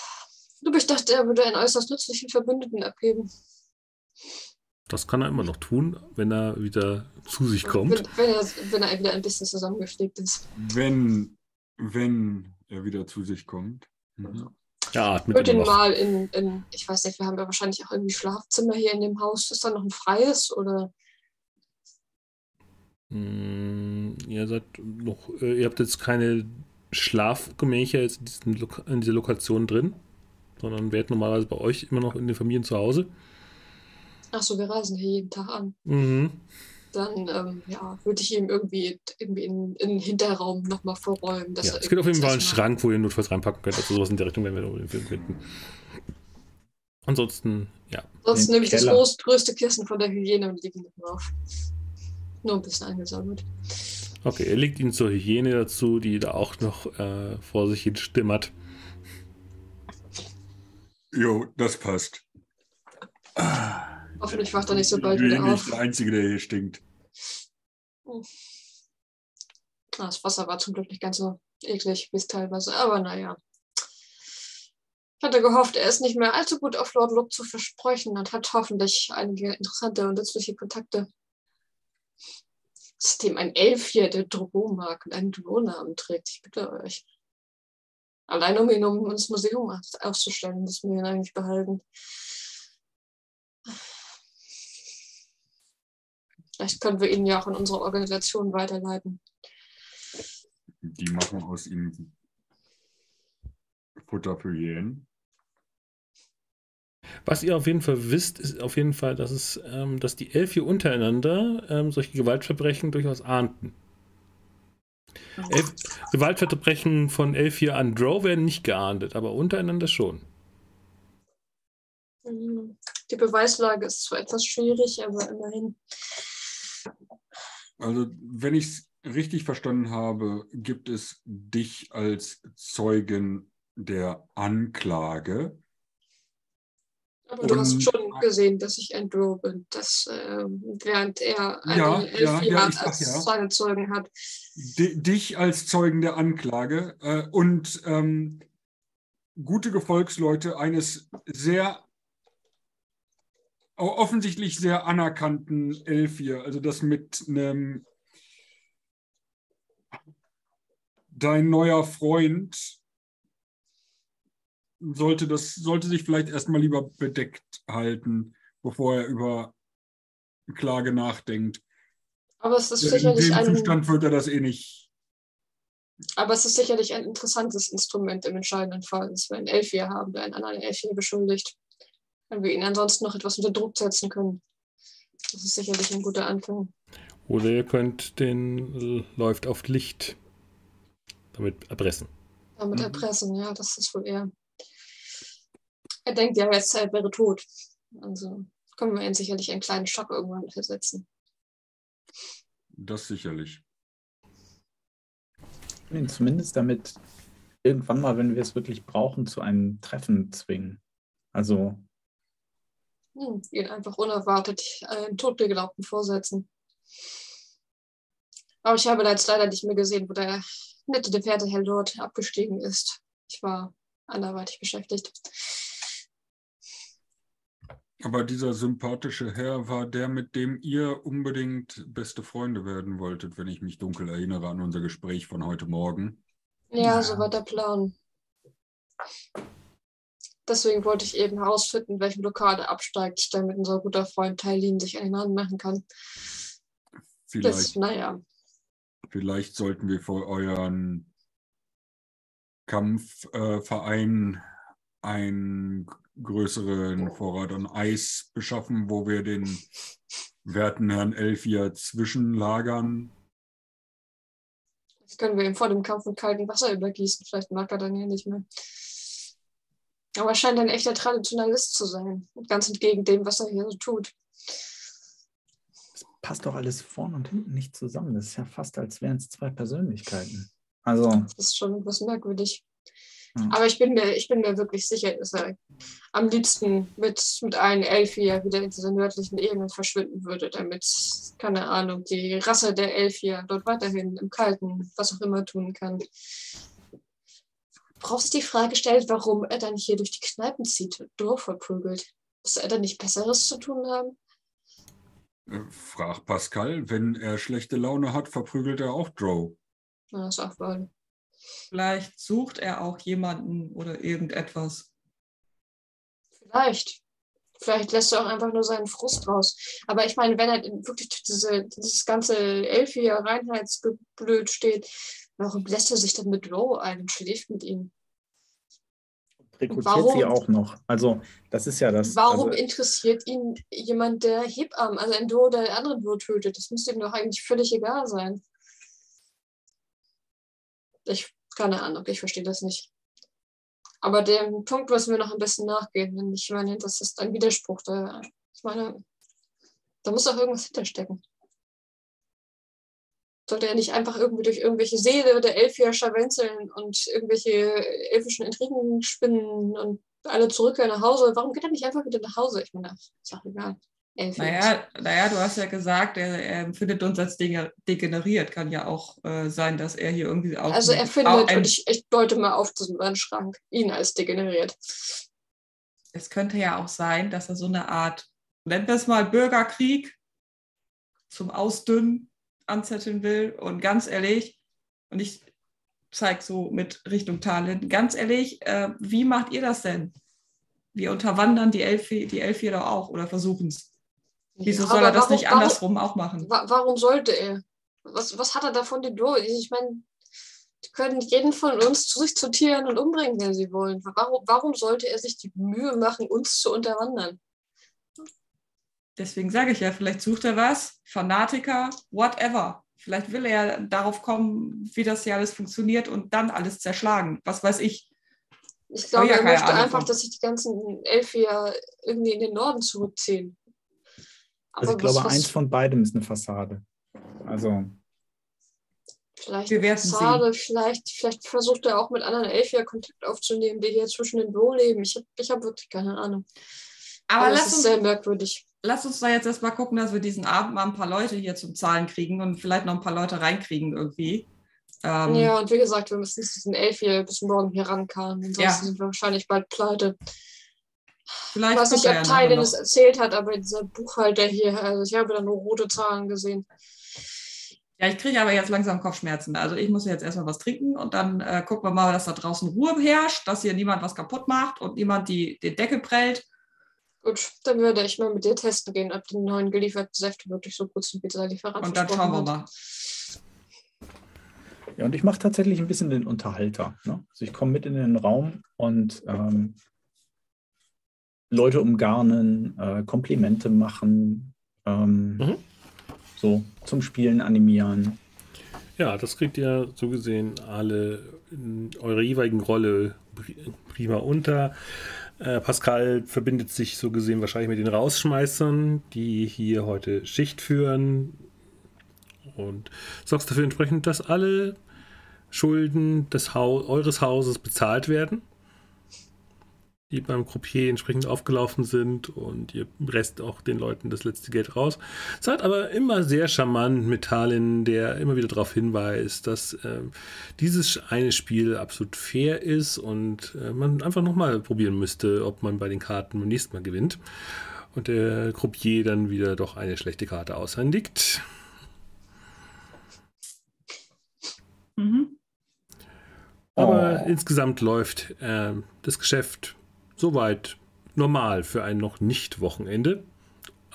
C: Aber ich dachte, er würde einen äußerst nützlichen Verbündeten abgeben.
A: Das kann er immer noch tun, wenn er wieder zu sich kommt.
C: Wenn, wenn, er, wenn er wieder ein bisschen zusammengepflegt ist.
E: Wenn, wenn er wieder zu sich kommt. Mhm.
A: Ja,
C: Ich
A: atmet
C: würde
A: noch.
C: mal in, in, ich weiß nicht, wir haben ja wahrscheinlich auch irgendwie Schlafzimmer hier in dem Haus. Ist da noch ein freies oder?
A: Mm, Ihr seid noch, äh, ihr habt jetzt keine Schlafgemächer jetzt in, diesen Loka in dieser Lokation drin, sondern werdet normalerweise bei euch immer noch in den Familien zu Hause.
C: Achso, wir reisen hier jeden Tag an.
A: Mhm.
C: Dann ähm, ja, würde ich ihm irgendwie, irgendwie in, in den Hinterraum nochmal vorräumen. Dass
A: Ja,
C: er
A: es gibt auf jeden Fall einen Schrank, wo ihr notfalls reinpacken könnt. Also sowas in der Richtung werden wir noch unbedingt finden. Ansonsten, ja.
C: Sonst
D: Den
C: nehme ich das groß, größte Kissen von der Hygiene und lege ihn drauf. Nur ein bisschen angesammelt.
A: Okay, er legt ihn zur Hygiene dazu, die da auch noch äh, vor sich hin stimmert.
E: Jo, das passt. Ah,
C: Hoffentlich wacht er nicht so
E: ich
C: bald
E: bin
C: wieder
E: nicht
C: auf.
E: der Einzige, der hier stinkt.
C: Ah, Das Wasser war zum Glück nicht ganz so eklig wie es teilweise, aber naja. Ich hatte gehofft, er ist nicht mehr allzu gut auf Lord Luke zu versprechen und hat hoffentlich einige interessante und nützliche Kontakte. dass dem ein Elf hier der Drogo mag und einen Drohnamen trägt. Ich bitte euch. Allein um ihn um ins Museum auszustellen, müssen wir ihn eigentlich behalten. Vielleicht können wir ihn ja auch in unsere Organisation weiterleiten.
E: Die machen aus ihm Futter für Jähen.
A: Was ihr auf jeden Fall wisst, ist auf jeden Fall, dass es, ähm, dass die Elf untereinander ähm, solche Gewaltverbrechen durchaus ahnten. Elf Gewaltverbrechen von Elf an Drow werden nicht geahndet, aber untereinander schon.
C: Die Beweislage ist zwar etwas schwierig, aber immerhin.
E: Also, wenn ich es richtig verstanden habe, gibt es dich als Zeugen der Anklage.
C: Aber du hast schon gesehen, dass ich Andrew bin, dass äh, während er eine
E: Ja,
C: Elf
E: ja, ja,
C: als
E: ja.
C: seine Zeugen hat.
E: di- dich als Zeugen der Anklage äh, und ähm, gute Gefolgsleute eines sehr offensichtlich sehr anerkannten Elfier, also das mit einem dein neuer Freund sollte das sollte sich vielleicht erstmal lieber bedeckt halten, bevor er über Klage nachdenkt.
C: Aber es ist
E: In
C: sicherlich
E: dem
C: ein,
E: Zustand wird er das eh nicht
C: aber es ist sicherlich ein interessantes Instrument im entscheidenden Fall, dass wir einen Elfier haben, der einen anderen Elfier beschuldigt. Wenn wir ihn ansonsten noch etwas unter Druck setzen können. Das ist sicherlich ein guter Anfang.
A: Oder ihr könnt den äh, läuft auf Licht damit erpressen.
C: Damit
E: Mhm.
C: erpressen, ja, das ist wohl eher. Er denkt ja jetzt, er wäre tot. Also können wir ihn sicherlich einen kleinen Schock irgendwann versetzen.
E: das sicherlich.
D: ihn zumindest damit irgendwann mal, wenn wir es wirklich brauchen, zu einem Treffen zwingen. Also,
C: Hm, ihn einfach unerwartet einen Todbeglaubten vorsetzen. Aber ich habe da jetzt leider nicht mehr gesehen, wo der nette Gefährte dort abgestiegen ist. Ich war anderweitig beschäftigt.
E: Aber dieser sympathische Herr war der, mit dem ihr unbedingt beste Freunde werden wolltet, wenn ich mich dunkel erinnere an unser Gespräch von heute Morgen.
C: Ja,
D: Ja.
C: so war der Plan. Deswegen wollte ich eben herausfinden, welche Blockade absteigt, damit unser guter Freund Tailin sich einen Namen machen kann. Das,
E: Vielleicht,
C: naja,
E: vielleicht sollten wir für euren Kampfverein einen größeren Vorrat an Eis beschaffen, wo wir den werten Herrn Elfia zwischenlagern.
C: das können wir ihm vor dem Kampf mit kaltem Wasser übergießen. Vielleicht mag er dann ja nicht mehr. Aber er scheint ein echter Traditionalist zu sein. Ganz entgegen dem, was er hier so tut.
D: es passt doch alles vorne und hinten nicht zusammen. Das ist ja fast, als wären es zwei Persönlichkeiten. Also,
C: Das ist schon etwas merkwürdig.
D: Ja.
C: Aber ich bin, mir, ich bin mir wirklich sicher, dass er am liebsten mit, mit allen Elfier wieder in dieser nördlichen Ebene verschwinden würde, damit, keine Ahnung, die Rasse der Elfier dort weiterhin im Kalten was auch immer tun kann. Worauf sich die Frage stellt, warum er dann hier durch die Kneipen zieht und Dorf verprügelt. Muss er dann nicht Besseres zu tun haben?
E: Äh, Frag Pascal, wenn er schlechte Laune hat, verprügelt er auch Drow.
C: Na, ist auch wahr.
B: Vielleicht sucht er auch jemanden oder irgendetwas.
C: Vielleicht. Vielleicht lässt er auch einfach nur seinen Frust raus. Aber ich meine, wenn er wirklich durch diese, dieses ganze Elfier Reinheitsgeblöd steht, warum lässt er sich dann mit Low ein und schläft mit ihm?
D: rekrutiert
C: Warum?
D: sie auch noch. Also, das ist ja das.
C: Warum
D: also,
C: interessiert ihn jemand, der Hebammen, also ein Duo, der den anderen Duo tötet? Das müsste ihm doch eigentlich völlig egal sein. Ich, keine Ahnung, ich verstehe das nicht. Aber dem Punkt müssen wir noch ein bisschen nachgehen. Denn ich meine, das ist ein Widerspruch. Da, ich meine, da muss doch irgendwas hinterstecken. Sollte er nicht einfach irgendwie durch irgendwelche Seele der Elfier scharwenzeln und irgendwelche elfischen Intrigen spinnen und alle zurückkehren nach Hause? Warum geht er nicht einfach wieder nach Hause? Ich meine, ist auch egal.
B: Naja, naja, du hast ja gesagt, er, er empfindet uns als dege- degeneriert. Kann ja auch äh, sein, dass er hier irgendwie auch.
C: Also er findet, und ich, ich deute mal auf diesen Wandschrank, ihn als degeneriert.
B: es könnte ja auch sein, dass er so eine Art, nennen wir es mal Bürgerkrieg zum Ausdünnen anzetteln will. Und ganz ehrlich, und ich zeige so mit Richtung Talent, ganz ehrlich, äh, wie macht ihr das denn? Wir unterwandern die Elfi, die Elfi doch auch oder versuchen es. Wieso soll er das
C: warum,
B: nicht andersrum auch machen?
C: Warum, warum sollte er? Was, was hat er davon die durch? Ich meine, die können jeden von uns zu sich zutieren und umbringen, wenn sie wollen. Warum, warum sollte er sich die Mühe machen, uns zu unterwandern?
B: Deswegen sage ich ja, vielleicht sucht er was, Fanatiker, whatever. Vielleicht will er darauf kommen, wie das hier alles funktioniert und dann alles zerschlagen. Was weiß ich.
C: Ich glaube,
B: ja
C: er möchte
B: Ahnung
C: einfach,
B: von.
C: dass sich die ganzen Elfier irgendwie in den Norden zurückziehen.
D: Also ich
C: was-
D: glaube,
C: was-
D: eins von beidem ist eine Fassade. Also,
C: Vielleicht
B: Wir
C: eine Fassade, vielleicht, vielleicht versucht er auch mit anderen Elfier Kontakt aufzunehmen, die hier zwischen den Bo leben. Ich habe ich hab wirklich keine Ahnung.
B: Aber
C: Aber es
B: lass
C: ist
B: uns,
C: sehr merkwürdig.
B: lass uns da jetzt erstmal gucken, dass wir diesen Abend mal ein paar Leute hier zum Zahlen kriegen und vielleicht noch ein paar Leute reinkriegen irgendwie. Ähm,
C: Ja, und wie gesagt, wir müssen diesen Elfier bis morgen hier rankamen. Ansonsten
B: Ja.
C: sind wir wahrscheinlich bald pleite.
B: vielleicht kommt
C: nicht,
B: er nachher
C: Tylen
B: noch.
C: es erzählt hat, aber dieser Buchhalter hier, also ich habe da nur rote Zahlen gesehen.
B: Ja, ich kriege aber jetzt langsam Kopfschmerzen. Also ich muss jetzt erstmal was trinken und dann äh, gucken wir mal, dass da draußen Ruhe herrscht, dass hier niemand was kaputt macht und niemand die, den Deckel prellt.
C: Gut, dann würde ich mal mit dir testen gehen, ob die neuen gelieferten Säfte wirklich so gut sind, wie dieser Lieferant
B: Und dann schauen wir mal.
D: ja, und ich mache tatsächlich ein bisschen den Unterhalter. Ne? Also ich komme mit in den Raum und ähm, Leute umgarnen, äh, Komplimente machen, ähm,
A: Mhm.
D: so zum Spielen animieren.
A: Ja, das kriegt ihr so gesehen alle in eurer jeweiligen Rolle pri- prima unter. Äh, Pascal verbindet sich so gesehen wahrscheinlich mit den Rausschmeißern, die hier heute Schicht führen. Und sorgst dafür entsprechend, dass alle Schulden des Hau eures Hauses bezahlt werden, die beim Croupier entsprechend aufgelaufen sind und ihr presst auch den Leuten das letzte Geld raus. Seid aber immer sehr charmant mit Talin, der immer wieder darauf hinweist, dass äh, dieses eine Spiel absolut fair ist und äh, man einfach nochmal probieren müsste, ob man bei den Karten beim nächsten Mal gewinnt. Und der Croupier dann wieder doch eine schlechte Karte aushändigt.
B: Mhm.
A: Aber
D: Oh.
A: insgesamt läuft äh, das Geschäft soweit normal für ein noch nicht Wochenende.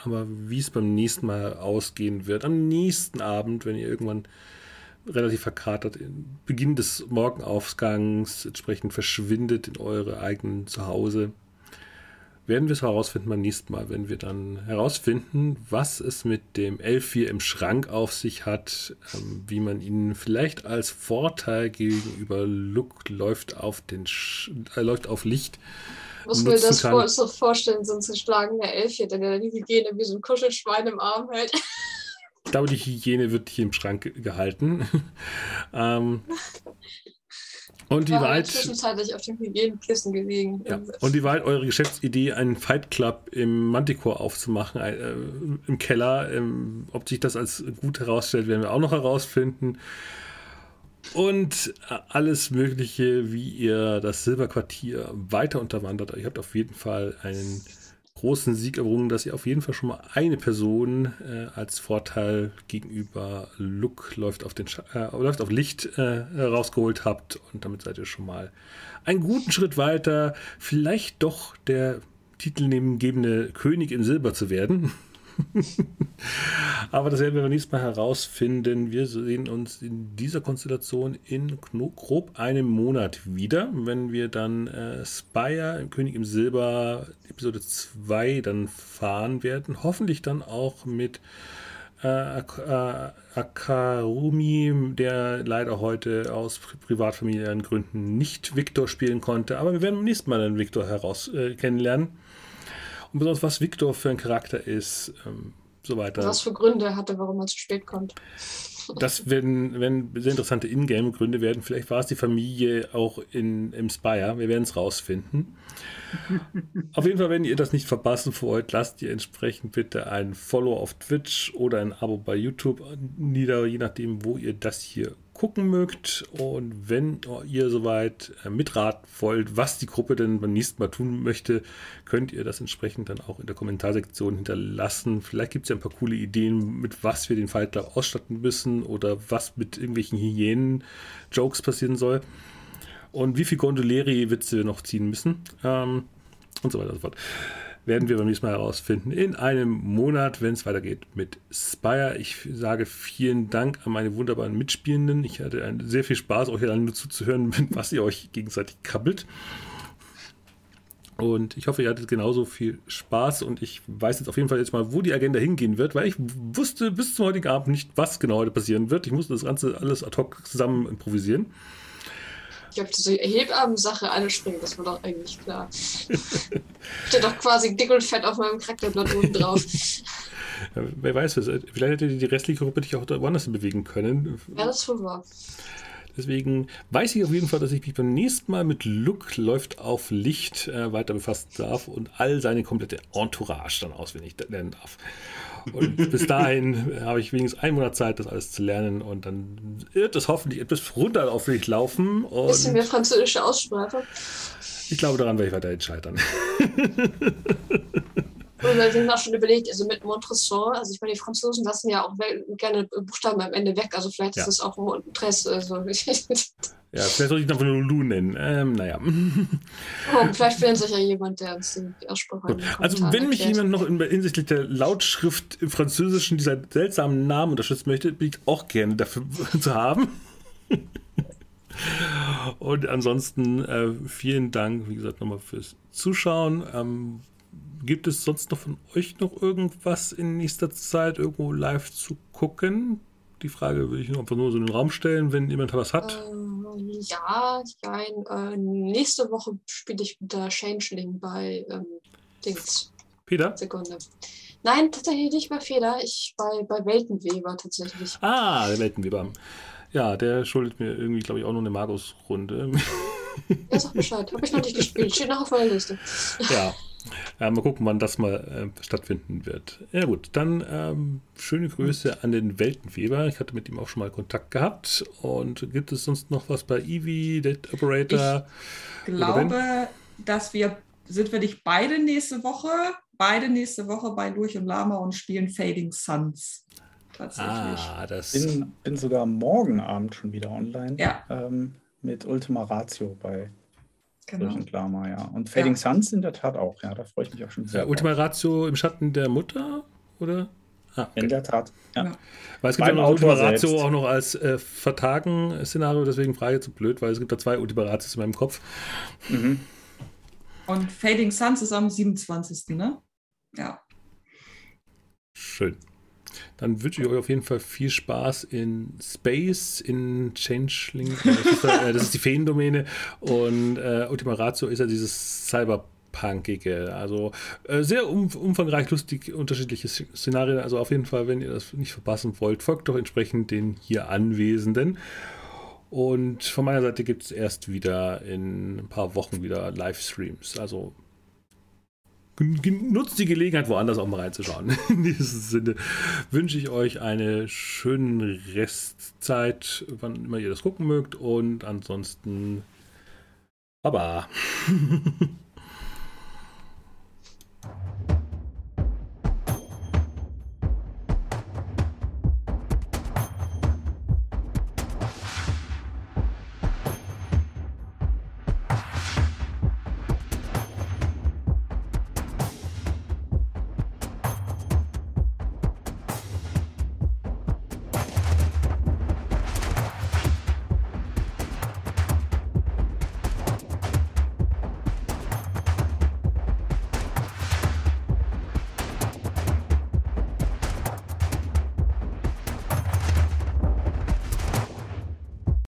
A: Aber wie es beim nächsten Mal ausgehen wird, am nächsten Abend, wenn ihr irgendwann relativ verkatert, in Beginn des Morgenaufgangs entsprechend verschwindet in eure eigenen Zuhause, werden wir es herausfinden beim nächsten Mal, wenn wir dann herausfinden, was es mit dem L4 im Schrank auf sich hat, ähm, wie man ihn vielleicht als Vorteil gegenüber Look läuft auf den Sch äh, läuft auf Licht.
C: Muss mir das vor, so vorstellen, so ein zerschlagener Elfchen, der die Hygiene wie so ein Kuschelschwein im Arm hält.
A: Ich glaube, die Hygiene wird hier im Schrank ge- gehalten. ähm, und
C: War
A: Wahrheit,
C: zwischenzeitlich auf dem Hygienekissen gelegen.
A: ja, und die Wahrheit, eure Geschäftsidee, einen Fight Club im Manticore aufzumachen, äh, im Keller, ähm, ob sich das als gut herausstellt, werden wir auch noch herausfinden. Und äh, alles Mögliche, wie ihr das Silberquartier weiter unterwandert. Ihr habt auf jeden Fall einen großen Sieg errungen, dass ihr auf jeden Fall schon mal eine Person äh, als Vorteil gegenüber Look läuft auf, den äh, läuft auf Licht äh, rausgeholt habt. Und damit seid ihr schon mal einen guten Schritt weiter, vielleicht doch der titelnebengebende König in Silber zu werden. Aber das werden wir beim nächsten Mal herausfinden. Wir sehen uns in dieser Konstellation in grob einem Monat wieder, wenn wir dann äh, Spire im König im Silber Episode 2 dann fahren werden. Hoffentlich dann auch mit äh, Ak äh, Akarumi, der leider heute aus pri privatfamiliären Gründen nicht Victor spielen konnte. Aber wir werden beim nächsten Mal dann Victor heraus äh, kennenlernen. Und besonders was Victor für ein Charakter ist, ähm, so weiter.
C: Was für Gründe hatte, warum er zu spät kommt.
A: Das werden, werden sehr interessante Ingame-Gründe werden. Vielleicht war es die Familie auch in, im Spire. Wir werden es rausfinden. auf jeden Fall, wenn ihr das nicht verpassen wollt, lasst ihr entsprechend bitte ein Follow auf Twitch oder ein Abo bei YouTube nieder, je nachdem, wo ihr das hier gucken mögt und wenn ihr soweit äh, mitraten wollt, was die Gruppe denn beim nächsten Mal tun möchte, könnt ihr das entsprechend dann auch in der Kommentarsektion hinterlassen. Vielleicht gibt es ja ein paar coole Ideen, mit was wir den Fight Club ausstatten müssen oder was mit irgendwelchen Hyänen-Jokes passieren soll und wie viel Gondolieri-Witze wir noch ziehen müssen ähm, und so weiter und so fort werden wir beim nächsten Mal herausfinden. In einem Monat, wenn es weitergeht mit Spire. Ich sage vielen Dank an meine wunderbaren Mitspielenden. Ich hatte sehr viel Spaß, euch alle nur zuzuhören, was ihr euch gegenseitig kabbelt. Und ich hoffe, ihr hattet genauso viel Spaß und ich weiß jetzt auf jeden Fall jetzt mal, wo die Agenda hingehen wird, weil ich wusste bis zum heutigen Abend nicht, was genau heute passieren wird. Ich musste das Ganze alles ad hoc zusammen improvisieren.
C: Ich habe diese Hebammensache alle springen, das war doch eigentlich klar. Steht doch quasi dick und fett auf meinem Charakterblatt oben drauf.
A: Ja, wer weiß, vielleicht hätte die restliche Gruppe dich auch woanders bewegen können.
C: Ja, das ist wohl wahr.
A: Deswegen weiß ich auf jeden Fall, dass ich mich beim nächsten Mal mit Look läuft auf Licht äh, weiter befassen darf und all seine komplette Entourage dann auswendig lernen darf. Und bis dahin habe ich wenigstens einen Monat Zeit, das alles zu lernen und dann wird es hoffentlich etwas runter auf mich laufen. Und
C: Bisschen mehr französische Aussprache.
A: Ich glaube, daran werde ich weiterhin scheitern.
C: Und wir haben auch schon überlegt, also mit Montresson, also ich meine, die Franzosen lassen ja auch gerne Buchstaben am Ende weg, also vielleicht ja. ist das auch Montress. Also.
A: Ja, vielleicht soll ich einfach nur Lu nennen. Ähm, naja.
C: Oh, vielleicht findet sich ja jemand, der uns die Aussprache
A: Also, wenn mich jemand noch hinsichtlich der Lautschrift im Französischen dieser seltsamen Namen unterstützen möchte, bin ich auch gerne dafür zu haben. Und ansonsten äh, vielen Dank, wie gesagt, nochmal fürs Zuschauen. Ähm, gibt es sonst noch von euch noch irgendwas in nächster Zeit irgendwo live zu gucken? Die Frage würde ich einfach nur so in den Raum stellen, wenn jemand was hat.
C: Ähm, ja, ja äh, nächste Woche spiele ich wieder Changeling bei ähm, Dings.
A: Peter?
C: Sekunde. Nein, tatsächlich nicht bei Feder. Ich bei, bei Weltenweber tatsächlich.
A: Ah, der Weltenweber. Ja, der schuldet mir irgendwie, glaube ich, auch noch eine Magus-Runde.
C: Ja, sag Bescheid. Habe ich noch nicht gespielt. Steht noch auf meiner Liste.
A: Ja. Ja, mal gucken, wann das mal äh, stattfinden wird. Ja gut, dann ähm, schöne Grüße an den Weltenweber. Ich hatte mit ihm auch schon mal Kontakt gehabt. Und gibt es sonst noch was bei Eevee, Dead Operator?
B: Ich glaube, dass wir, sind wir nicht beide nächste Woche, beide nächste Woche bei Lurch und Lama und spielen Fading Suns.
A: Tatsächlich. Ah, das
D: bin, bin sogar morgen Abend schon wieder online.
B: Ja.
D: Ähm, mit Ultima Ratio bei
B: Genau.
D: und Lama, ja. Und Fading ja. Suns in der Tat auch, ja. Da freue ich mich auch schon sehr.
A: Ja, Ultima Ratio im Schatten der Mutter, oder?
D: Ah, okay. In der Tat, ja. ja.
A: Weil es gibt Beim ja noch Ultima Ratio auch noch als äh, Vertagen-Szenario, deswegen frage ich zu blöd, weil es gibt da zwei Ultima Ratios in meinem Kopf.
B: Mhm. Und Fading Suns ist am 27. Ne? Ja.
A: Schön. Dann wünsche ich euch auf jeden Fall viel Spaß in Space, in Changeling. Das ist, äh, das ist die Feendomäne. Und äh, Ultima Ratio ist ja dieses Cyberpunkige. Also äh, sehr um, umfangreich, lustig, unterschiedliche Szenarien. Also auf jeden Fall, wenn ihr das nicht verpassen wollt, folgt doch entsprechend den hier Anwesenden. Und von meiner Seite gibt es erst wieder in ein paar Wochen wieder Livestreams. Also nutzt die Gelegenheit, woanders auch mal reinzuschauen. In diesem Sinne wünsche ich euch eine schöne Restzeit, wann immer ihr das gucken mögt. Und ansonsten, Baba.